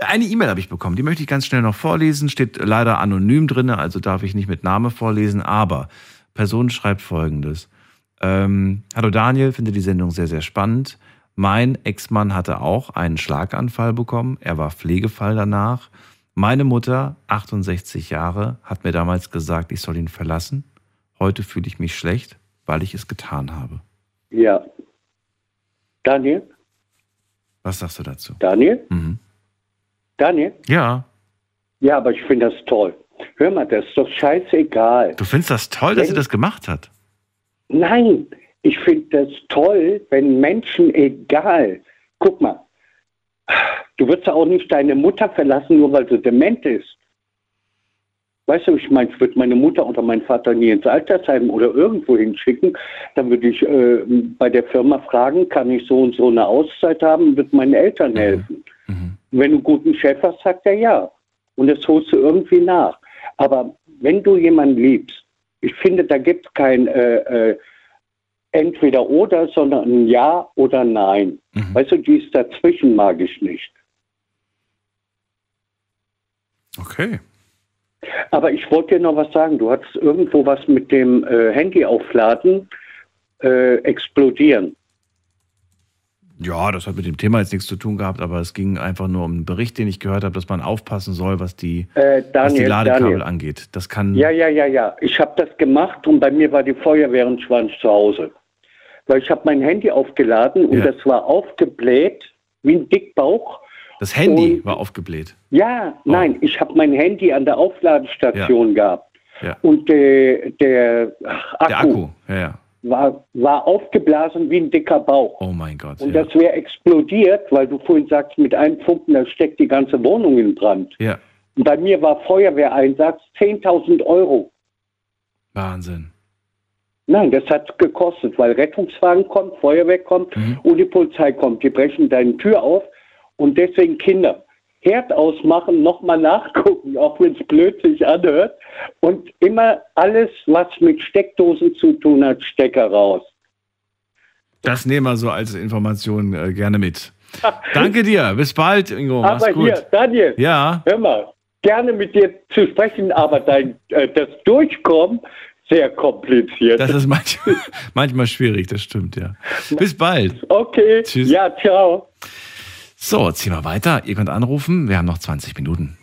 Eine E-Mail habe ich bekommen, die möchte ich ganz schnell noch vorlesen. Steht leider anonym drin, also darf ich nicht mit Name vorlesen, aber Person schreibt folgendes. Ähm, Hallo Daniel, finde die Sendung sehr, sehr spannend. Mein Ex-Mann hatte auch einen Schlaganfall bekommen. Er war Pflegefall danach. Meine Mutter, 68 Jahre, hat mir damals gesagt, ich soll ihn verlassen. Heute fühle ich mich schlecht, weil ich es getan habe. Ja. Daniel? Was sagst du dazu? Daniel? Mhm. Daniel? Ja. Ja, aber ich finde das toll. Hör mal, das ist doch scheißegal. Du findest das toll, dass Wenn- sie das gemacht hat? Nein, ich finde das toll, wenn Menschen egal. Guck mal, du würdest auch nicht deine Mutter verlassen, nur weil sie dement ist. Weißt du, ich meine, ich würde meine Mutter oder meinen Vater nie ins Altersheim oder irgendwo hinschicken. Dann würde ich äh, bei der Firma fragen, kann ich so und so eine Auszeit haben, wird meinen Eltern helfen. Und Wenn du einen guten Chef hast, sagt er ja. Und das holst du irgendwie nach. Aber wenn du jemanden liebst, ich finde, da gibt es kein, äh, äh, entweder oder, sondern ein Ja oder Nein. Mhm. Weißt du, dies dazwischen mag ich nicht. Okay. Aber ich wollte dir noch was sagen. Du hattest irgendwo was mit dem äh, Handy aufladen, äh, explodieren. Ja, das hat mit dem Thema jetzt nichts zu tun gehabt, aber es ging einfach nur um einen Bericht, den ich gehört habe, dass man aufpassen soll, was die, äh, Daniel, was die Ladekabel Daniel. angeht. Das kann. Ja, ja, ja, ja. Ich habe das gemacht und bei mir war die Feuerwehrenschwanz zu Hause. Weil ich habe mein Handy aufgeladen und ja. das war aufgebläht wie ein Dickbauch. Das Handy und, war aufgebläht? Ja, oh. nein, ich habe mein Handy an der Aufladestation ja. gehabt. Ja. Und der, der Akku, der Akku. Ja, ja war, war aufgeblasen wie ein dicker Bauch. Oh mein Gott. Und ja. das wäre explodiert, weil du vorhin sagst, mit einem Funken, da steckt die ganze Wohnung in Brand. Ja. Und bei mir war Feuerwehreinsatz 10.000 Euro. Wahnsinn. Nein, das hat gekostet, weil Rettungswagen kommt, Feuerwehr kommt mhm. und die Polizei kommt. Die brechen deine Tür auf und deswegen Kinder. Herd ausmachen, nochmal nachgucken, auch wenn es blöd sich anhört. Und immer alles, was mit Steckdosen zu tun hat, Stecker raus. Das nehmen wir so als Information äh, gerne mit. Danke dir. Bis bald, Ingo. Mach's aber gut. hier, Daniel. Ja. Hör mal, gerne mit dir zu sprechen, aber dein, äh, das Durchkommen sehr kompliziert. Das ist manchmal, manchmal schwierig, das stimmt, ja. Bis bald. Okay. Tschüss. Ja, ciao. So, ziehen wir weiter. Ihr könnt anrufen. Wir haben noch 20 Minuten.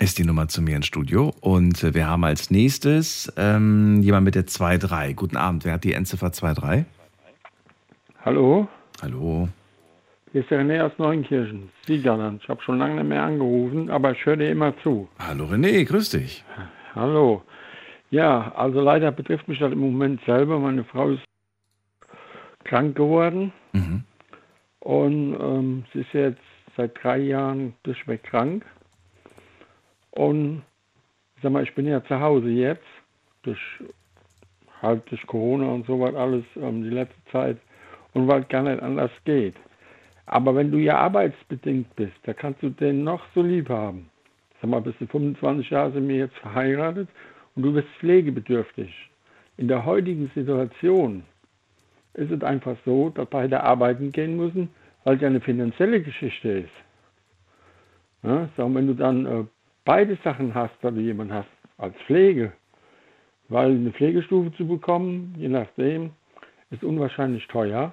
Ist die Nummer zu mir ins Studio. Und wir haben als nächstes ähm, jemand mit der 2.3. Guten Abend. Wer hat die Endziffer 2.3? Hallo. Hallo. Hier ist der René aus Neunkirchen, Siegerland. Ich habe schon lange nicht mehr angerufen, aber ich höre dir immer zu. Hallo René, grüß dich. Hallo. Ja, also leider betrifft mich das im Moment selber. Meine Frau ist krank geworden mhm. und ähm, sie ist jetzt seit drei Jahren durchweg krank. Und ich sag mal, ich bin ja zu Hause jetzt, durch, halt durch Corona und so was alles ähm, die letzte Zeit und weil es gar nicht anders geht. Aber wenn du ja arbeitsbedingt bist, da kannst du den noch so lieb haben. Sag mal, bis zu 25 Jahre sind wir jetzt verheiratet und du bist pflegebedürftig. In der heutigen Situation ist es einfach so, dass beide arbeiten gehen müssen, weil es ja eine finanzielle Geschichte ist. Ja, sagen, wenn du dann äh, beide Sachen hast, dass du jemanden hast als Pflege, weil eine Pflegestufe zu bekommen, je nachdem, ist unwahrscheinlich teuer.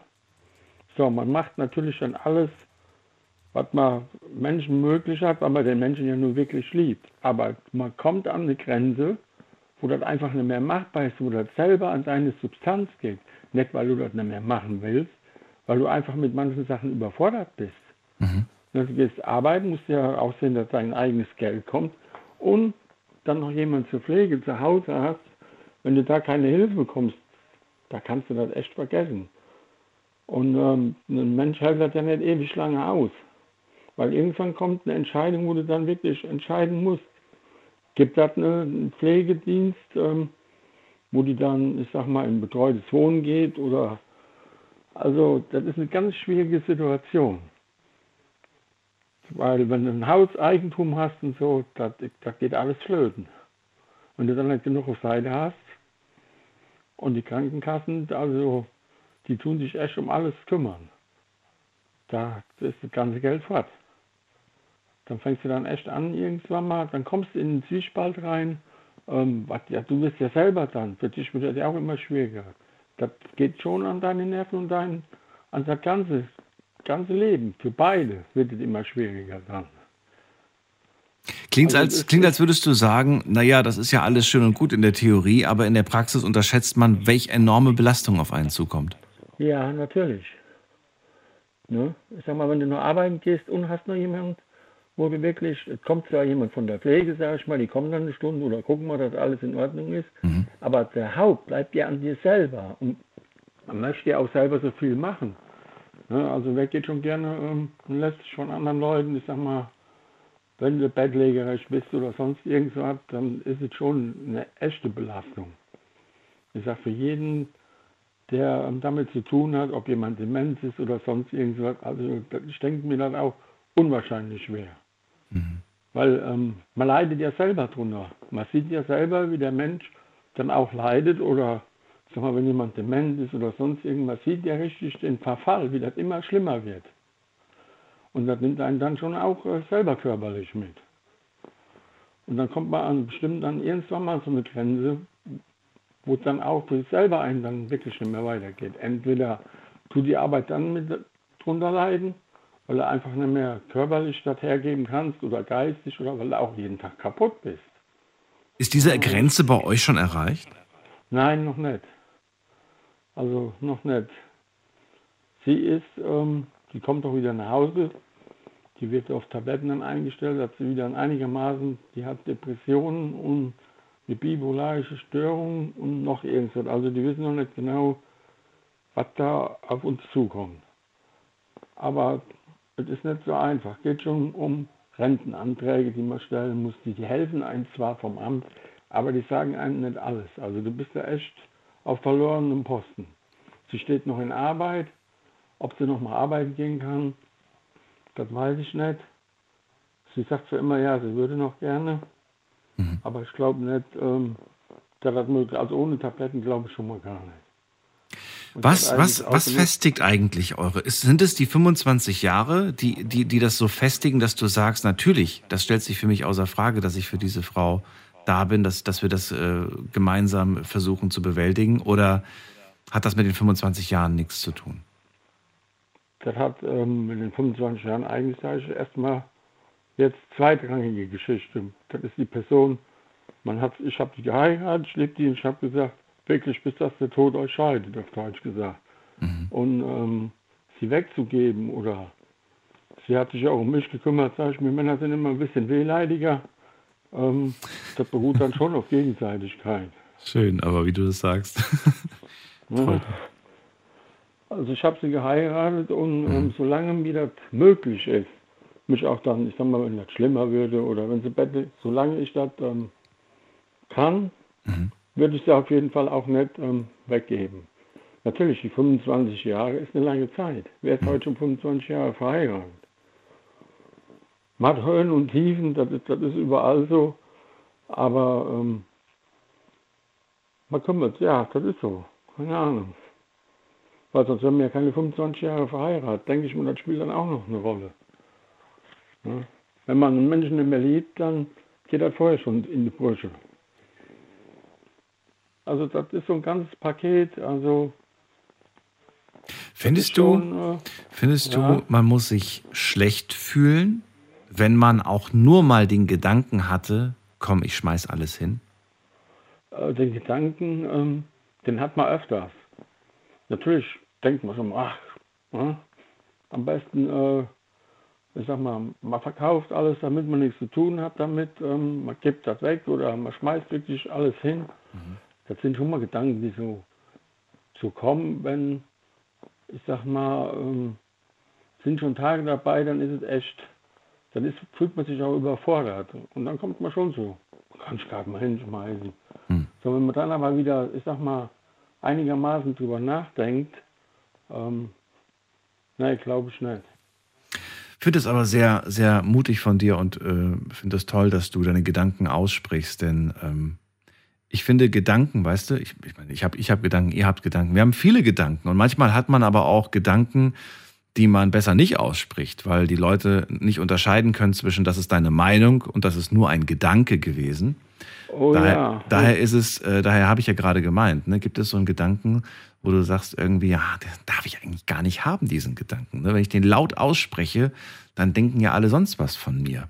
So, man macht natürlich dann alles, was man Menschen möglich hat, weil man den Menschen ja nur wirklich liebt. Aber man kommt an eine Grenze, wo das einfach nicht mehr machbar ist, wo das selber an deine Substanz geht. Nicht, weil du das nicht mehr machen willst, weil du einfach mit manchen Sachen überfordert bist. Mhm. Du gehst arbeiten, musst ja auch sehen, dass dein eigenes Geld kommt und dann noch jemand zur Pflege zu Hause hast. Wenn du da keine Hilfe bekommst, da kannst du das echt vergessen. Und ähm, ein Mensch hält das ja nicht ewig lange aus. Weil irgendwann kommt eine Entscheidung, wo du dann wirklich entscheiden musst, gibt das einen Pflegedienst, ähm, wo die dann, ich sag mal, in betreutes Wohnen geht oder also das ist eine ganz schwierige Situation. Weil wenn du ein Hauseigentum hast und so, da geht alles flöten. Wenn du dann nicht genug auf Seite hast und die Krankenkassen, also die tun sich echt um alles kümmern. Da ist das ganze Geld fort dann fängst du dann echt an irgendwann mal, dann kommst du in den Zwiespalt rein. Ähm, was, ja, du bist ja selber dann, für dich wird das ja auch immer schwieriger. Das geht schon an deine Nerven und dein, an das ganze, ganze Leben. Für beide wird es immer schwieriger dann. Klingt, also als, klingt, als würdest du sagen, naja, das ist ja alles schön und gut in der Theorie, aber in der Praxis unterschätzt man, welche enorme Belastung auf einen zukommt. Ja, natürlich. Ne? Ich sag mal, wenn du nur arbeiten gehst und hast noch jemanden, wo du wirklich, es kommt zwar jemand von der Pflege, sag ich mal, die kommen dann eine Stunde oder gucken mal, dass alles in Ordnung ist, mhm. aber der Haupt bleibt ja an dir selber und man möchte ja auch selber so viel machen. Ne? Also wer geht schon gerne ähm, und lässt sich von anderen Leuten, ich sag mal, wenn du bettlägerisch bist oder sonst irgendwas, dann ist es schon eine echte Belastung. Ich sag für jeden, der ähm, damit zu tun hat, ob jemand Demenz ist oder sonst irgendwas, also ich denke mir dann auch unwahrscheinlich schwer. Mhm. Weil ähm, man leidet ja selber drunter. Man sieht ja selber, wie der Mensch dann auch leidet oder sag mal, wenn jemand dement ist oder sonst irgendwas, sieht ja richtig den Verfall, wie das immer schlimmer wird. Und das nimmt einen dann schon auch äh, selber körperlich mit. Und dann kommt man an bestimmt dann irgendwann mal so eine Grenze, wo dann auch für sich selber einen dann wirklich nicht mehr weitergeht. Entweder tut die Arbeit dann mit drunter leiden, weil du einfach nicht mehr körperlich das hergeben kannst oder geistig oder weil du auch jeden Tag kaputt bist. Ist diese Grenze bei euch schon erreicht? Nein, noch nicht. Also noch nicht. Sie ist, ähm, die kommt auch wieder nach Hause. Die wird auf Tabletten dann eingestellt, hat sie wieder einigermaßen, die hat Depressionen und eine bipolarische Störung und noch irgendwas. Also die wissen noch nicht genau, was da auf uns zukommt. Aber es ist nicht so einfach. Es geht schon um Rentenanträge, die man stellen muss. Die, die helfen einem zwar vom Amt, aber die sagen einem nicht alles. Also du bist ja echt auf verlorenem Posten. Sie steht noch in Arbeit. Ob sie noch mal arbeiten gehen kann, das weiß ich nicht. Sie sagt zwar immer, ja, sie würde noch gerne, mhm. aber ich glaube nicht, ähm, dass das möglich Also ohne Tabletten glaube ich schon mal gar nicht. Was, was, was festigt eigentlich eure? Ist, sind es die 25 Jahre, die, die, die das so festigen, dass du sagst, natürlich, das stellt sich für mich außer Frage, dass ich für diese Frau da bin, dass, dass wir das äh, gemeinsam versuchen zu bewältigen? Oder hat das mit den 25 Jahren nichts zu tun? Das hat ähm, mit den 25 Jahren eigentlich, sage ich, erstmal jetzt zweitrangige Geschichte. Das ist die Person, man hat, ich habe die geheiratet, ich lebe die und ich habe gesagt, wirklich bis das der Tod euch scheidet, auf Deutsch gesagt. Mhm. Und ähm, sie wegzugeben oder sie hat sich auch um mich gekümmert, sage ich mir, Männer sind immer ein bisschen wehleidiger. Ähm, das beruht dann schon auf Gegenseitigkeit. Schön, aber wie du das sagst. ja. Also ich habe sie geheiratet und mhm. ähm, solange mir das möglich ist, mich auch dann, ich sag mal, wenn das schlimmer würde oder wenn sie bettet, solange ich das ähm, kann, mhm. Würde ich sie auf jeden Fall auch nicht ähm, weggeben. Natürlich, die 25 Jahre ist eine lange Zeit. Wer ist mhm. heute schon 25 Jahre verheiratet? Man hat Höhen und Tiefen, das ist, das ist überall so. Aber ähm, man kümmert, ja, das ist so. Keine Ahnung. Weil sonst wären wir ja keine 25 Jahre verheiratet. Denke ich mir, das spielt dann auch noch eine Rolle. Ja? Wenn man einen Menschen nicht mehr liebt, dann geht das vorher schon in die Brüche. Also das ist so ein ganzes Paket. Also findest du, schon, äh, findest ja. du, man muss sich schlecht fühlen, wenn man auch nur mal den Gedanken hatte, komm, ich schmeiß alles hin? Äh, den Gedanken, ähm, den hat man öfters. Natürlich denkt man schon, ach, ja, am besten, äh, ich sag mal, man verkauft alles, damit man nichts zu tun hat damit, ähm, man gibt das weg oder man schmeißt wirklich alles hin. Mhm. Das sind schon mal Gedanken, die so, so kommen, wenn, ich sag mal, ähm, sind schon Tage dabei, dann ist es echt dann ist, fühlt man sich auch überfordert. Und dann kommt man schon so, kann ich gerade mal hinschmeißen. Hm. So, wenn man dann aber wieder, ich sag mal, einigermaßen drüber nachdenkt, ähm, nein, glaube ich nicht. Ich finde es aber sehr, sehr mutig von dir und äh, finde es toll, dass du deine Gedanken aussprichst, denn ähm, ich finde Gedanken, weißt du, ich, ich meine, ich habe ich hab Gedanken, ihr habt Gedanken, wir haben viele Gedanken und manchmal hat man aber auch Gedanken, die man besser nicht ausspricht, weil die Leute nicht unterscheiden können zwischen, das ist deine Meinung und das ist nur ein Gedanke gewesen. Oh, daher, ja. daher ist es, äh, daher habe ich ja gerade gemeint, ne, gibt es so einen Gedanken, wo du sagst irgendwie, ja, den darf ich eigentlich gar nicht haben, diesen Gedanken. Ne? Wenn ich den laut ausspreche, dann denken ja alle sonst was von mir.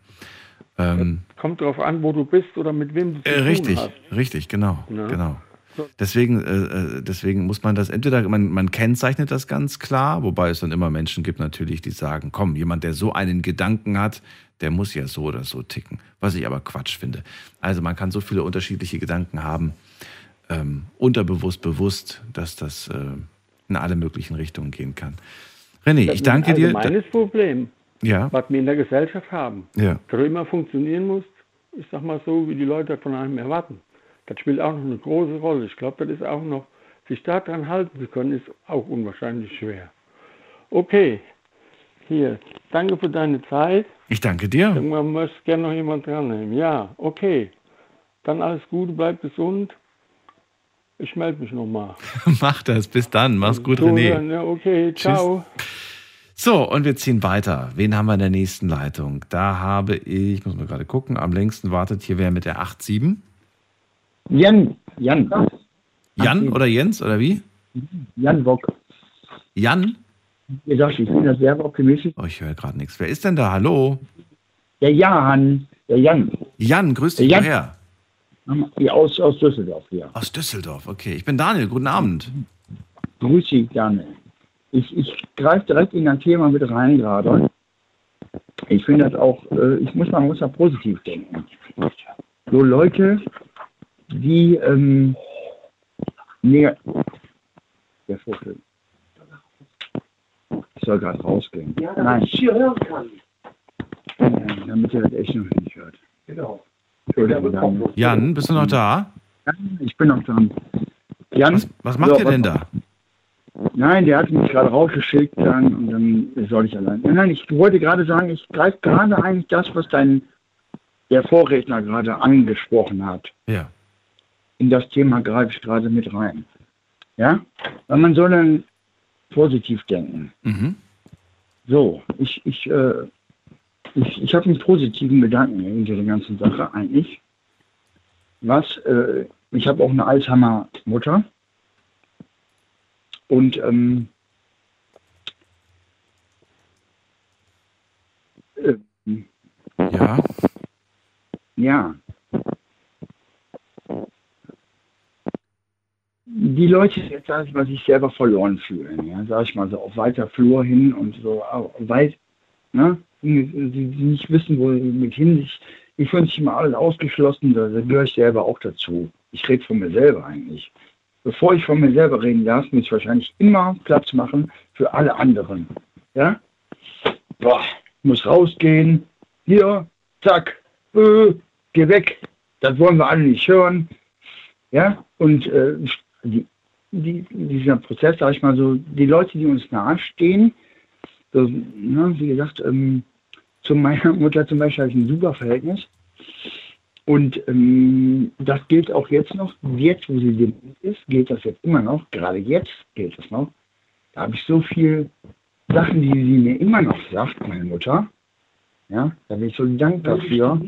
Ähm, Kommt darauf an, wo du bist oder mit wem du zu äh, Richtig, hast. richtig, genau, ja. genau. Deswegen, äh, äh, deswegen muss man das entweder, man, man kennzeichnet das ganz klar, wobei es dann immer Menschen gibt natürlich, die sagen, komm, jemand, der so einen Gedanken hat, der muss ja so oder so ticken. Was ich aber Quatsch finde. Also man kann so viele unterschiedliche Gedanken haben, ähm, unterbewusst, bewusst, dass das äh, in alle möglichen Richtungen gehen kann. René, ich danke dir. Das ist ein Problem, ja. was wir in der Gesellschaft haben. Ja. Immer funktionieren muss, ich sag mal so, wie die Leute von einem erwarten. Das spielt auch noch eine große Rolle. Ich glaube, das ist auch noch, sich daran halten zu können, ist auch unwahrscheinlich schwer. Okay, Hier, danke für deine Zeit. Ich danke dir. Man muss gerne noch jemand dran nehmen. Ja, okay. Dann alles Gute, bleib gesund. Ich melde mich nochmal. Mach das, bis dann. Mach's gut, so, René. Ja, okay, ciao. So, und wir ziehen weiter. Wen haben wir in der nächsten Leitung? Da habe ich, muss mal gerade gucken, am längsten wartet hier wer mit der 8-7. Jan. Jan. Jan oder Jens oder wie? Jan Bock. Jan? Ich bin da sehr optimistisch. Oh, ich höre gerade nichts. Wer ist denn da? Hallo? Der Jan. Der Jan. Jan, grüß dich. Jan. Woher? Aus, aus Düsseldorf, ja. Aus Düsseldorf, okay. Ich bin Daniel, guten Abend. Grüß dich, Daniel. Ich, ich greife direkt in ein Thema mit rein gerade. Ich finde das auch, äh, ich muss, man muss da positiv denken. So Leute, die, ähm, nee, der Vogel. Ich soll gerade rausgehen. Ja, damit Nein. ich hier hören kann. Ja, damit er das echt noch nicht hört. Genau. Jan, bist du noch da? Ich bin noch dran. Jan, was, was macht so, ihr denn da? Nein, der hat mich gerade rausgeschickt dann, und dann soll ich allein. Nein, ich wollte gerade sagen, ich greife gerade eigentlich das, was dein der Vorredner gerade angesprochen hat. Ja. In das Thema greife ich gerade mit rein. Ja? Weil man soll dann positiv denken. Mhm. So, ich, ich äh, ich, ich habe einen positiven Gedanken hinter der ganzen Sache eigentlich. Was, äh, ich habe auch eine Alzheimer-Mutter. Und ähm, äh, ja. Ja. Die Leute, jetzt sage ich mal, sich selber verloren fühlen, ja, sage ich mal so auf weiter Flur hin und so weit, ne? die, die nicht wissen, wo mit hin. Ich, ich finde sich immer alles ausgeschlossen, da, da gehöre ich selber auch dazu. Ich rede von mir selber eigentlich. Bevor ich von mir selber reden darf, muss ich wahrscheinlich immer Platz machen für alle anderen. Ja? Boah, muss rausgehen. Hier, zack, äh, geh weg. Das wollen wir alle nicht hören. Ja, und äh, die, die, dieser Prozess, sag ich mal so, die Leute, die uns nahestehen, so, ne, wie gesagt, ähm, zu meiner Mutter zum Beispiel habe ich ein super Verhältnis. Und ähm, das gilt auch jetzt noch. Jetzt, wo sie dement ist, gilt das jetzt immer noch. Gerade jetzt gilt das noch. Da habe ich so viele Sachen, die sie mir immer noch sagt, meine Mutter. Ja, da bin ich so dankbar dafür.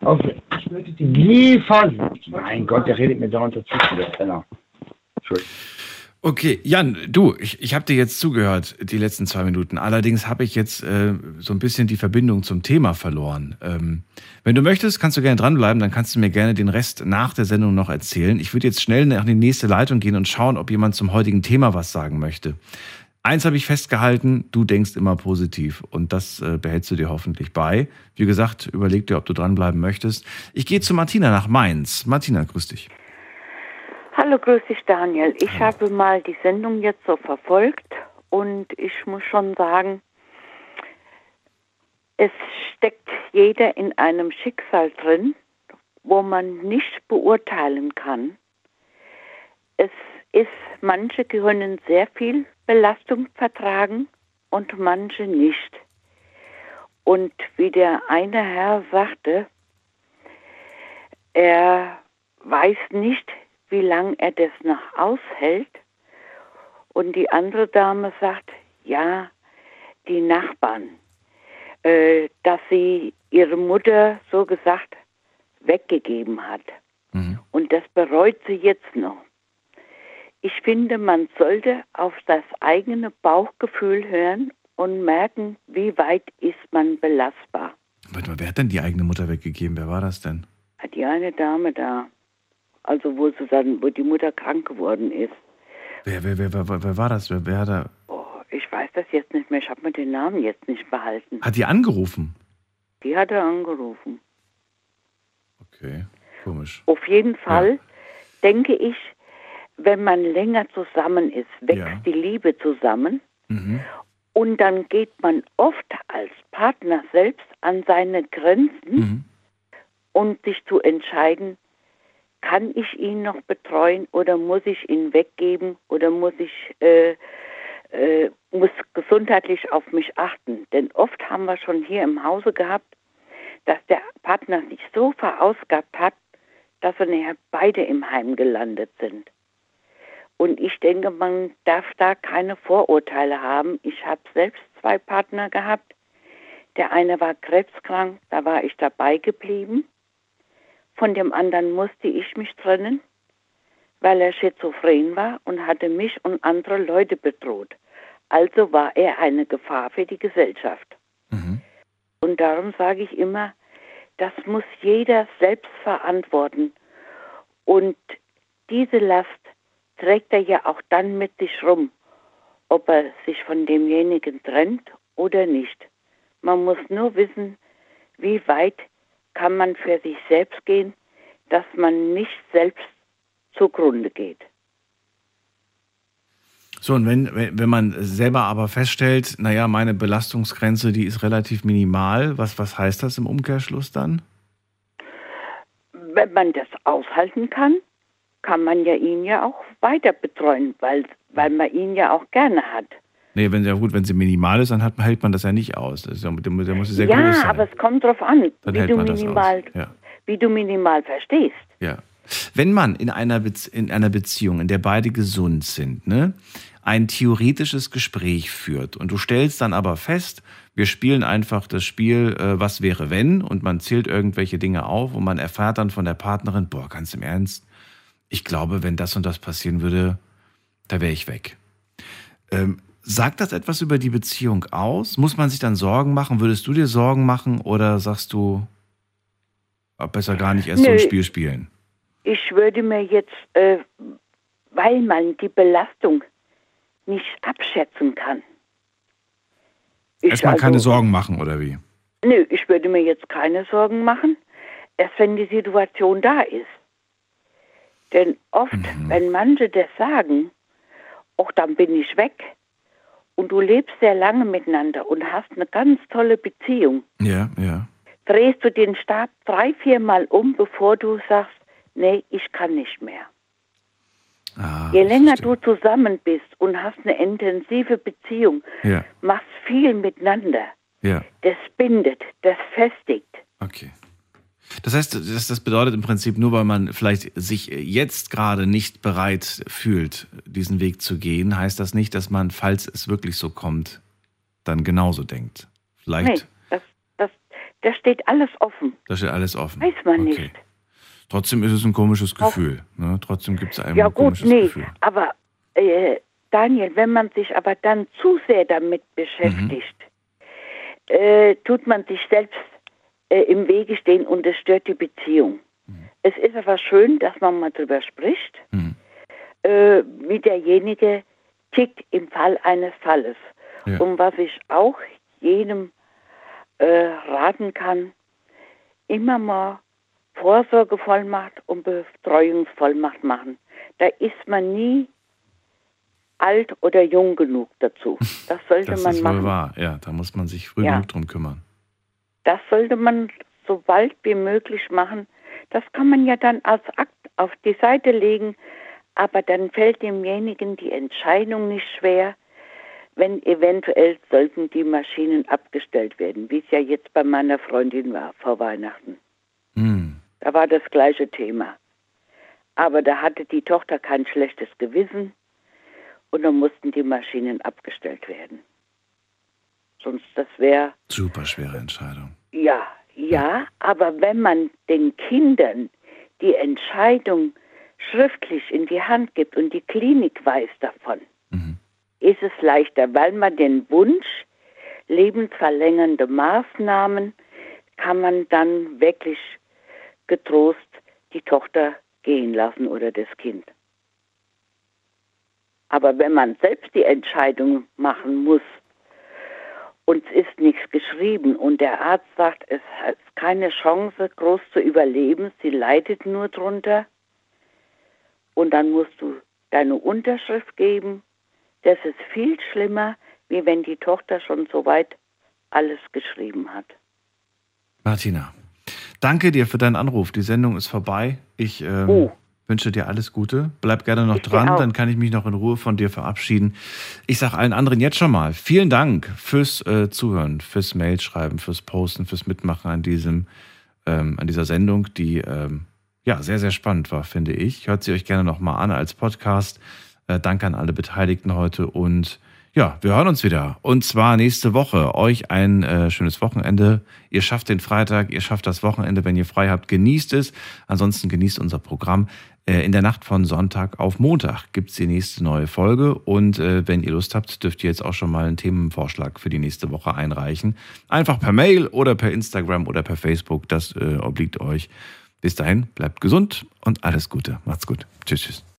Okay. Ich möchte die nie verlassen. Mein Gott, der redet mir dauernd dazwischen, der Penner. Entschuldigung. Okay, Jan, du, ich, ich habe dir jetzt zugehört, die letzten zwei Minuten. Allerdings habe ich jetzt äh, so ein bisschen die Verbindung zum Thema verloren. Ähm, wenn du möchtest, kannst du gerne dranbleiben, dann kannst du mir gerne den Rest nach der Sendung noch erzählen. Ich würde jetzt schnell nach die nächste Leitung gehen und schauen, ob jemand zum heutigen Thema was sagen möchte. Eins habe ich festgehalten, du denkst immer positiv und das äh, behältst du dir hoffentlich bei. Wie gesagt, überleg dir, ob du dranbleiben möchtest. Ich gehe zu Martina nach Mainz. Martina, grüß dich. Hallo, grüß dich Daniel. Ich habe mal die Sendung jetzt so verfolgt und ich muss schon sagen, es steckt jeder in einem Schicksal drin, wo man nicht beurteilen kann. Es ist, manche können sehr viel Belastung vertragen und manche nicht. Und wie der eine Herr sagte, er weiß nicht, wie lange er das noch aushält. Und die andere Dame sagt, ja, die Nachbarn, äh, dass sie ihre Mutter so gesagt weggegeben hat. Mhm. Und das bereut sie jetzt noch. Ich finde, man sollte auf das eigene Bauchgefühl hören und merken, wie weit ist man belastbar. Warte mal, wer hat denn die eigene Mutter weggegeben? Wer war das denn? Die eine Dame da also wo sozusagen, wo die Mutter krank geworden ist. Wer, wer, wer, wer, wer war das? Wer, wer hat da? Oh, ich weiß das jetzt nicht mehr. Ich habe mir den Namen jetzt nicht behalten. Hat die angerufen? Die hat er angerufen. Okay, komisch. Auf jeden Fall ja. denke ich, wenn man länger zusammen ist, wächst ja. die Liebe zusammen. Mhm. Und dann geht man oft als Partner selbst an seine Grenzen mhm. und sich zu entscheiden, kann ich ihn noch betreuen oder muss ich ihn weggeben oder muss ich äh, äh, muss gesundheitlich auf mich achten. Denn oft haben wir schon hier im Hause gehabt, dass der Partner sich so verausgabt hat, dass wir nachher beide im Heim gelandet sind. Und ich denke, man darf da keine Vorurteile haben. Ich habe selbst zwei Partner gehabt. Der eine war krebskrank, da war ich dabei geblieben. Von dem anderen musste ich mich trennen, weil er schizophren war und hatte mich und andere Leute bedroht. Also war er eine Gefahr für die Gesellschaft. Mhm. Und darum sage ich immer, das muss jeder selbst verantworten. Und diese Last trägt er ja auch dann mit sich rum, ob er sich von demjenigen trennt oder nicht. Man muss nur wissen, wie weit kann man für sich selbst gehen, dass man nicht selbst zugrunde geht. So, und wenn, wenn man selber aber feststellt, naja, meine Belastungsgrenze, die ist relativ minimal, was, was heißt das im Umkehrschluss dann? Wenn man das aushalten kann, kann man ja ihn ja auch weiter betreuen, weil, weil man ihn ja auch gerne hat. Nee, wenn ja gut, wenn sie minimal ist, dann hat, hält man das ja nicht aus. Das ist, der, der muss sehr ja, groß sein. aber es kommt darauf an, wie du, minimal, ja. wie du minimal verstehst. Ja. Wenn man in einer, Be in einer Beziehung, in der beide gesund sind, ne, ein theoretisches Gespräch führt und du stellst dann aber fest, wir spielen einfach das Spiel, äh, was wäre wenn, und man zählt irgendwelche Dinge auf und man erfährt dann von der Partnerin, boah, ganz im Ernst, ich glaube, wenn das und das passieren würde, da wäre ich weg. Ähm, sagt das etwas über die Beziehung aus? Muss man sich dann Sorgen machen? Würdest du dir Sorgen machen oder sagst du, ah, besser gar nicht erst Nö, so ein Spiel spielen? Ich würde mir jetzt, äh, weil man die Belastung nicht abschätzen kann. Erstmal also, keine Sorgen machen, oder wie? Nö, ich würde mir jetzt keine Sorgen machen, erst wenn die Situation da ist. Denn oft, mhm. wenn manche das sagen, auch dann bin ich weg, und du lebst sehr lange miteinander und hast eine ganz tolle Beziehung, ja, ja. drehst du den Stab drei, viermal um, bevor du sagst, nee, ich kann nicht mehr. Ah, Je länger du zusammen bist und hast eine intensive Beziehung, ja. machst viel miteinander, ja. das bindet, das festigt. Okay. Das heißt, das, bedeutet im Prinzip nur, weil man vielleicht sich jetzt gerade nicht bereit fühlt, diesen Weg zu gehen, heißt das nicht, dass man, falls es wirklich so kommt, dann genauso denkt. Vielleicht. Nee, das, das, das steht alles offen. Das steht alles offen. Weiß man okay. nicht. Trotzdem ist es ein komisches Gefühl. Ne? Trotzdem gibt es einem ja, ein komisches gut, nee, Gefühl. Aber äh, Daniel, wenn man sich aber dann zu sehr damit beschäftigt, mhm. äh, tut man sich selbst äh, im Wege stehen und es stört die Beziehung. Mhm. Es ist aber schön, dass man mal drüber spricht, mhm. äh, wie derjenige tickt im Fall eines Falles. Ja. Und was ich auch jedem äh, raten kann, immer mal Vorsorgevollmacht und Betreuungsvollmacht machen. Da ist man nie alt oder jung genug dazu. Das sollte das man ist machen. Wohl wahr. Ja, da muss man sich früh ja. genug drum kümmern. Das sollte man so bald wie möglich machen. Das kann man ja dann als Akt auf die Seite legen, aber dann fällt demjenigen die Entscheidung nicht schwer, wenn eventuell sollten die Maschinen abgestellt werden, wie es ja jetzt bei meiner Freundin war vor Weihnachten. Mm. Da war das gleiche Thema. Aber da hatte die Tochter kein schlechtes Gewissen und dann mussten die Maschinen abgestellt werden. Sonst das wäre. Super schwere Entscheidung. Ja, ja, aber wenn man den Kindern die Entscheidung schriftlich in die Hand gibt und die Klinik weiß davon, mhm. ist es leichter, weil man den Wunsch, lebensverlängernde Maßnahmen, kann man dann wirklich getrost die Tochter gehen lassen oder das Kind. Aber wenn man selbst die Entscheidung machen muss, und es ist nichts geschrieben und der Arzt sagt, es hat keine Chance, groß zu überleben, sie leidet nur drunter und dann musst du deine Unterschrift geben. Das ist viel schlimmer, wie wenn die Tochter schon soweit alles geschrieben hat. Martina, danke dir für deinen Anruf. Die Sendung ist vorbei. Ich ähm, oh. Wünsche dir alles Gute. Bleib gerne noch dran, dann kann ich mich noch in Ruhe von dir verabschieden. Ich sage allen anderen jetzt schon mal vielen Dank fürs äh, Zuhören, fürs Mailschreiben, fürs Posten, fürs Mitmachen an diesem, ähm, an dieser Sendung, die ähm, ja sehr, sehr spannend war, finde ich. Hört sie euch gerne nochmal an als Podcast. Äh, danke an alle Beteiligten heute und ja, wir hören uns wieder. Und zwar nächste Woche. Euch ein äh, schönes Wochenende. Ihr schafft den Freitag, ihr schafft das Wochenende, wenn ihr frei habt. Genießt es. Ansonsten genießt unser Programm. Äh, in der Nacht von Sonntag auf Montag gibt es die nächste neue Folge. Und äh, wenn ihr Lust habt, dürft ihr jetzt auch schon mal einen Themenvorschlag für die nächste Woche einreichen. Einfach per Mail oder per Instagram oder per Facebook. Das äh, obliegt euch. Bis dahin, bleibt gesund und alles Gute. Macht's gut. Tschüss, tschüss.